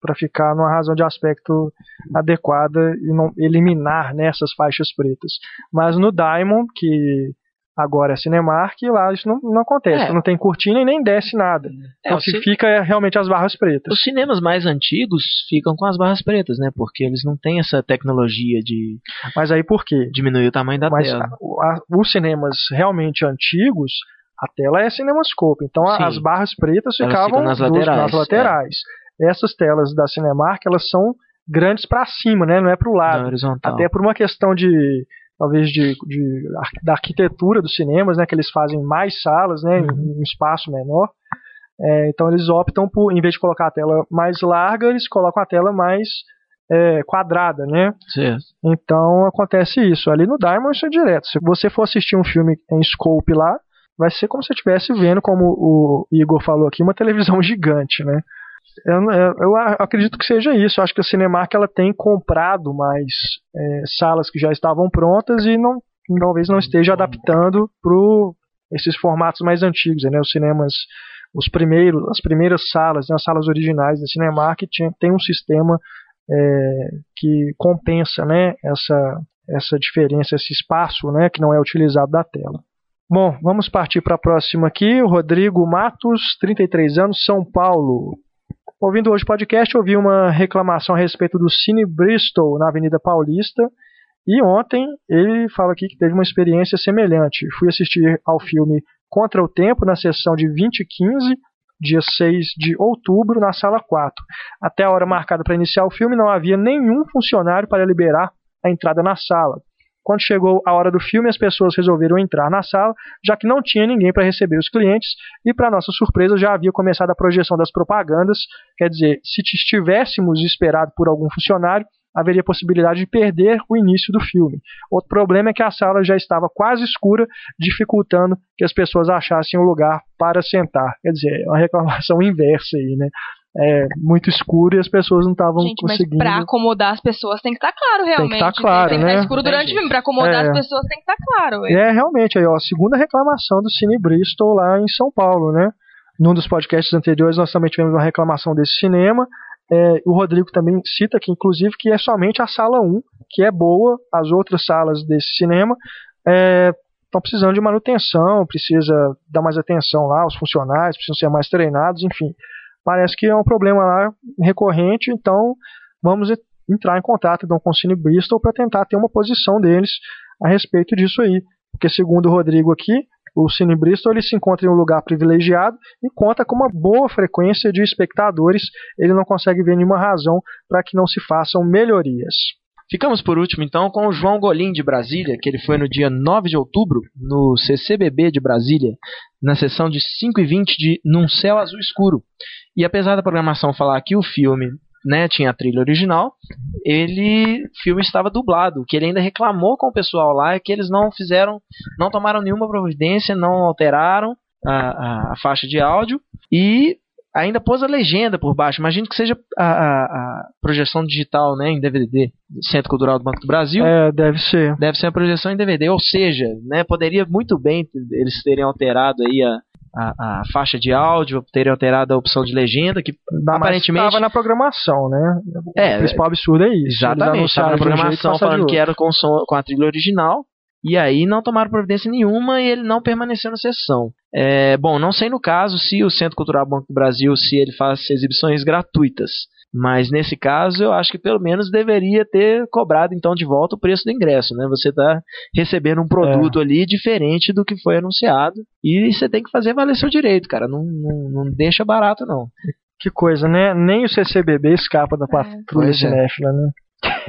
para ficar numa razão de aspecto adequada e não eliminar né, essas faixas pretas. Mas no Diamond, que Agora, a Cinemark, lá isso não, não acontece. É. Não tem cortina e nem desce nada. É, então se fica é, realmente as barras pretas. Os cinemas mais antigos ficam com as barras pretas, né? Porque eles não têm essa tecnologia de. Mas aí por quê? Diminuir o tamanho da Mas tela. A, a, os cinemas realmente antigos, a tela é cinemascope. Então Sim. as barras pretas ficavam nas laterais. nas laterais. É. Essas telas da Cinemark, elas são grandes para cima, né? Não é para o lado. Até por uma questão de talvez de, de, da arquitetura dos cinemas, né, que eles fazem mais salas, né, uhum. em um espaço menor. É, então eles optam por, em vez de colocar a tela mais larga, eles colocam a tela mais é, quadrada, né? Certo. Então acontece isso. Ali no Diamond isso é direto. Se você for assistir um filme em scope lá, vai ser como se você estivesse vendo, como o Igor falou aqui, uma televisão <laughs> gigante, né? Eu, eu, acredito que seja isso. Eu acho que a Cinemark ela tem comprado mais é, salas que já estavam prontas e não, talvez não esteja adaptando para esses formatos mais antigos, né? Os cinemas, os primeiros, as primeiras salas, né, as salas originais da Cinemark tinha, tem um sistema é, que compensa, né? Essa essa diferença, esse espaço, né? Que não é utilizado da tela. Bom, vamos partir para a próxima aqui. O Rodrigo Matos, 33 anos, São Paulo. Ouvindo hoje o podcast, ouvi uma reclamação a respeito do Cine Bristol na Avenida Paulista. E ontem ele fala aqui que teve uma experiência semelhante. Fui assistir ao filme Contra o Tempo na sessão de 2015, dia 6 de outubro, na sala 4. Até a hora marcada para iniciar o filme, não havia nenhum funcionário para liberar a entrada na sala. Quando chegou a hora do filme, as pessoas resolveram entrar na sala, já que não tinha ninguém para receber os clientes, e para nossa surpresa já havia começado a projeção das propagandas. Quer dizer, se estivéssemos esperado por algum funcionário, haveria possibilidade de perder o início do filme. Outro problema é que a sala já estava quase escura, dificultando que as pessoas achassem um lugar para sentar. Quer dizer, é uma reclamação <laughs> inversa aí, né? É muito escuro e as pessoas não estavam conseguindo. Mas pra acomodar as pessoas tem que estar tá claro, realmente. Tem que estar tá claro, tem, tem que né? estar escuro durante o filme. Pra acomodar é. as pessoas tem que estar tá claro. É, realmente, aí, ó, a segunda reclamação do Cine Bristol lá em São Paulo, né? Num dos podcasts anteriores nós também tivemos uma reclamação desse cinema. É, o Rodrigo também cita aqui, inclusive, que é somente a sala 1, que é boa, as outras salas desse cinema estão é, precisando de manutenção, precisa dar mais atenção lá, os funcionários precisam ser mais treinados, enfim. Parece que é um problema lá recorrente, então vamos entrar em contato então, com o Cine Bristol para tentar ter uma posição deles a respeito disso aí. Porque, segundo o Rodrigo aqui, o Cine Bristol ele se encontra em um lugar privilegiado e conta com uma boa frequência de espectadores. Ele não consegue ver nenhuma razão para que não se façam melhorias. Ficamos por último então com o João Golim de Brasília, que ele foi no dia 9 de outubro no CCBB de Brasília, na sessão de 5 e 20 de Num Céu Azul Escuro. E apesar da programação falar que o filme né, tinha a trilha original, ele o filme estava dublado. Que ele ainda reclamou com o pessoal lá é que eles não fizeram, não tomaram nenhuma providência, não alteraram a, a, a faixa de áudio e ainda pôs a legenda por baixo. Imagino que seja a, a, a, projeção digital, né, em DVD, Centro Cultural do Banco do Brasil. É, deve ser. Deve ser a projeção em DVD, ou seja, né, poderia muito bem eles terem alterado aí a, a, a, faixa de áudio, terem alterado a opção de legenda, que Dá aparentemente estava na programação, né? É, o principal absurdo é isso. Exatamente, estava na programação falando que era com, som, com a trilha original, e aí não tomaram providência nenhuma e ele não permaneceu na sessão. É, bom, não sei no caso se o Centro Cultural Banco do Brasil, se ele faz exibições gratuitas. Mas nesse caso, eu acho que pelo menos deveria ter cobrado então de volta o preço do ingresso, né? Você está recebendo um produto é. ali diferente do que foi anunciado e você tem que fazer valer seu direito, cara. Não, não, não deixa barato, não. Que coisa, né? Nem o CCBB escapa da é. patrulha é. cinéfila, né?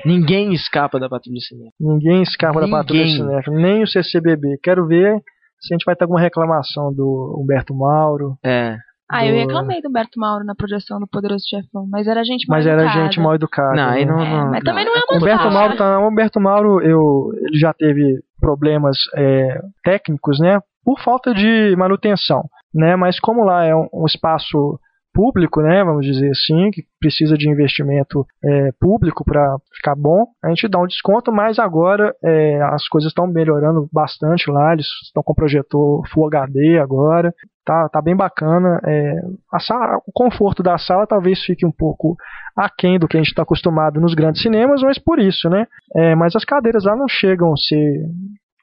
Ninguém escapa da patrulha cinéfila. Ninguém escapa Ninguém. da patrulha cinéfila, nem o CCBB. Quero ver se a gente vai ter alguma reclamação do Humberto Mauro. É. Ah, eu reclamei do Humberto Mauro na projeção do Poderoso Chefão, mas era gente mal Mas educada. era gente mal educada. Não, aí não, é, não, mas também não é muito Humberto fácil. Mauro, tá, Humberto Mauro, eu, ele já teve problemas é, técnicos, né, por falta de manutenção, né, mas como lá é um, um espaço público, né, vamos dizer assim, que precisa de investimento é, público para ficar bom, a gente dá um desconto, mas agora é, as coisas estão melhorando bastante lá, eles estão com projetor Full HD agora, tá, tá bem bacana. É, sala, o conforto da sala talvez fique um pouco aquém do que a gente está acostumado nos grandes cinemas, mas por isso, né? É, mas as cadeiras lá não chegam a ser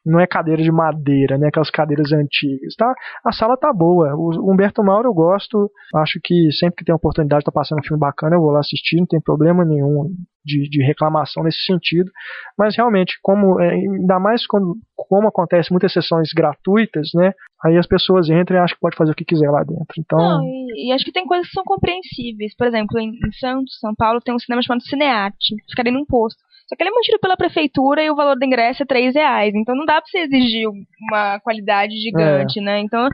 não é cadeira de madeira, né? Aquelas cadeiras antigas, tá? A sala tá boa. O Humberto Mauro eu gosto. Acho que sempre que tem oportunidade, tá passando um filme bacana, eu vou lá assistir, não tem problema nenhum de, de reclamação nesse sentido. Mas realmente, como é, ainda mais quando, como acontece muitas sessões gratuitas, né? Aí as pessoas entram e acham que pode fazer o que quiser lá dentro. Então, não, e, e acho que tem coisas que são compreensíveis. Por exemplo, em, em Santos, São Paulo, tem um cinema chamado Cinearte, fica ali num posto. Só que ele é mantido pela prefeitura e o valor do ingresso é 3 reais. Então não dá pra você exigir uma qualidade gigante, é. né? Então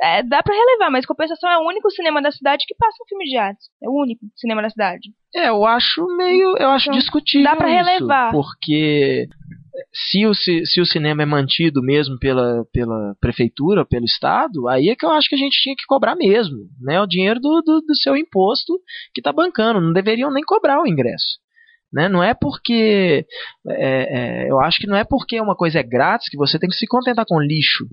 é, dá para relevar, mas compensação é o único cinema da cidade que passa um filme de arte. É o único cinema da cidade. É, eu acho meio. Eu acho então, discutível. Dá para relevar. Porque se o, se o cinema é mantido mesmo pela, pela prefeitura, pelo estado, aí é que eu acho que a gente tinha que cobrar mesmo, né? O dinheiro do, do, do seu imposto que está bancando. Não deveriam nem cobrar o ingresso. Né? Não é porque. É, é, eu acho que não é porque uma coisa é grátis que você tem que se contentar com lixo.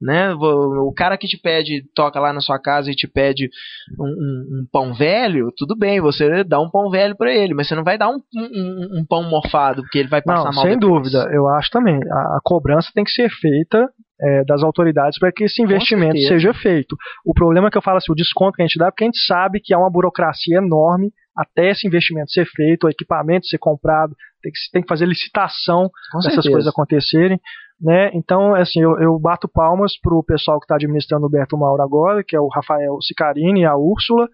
Né? O cara que te pede, toca lá na sua casa e te pede um, um, um pão velho, tudo bem, você dá um pão velho para ele, mas você não vai dar um, um, pão morfado, porque ele vai passar não, mal. Sem depois. dúvida, eu acho também. A, a cobrança tem que ser feita é, das autoridades para que esse investimento seja feito. O problema é que eu falo assim, o desconto que a gente dá, é porque a gente sabe que há uma burocracia enorme até esse investimento ser feito, o equipamento ser comprado, tem que, tem que fazer licitação dessas coisas acontecerem. Né? Então, assim, eu, eu bato palmas pro pessoal que está administrando o Beto Mauro agora, que é o Rafael Sicarini e a Úrsula,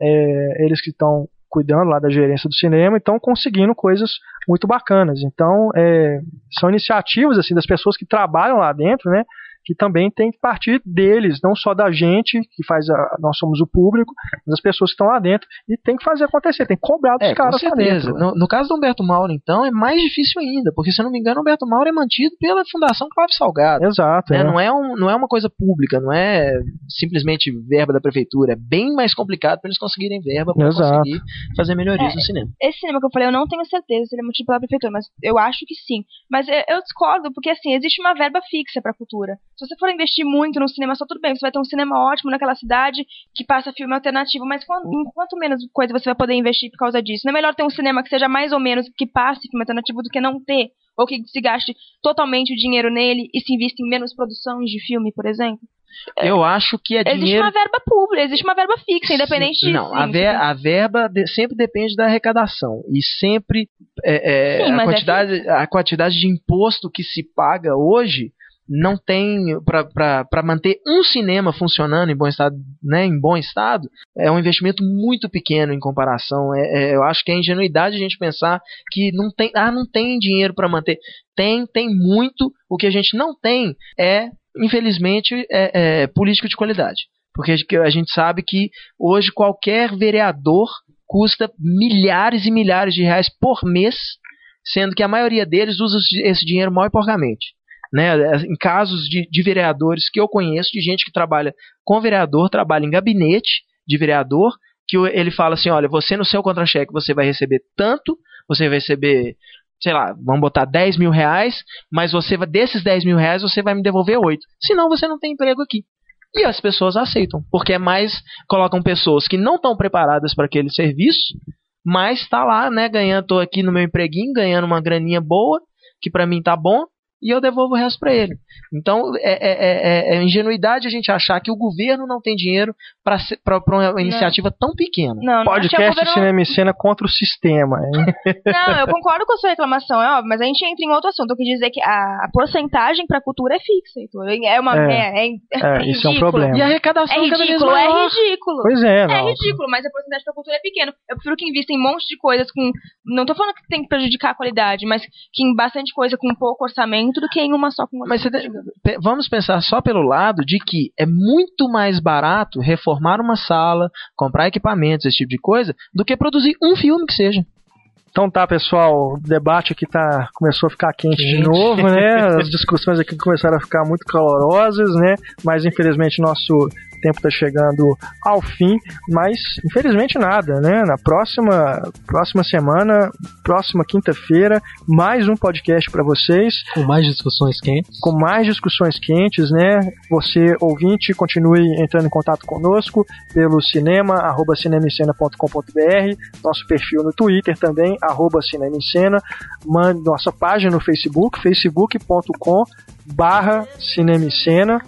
é, eles que estão cuidando lá da gerência do cinema e estão conseguindo coisas muito bacanas. Então, é, são iniciativas assim das pessoas que trabalham lá dentro, né? Que também tem que partir deles, não só da gente, que faz a, nós somos o público, mas as pessoas que estão lá dentro, e tem que fazer acontecer, tem que cobrar dos é, caras com certeza. No, no, caso do Humberto Mauro, então, é mais difícil ainda, porque se eu não me engano, o Humberto Mauro é mantido pela Fundação Cláudio Salgado. Exato. Né? É. Não, é um, não é uma coisa pública, não é simplesmente verba da prefeitura, é bem mais complicado para eles conseguirem verba para conseguir fazer melhorias é, no cinema. Esse cinema que eu falei, eu não tenho certeza se ele é mantido pela prefeitura, mas eu acho que sim. Mas eu discordo, porque assim, existe uma verba fixa para a cultura. Se você for investir muito no cinema, só tudo bem, você vai ter um cinema ótimo naquela cidade que passa filme alternativo, mas quanto, quanto menos coisa você vai poder investir por causa disso? Não é melhor ter um cinema que seja mais ou menos que passe filme alternativo do que não ter? Ou que se gaste totalmente o dinheiro nele e se invista em menos produções de filme, por exemplo? Eu acho que é existe dinheiro... uma verba pública, existe uma verba fixa, independente sim, Não, a, ver, a verba de, sempre depende da arrecadação. E sempre é, é, sim, a, é quantidade, é a quantidade de imposto que se paga hoje não tem para manter um cinema funcionando em bom estado, né, em bom estado, é um investimento muito pequeno em comparação. É, é, eu acho que é ingenuidade a gente pensar que não tem, ah, não tem dinheiro para manter. Tem, tem muito. O que a gente não tem é, infelizmente, é, é política de qualidade, porque a gente sabe que hoje qualquer vereador custa milhares e milhares de reais por mês, sendo que a maioria deles usa esse dinheiro mal e porcamente né, em casos de, de vereadores que eu conheço, de gente que trabalha com vereador, trabalha em gabinete de vereador, que ele fala assim, olha, você no seu contra-cheque você vai receber tanto, você vai receber, sei lá, vamos botar 10 mil reais, mas você desses 10 mil reais você vai me devolver 8. Senão você não tem emprego aqui. E as pessoas aceitam, porque é mais, colocam pessoas que não estão preparadas para aquele serviço, mas está lá, né, ganhando, aqui no meu empreguinho, ganhando uma graninha boa, que para mim tá bom, e eu devolvo o resto para ele. Então, é, é, é, é, ingenuidade a gente achar que o governo não tem dinheiro para uma iniciativa não. tão pequena. Não, não Podcast governo... Cinema e Cena contra o sistema. Hein? <laughs> Não, eu concordo com a sua reclamação, é óbvio, mas a gente entra em outro assunto. Eu quis dizer que a, a porcentagem para a cultura é fixa. Então, é uma. É, é, é isso é um problema. E a arrecadação é ridículo, é ridículo. Pois é, não. É ridículo, mas a porcentagem para a cultura é pequena. Eu prefiro que invista em um monte de coisas com. Não tô falando que tem que prejudicar a qualidade, mas que em bastante coisa com pouco orçamento do que em uma só com Mas você, vamos pensar só pelo lado de que é muito mais barato reformar uma sala, comprar equipamentos, esse tipo de coisa, do que produzir um filme que seja. Então tá, pessoal, o debate aqui tá, começou a ficar quente, quente. de novo, né? <laughs> As discussões aqui começaram a ficar muito calorosas, né? Mas infelizmente nosso tempo está chegando ao fim, mas infelizmente nada, né? Na próxima, próxima semana, próxima quinta-feira, mais um podcast para vocês. Com mais discussões quentes. Com mais discussões quentes, né? Você, ouvinte, continue entrando em contato conosco pelo cinema, arroba cinemicena.com.br, nosso perfil no Twitter também, arroba cinemicena, nossa página no Facebook, facebook.com barra cinemicena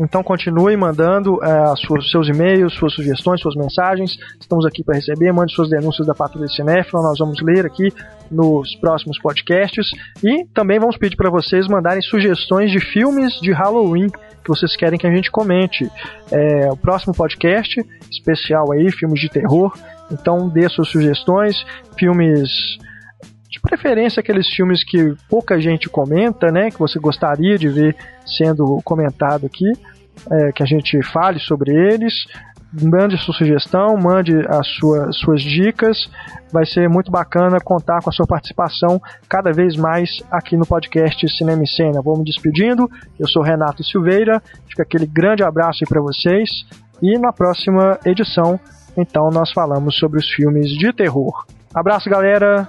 então continue mandando é, suas, seus e-mails, suas sugestões, suas mensagens. Estamos aqui para receber. Mande suas denúncias da Patrulha Cinéfila. Nós vamos ler aqui nos próximos podcasts. E também vamos pedir para vocês mandarem sugestões de filmes de Halloween que vocês querem que a gente comente. É, o próximo podcast especial aí, filmes de terror. Então dê suas sugestões, filmes preferência aqueles filmes que pouca gente comenta, né, que você gostaria de ver sendo comentado aqui, é, que a gente fale sobre eles. Mande sua sugestão, mande as sua, suas dicas. Vai ser muito bacana contar com a sua participação cada vez mais aqui no podcast Cinema e Cena. Vou me despedindo. Eu sou Renato Silveira. Fica aquele grande abraço aí para vocês. E na próxima edição, então, nós falamos sobre os filmes de terror. Abraço, galera.